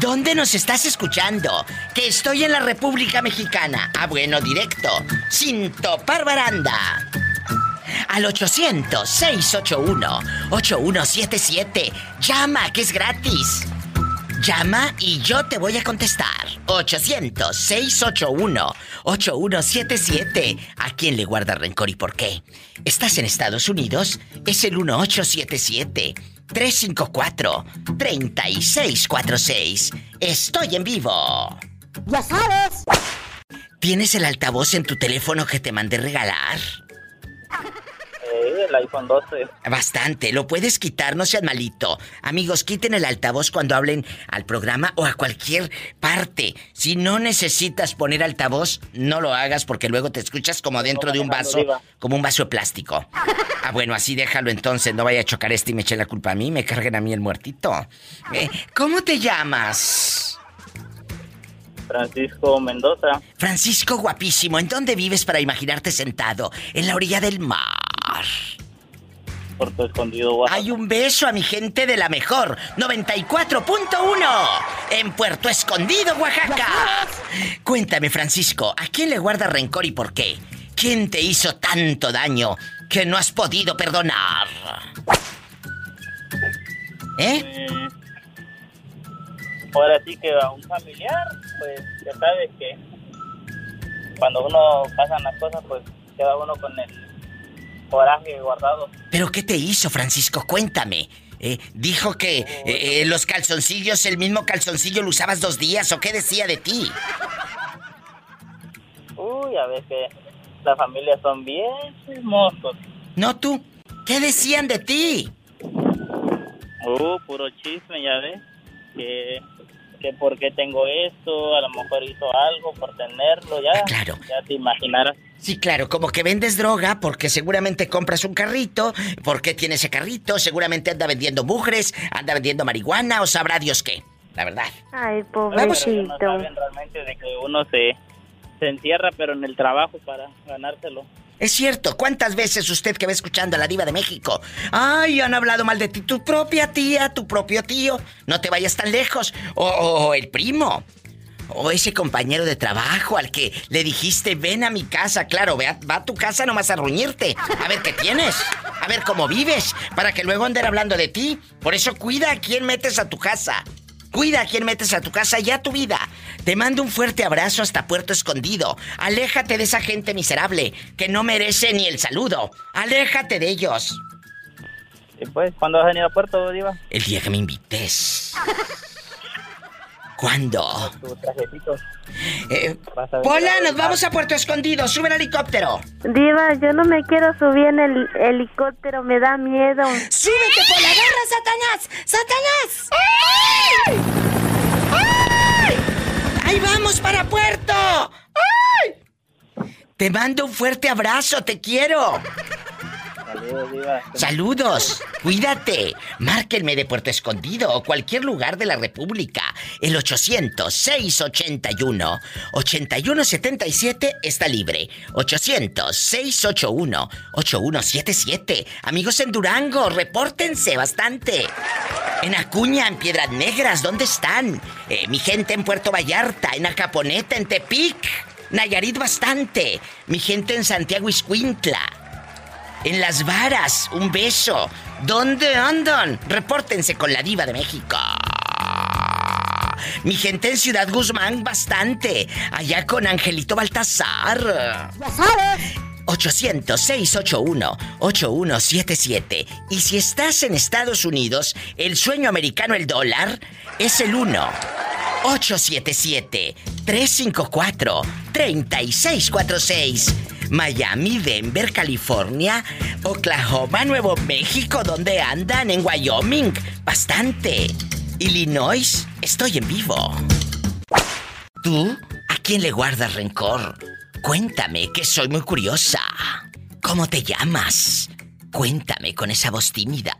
¿Dónde nos estás escuchando? Que estoy en la República Mexicana. Ah, bueno, directo. Sin topar baranda. Al 800-681-8177. Llama, que es gratis. Llama y yo te voy a contestar. 800-681-8177. ¿A quién le guarda rencor y por qué? ¿Estás en Estados Unidos? Es el 1877-354-3646. Estoy en vivo. Ya sabes. ¿Tienes el altavoz en tu teléfono que te mandé regalar? El iPhone 12. Bastante, lo puedes quitar, no seas malito. Amigos, quiten el altavoz cuando hablen al programa o a cualquier parte. Si no necesitas poner altavoz, no lo hagas porque luego te escuchas como dentro de un vaso, como un vaso de plástico. Ah, bueno, así déjalo entonces, no vaya a chocar este y me eche la culpa a mí, me carguen a mí el muertito. Eh, ¿Cómo te llamas? Francisco Mendoza. Francisco guapísimo, ¿en dónde vives para imaginarte sentado? En la orilla del mar. Puerto Escondido, Oaxaca. Hay un beso a mi gente de la mejor 94.1 en Puerto Escondido, Oaxaca. Cuéntame, Francisco, ¿a quién le guarda rencor y por qué? ¿Quién te hizo tanto daño que no has podido perdonar? ¿Eh? Eh, ahora sí que a un familiar, pues ya sabes que cuando uno pasan las cosas, pues queda uno con el coraje guardado. ¿Pero qué te hizo, Francisco? Cuéntame. Eh, dijo que eh, eh, los calzoncillos, el mismo calzoncillo lo usabas dos días, ¿o qué decía de ti? Uy, a veces las familias son bien chismosos. No tú. ¿Qué decían de ti? Uh, puro chisme, ya ves. Que, que porque tengo esto, a lo mejor hizo algo por tenerlo, ya. claro. Ya te imaginarás. Sí, claro, como que vendes droga porque seguramente compras un carrito, porque tiene ese carrito, seguramente anda vendiendo mugres, anda vendiendo marihuana o sabrá Dios qué. La verdad. Ay, Pero no pobrecito. saben realmente de que uno se, se encierra, pero en el trabajo para ganárselo. Es cierto, ¿cuántas veces usted que va escuchando a la diva de México? Ay, han hablado mal de ti, tu propia tía, tu propio tío, no te vayas tan lejos, o, o el primo, o ese compañero de trabajo al que le dijiste, ven a mi casa, claro, ve a- va a tu casa nomás a ruñirte, a ver qué tienes, a ver cómo vives, para que luego anden hablando de ti. Por eso cuida a quién metes a tu casa. Cuida a quién metes a tu casa y a tu vida. Te mando un fuerte abrazo hasta Puerto Escondido. Aléjate de esa gente miserable que no merece ni el saludo. Aléjate de ellos. Y pues, ¿cuándo vas a venir a Puerto, Diva? El día que me invites. ¿Cuándo? Tu trajecito. Eh, Pola, nos vamos a Puerto Escondido. Sube el helicóptero. Diva, yo no me quiero subir en el helicóptero, me da miedo. ¡Súbete, Pola! ¡Agarra, Satanás! ¡Satanás! ¡Ahí vamos para Puerto! ¡Ay! Te mando un fuerte abrazo, te quiero. Saludos, cuídate. Márquenme de Puerto Escondido o cualquier lugar de la República. El 800-681-8177 está libre. 800-681-8177. Amigos en Durango, repórtense bastante. En Acuña, en Piedras Negras, ¿dónde están? Eh, mi gente en Puerto Vallarta, en Acaponeta, en Tepic. Nayarit bastante. Mi gente en Santiago Iscuintla. En las varas, un beso. ¿Dónde andan? Repórtense con la diva de México. Mi gente en Ciudad Guzmán, bastante. Allá con Angelito Baltasar. Ya sabes. 800-681-8177. Y si estás en Estados Unidos, el sueño americano, el dólar, es el 1. 877-354-3646. Miami, Denver, California, Oklahoma, Nuevo México, ¿dónde andan? En Wyoming, bastante. Illinois, estoy en vivo. ¿Tú? ¿A quién le guardas rencor? Cuéntame, que soy muy curiosa. ¿Cómo te llamas? Cuéntame con esa voz tímida.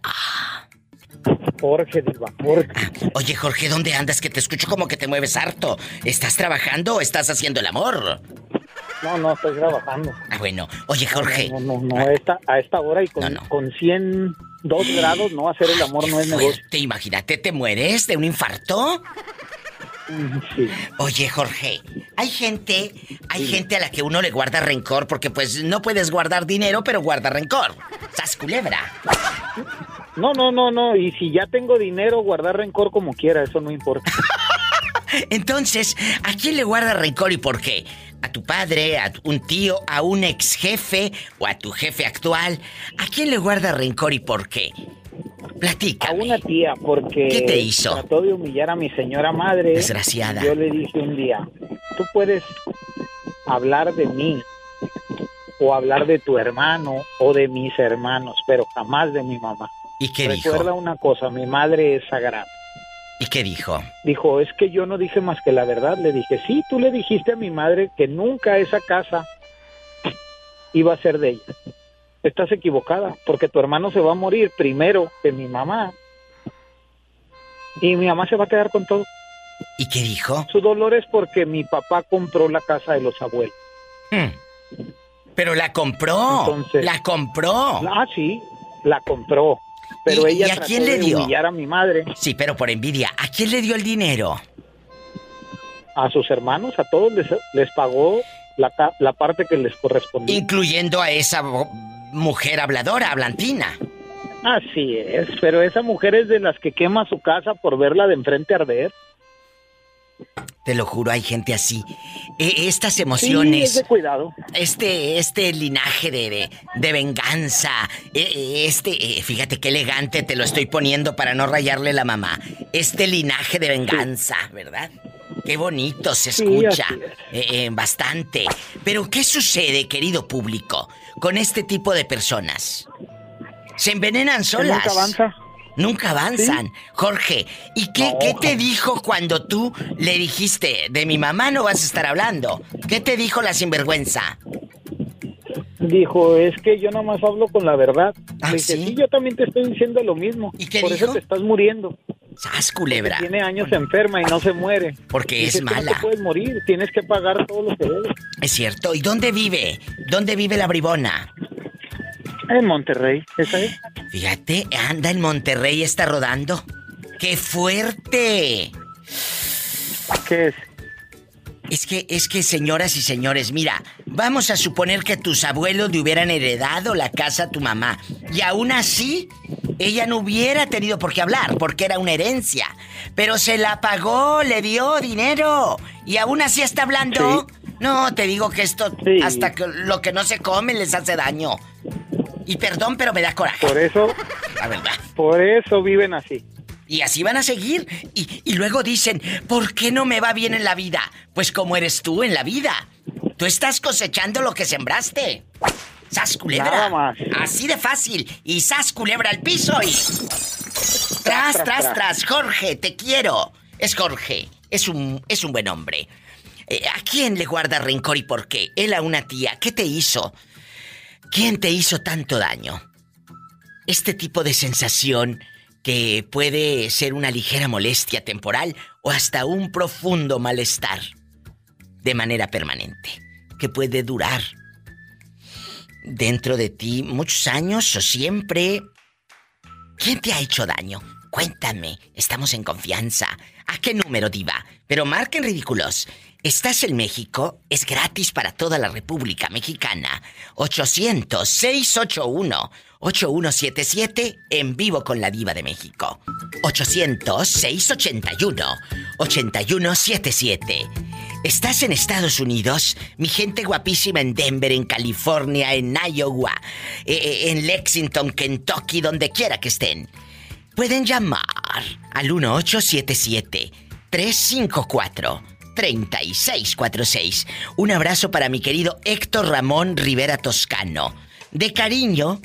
Jorge, Diva, Jorge. Oye, Jorge, ¿dónde andas? Que te escucho como que te mueves harto. ¿Estás trabajando o estás haciendo el amor? No, no, estoy trabajando. Ah, bueno. Oye, Jorge. No, no, no, a esta, a esta hora y con, con 102 grados, no hacer el amor no es negocio. Fuerte, imagínate, ¿te mueres de un infarto? Sí. Oye, Jorge, hay gente, hay gente a la que uno le guarda rencor porque pues no puedes guardar dinero, pero guarda rencor. ¡Sas culebra! No, no, no, no. Y si ya tengo dinero, guardar rencor como quiera, eso no importa. Entonces, ¿a quién le guarda rencor y por qué? ¿A tu padre, a un tío, a un ex jefe o a tu jefe actual? ¿A quién le guarda rencor y por qué? Platica. A una tía, porque ¿Qué te hizo? trató de humillar a mi señora madre. Desgraciada. Yo le dije un día, tú puedes hablar de mí o hablar de tu hermano o de mis hermanos, pero jamás de mi mamá. ¿Y qué Recuerda dijo? una cosa, mi madre es sagrada. ¿Y qué dijo? Dijo, es que yo no dije más que la verdad. Le dije, sí, tú le dijiste a mi madre que nunca esa casa iba a ser de ella. Estás equivocada, porque tu hermano se va a morir primero que mi mamá. Y mi mamá se va a quedar con todo. ¿Y qué dijo? Su dolor es porque mi papá compró la casa de los abuelos. Hmm. Pero la compró. Entonces- la compró. Ah, sí, la compró. Pero ¿Y- ella y a quién le dio? humillar a mi madre, Sí, pero por envidia. ¿A quién le dio el dinero? a sus hermanos, a todos les, les pagó la, la parte que les correspondía. Incluyendo a esa mujer habladora, hablantina. Así es, pero esa mujer es de las que quema su casa por verla de enfrente arder. Te lo juro, hay gente así. E- estas Sí, emociones. es de cuidado. Este, este linaje de, de, de venganza. e- e- Este, eh, fíjate qué elegante te lo estoy poniendo para no rayarle la mamá. Este linaje de venganza, ¿verdad? Qué bonito se Sí, escucha. eh, eh, bastante. Pero, ¿qué sucede, querido público, con este tipo de personas? Se envenenan solas. nunca avanza. Nunca avanzan. Jorge, ¿y qué, qué te dijo cuando tú le dijiste, de mi mamá no vas a estar hablando? ¿Qué te dijo la sinvergüenza? Dijo, es que yo nada más hablo con la verdad. ¿Ah, dije, sí? sí, yo también te estoy diciendo lo mismo. ¿Y qué Por dijo? eso te estás muriendo. ¡Sas, culebra! Tiene años enferma y no se muere. Porque es "Tú No mala. te puedes morir, tienes que pagar todo lo que debes. Es cierto. ¿Y dónde vive? ¿Dónde vive la bribona? En Monterrey, esa es. Fíjate, anda en Monterrey, está rodando. ¡Qué fuerte! ¿Qué es? Es que, es que, señoras y señores, mira, vamos a suponer que tus abuelos le hubieran heredado la casa a tu mamá. Y aún así, ella no hubiera tenido por qué hablar, porque era una herencia. Pero se la pagó, le dio dinero. Y aún así está hablando. No, te digo que esto, hasta que lo que no se come les hace daño. Y perdón, pero me da coraje. Por eso, La verdad. por eso viven así. Y así van a seguir. Y, y luego dicen, ¿por qué no me va bien en la vida? Pues como eres tú en la vida. Tú estás cosechando lo que sembraste. ¡Sas culebra! Nada más. Así de fácil. Y sas culebra al piso y. Tras, tras, tras, tras. tras. Jorge, te quiero. Es Jorge. Es un, es un buen hombre. Eh, ¿A quién le guarda rencor y por qué? Él a una tía. ¿Qué te hizo? ¿Quién te hizo tanto daño? Este tipo de sensación que puede ser una ligera molestia temporal o hasta un profundo malestar de manera permanente, que puede durar dentro de ti muchos años o siempre. ¿Quién te ha hecho daño? Cuéntame, estamos en confianza. ¿A qué número, diva? Pero marquen ridículos. ¿Estás en México? Es gratis para toda la República Mexicana. 800-681-8177 en vivo con la diva de México. 800-681-8177. ¿Estás en Estados Unidos? Mi gente guapísima en Denver, en California, en Iowa, eh, eh, en Lexington, Kentucky, donde quiera que estén. Pueden llamar al 1877-354-3646. Un abrazo para mi querido Héctor Ramón Rivera Toscano. De cariño,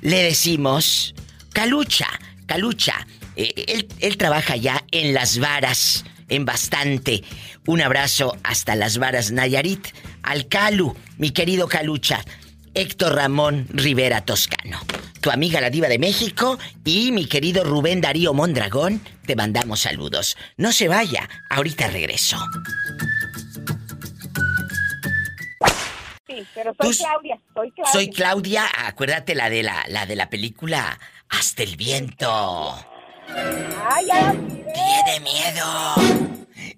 le decimos Calucha, Calucha. Eh, él, él trabaja ya en Las Varas, en bastante. Un abrazo hasta Las Varas, Nayarit. Al Calu, mi querido Calucha. Héctor Ramón Rivera Toscano. Tu amiga la diva de México y mi querido Rubén Darío Mondragón, te mandamos saludos. No se vaya, ahorita regreso. Sí, pero soy Claudia, soy Claudia. Soy Claudia, acuérdate la de la, la de la película Hasta el viento. Ay, ya. Tiene miedo.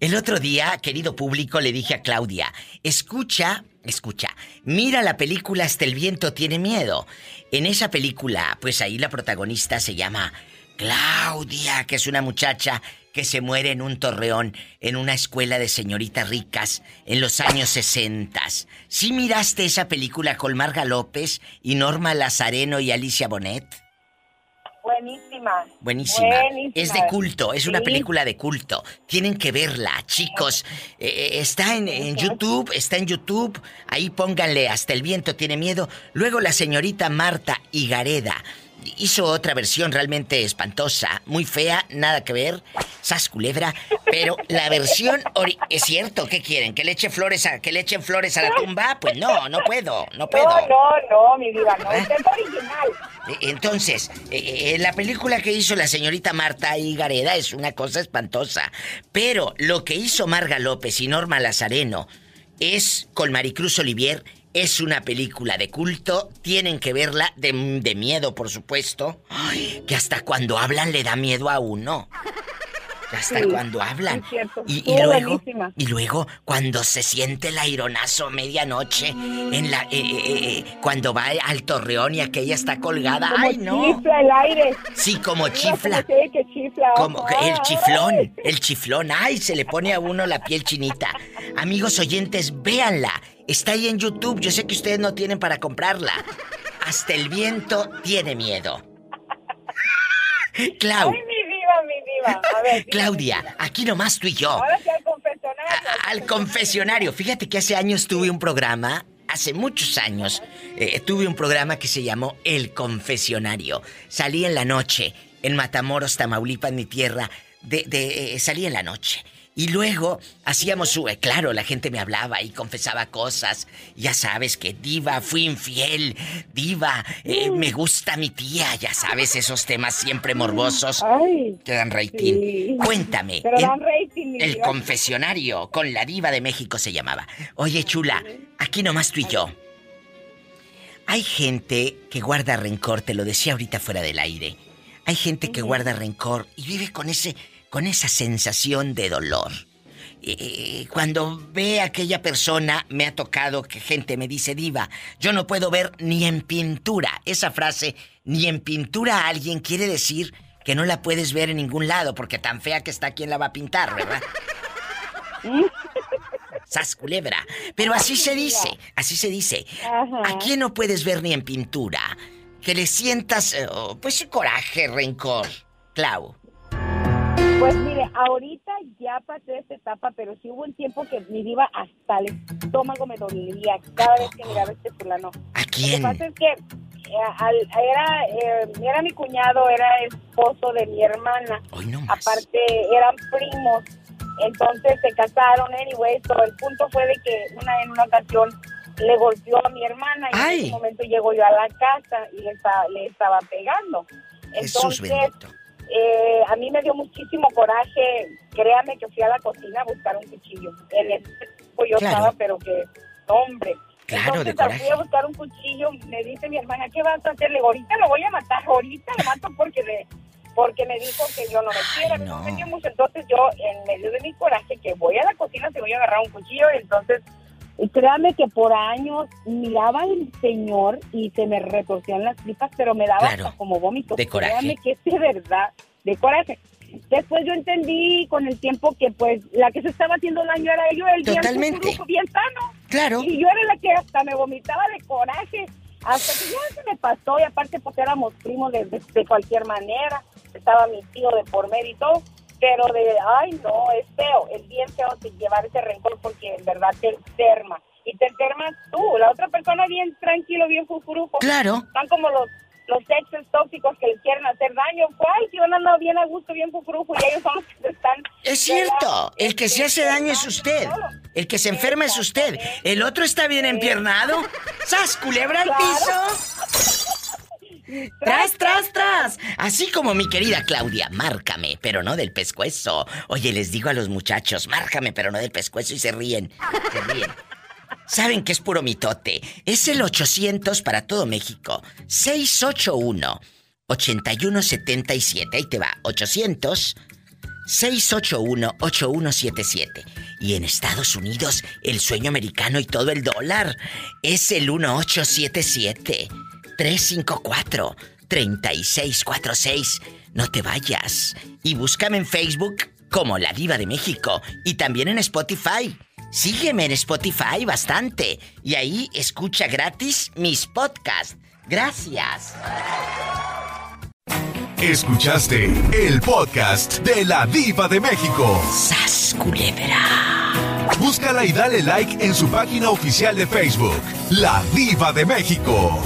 El otro día, querido público, le dije a Claudia, escucha, escucha, mira la película Hasta el viento tiene miedo. En esa película, pues ahí la protagonista se llama Claudia, que es una muchacha que se muere en un torreón en una escuela de señoritas ricas en los años 60. ¿Sí miraste esa película con Marga López y Norma Lazareno y Alicia Bonet? Buenísima. Buenísima. Buenísima. Es de culto, es una película de culto. Tienen que verla, chicos. Eh, eh, está en, en YouTube, está en YouTube. Ahí pónganle Hasta el viento tiene miedo. Luego la señorita Marta Higareda hizo otra versión realmente espantosa, muy fea, nada que ver. Sas culebra. Pero la versión ori- es cierto, ¿qué quieren? ¿Que le eche flores a que le echen flores a la tumba? Pues no, no puedo, no puedo. No, no, no, mi diva, no. Es original. Eh, Entonces, eh, eh, la película que hizo la señorita Marta Higareda es una cosa espantosa. Pero lo que hizo Marga López y Norma Lazareno es con Maricruz Olivier. Es una película de culto, tienen que verla de, de miedo, por supuesto. Ay, que hasta cuando hablan le da miedo a uno. Hasta Sí, cuando hablan. Y, luego, y luego, cuando se siente el aironazo medianoche, en la, eh, eh, eh, cuando va al torreón y aquella está colgada. Como ¡Ay, no! chifla el aire. Sí, como chifla. ve que chifla. Como el chiflón, el chiflón. ¡Ay! Se le pone a uno la piel chinita. Amigos oyentes, véanla. Está ahí en YouTube. Yo sé que ustedes no tienen para comprarla. Hasta el viento tiene miedo. Clau, Ay, mi diva, mi diva. A ver. Claudia, aquí nomás tú y yo. Ahora sí al confesionario. Al confesionario. Fíjate que hace años tuve un programa, hace muchos años, eh, tuve un programa que se llamó El Confesionario. Salí en la noche, en Matamoros, Tamaulipas, mi tierra. De, de, eh, salí en la noche. Y luego hacíamos su... eh, claro, la gente me hablaba y confesaba cosas. Ya sabes que diva, fui infiel. Diva, eh, me gusta mi tía. Ya sabes, esos temas siempre morbosos. Ay, que dan rating. sí. Cuéntame. Pero dan rating, el diva. confesionario con la diva de México se llamaba. Oye, chula, aquí nomás tú y yo. Hay gente que guarda rencor, te lo decía ahorita fuera del aire. Hay gente que guarda rencor y vive con ese con esa sensación de dolor. Eh, cuando ve a aquella persona, me ha tocado que gente me dice, diva, yo no puedo ver ni en pintura. Esa frase, ni en pintura a alguien, quiere decir que no la puedes ver en ningún lado, porque tan fea que está, ¿quién la va a pintar, verdad? Sas culebra. Pero así se dice, así se dice. ¿A quién no puedes ver ni en pintura? Que le sientas, eh, oh, pues, coraje, rencor. Clau. Pues mire, ahorita ya pasé esta etapa, pero sí hubo un tiempo que mi diva hasta el estómago me dolía cada vez que miraba este fulano. ¿A Lo que quién? pasa es que eh, era, eh, era mi cuñado, era esposo de mi hermana. Aparte, eran primos. Entonces se casaron, anyway. So, el punto fue de que una en una ocasión le golpeó a mi hermana y en ese momento llego yo a la casa y le, esta- le estaba pegando. Jesús Entonces, bendito. Eh, a mí me dio muchísimo coraje. Créame que fui a la cocina a buscar un cuchillo. En el tiempo yo Claro. estaba, pero que, hombre. Claro, de Entonces coraje. fui a buscar un cuchillo. Me dice mi hermana, ¿qué vas a hacer? Le digo, ahorita lo voy a matar, ahorita lo mato porque le porque me dijo que yo no me quiera, no. me dio mucho. Entonces yo, en medio de mi coraje, que voy a la cocina, te voy a agarrar un cuchillo. Y entonces, y créame que por años miraba al señor y se me retorcían las tripas, pero me daba Claro. hasta como vómito. De coraje. Créame que es de verdad, de coraje. Después yo entendí con el tiempo que pues la que se estaba haciendo daño era yo, el bien Totalmente. cucuruco, bien sano. Claro. Y yo era la que hasta me vomitaba de coraje. Hasta que ya se me pasó y aparte porque éramos primos de, de- de cualquier manera. Estaba mi tío de por medio y todo. Pero de, ay no, es feo, es bien feo llevar ese rencor porque en verdad te enferma. Y te enfermas tú, la otra persona bien tranquilo, bien fufuruco. Claro. Están como los los exes tóxicos que les quieren hacer daño. ¿Cuál? Si uno anda bien a gusto, bien fufuruco y ellos son los que se están... Es cierto, el que se hace daño es usted. El que se enferma es usted. El otro está bien empiernado. ¡Sas, culebra al piso! ¡Tras, tras, tras! Así como mi querida Claudia, márcame, pero no del pescuezo. Oye, les digo a los muchachos, márcame, pero no del pescuezo y se ríen. Se ríen. Saben que es puro mitote. Es el 800 para todo México. 681 8177. Ahí te va. 800 681-8177. Y en Estados Unidos, el sueño americano y todo el dólar es el 1877-354-3646. No te vayas. Y búscame en Facebook como La Diva de México y también en Spotify. Sígueme en Spotify bastante y ahí escucha gratis mis podcasts. Gracias. Escuchaste el podcast de la Diva de México. ¡Sas, culebra! Búscala y dale like en su página oficial de Facebook, La Diva de México.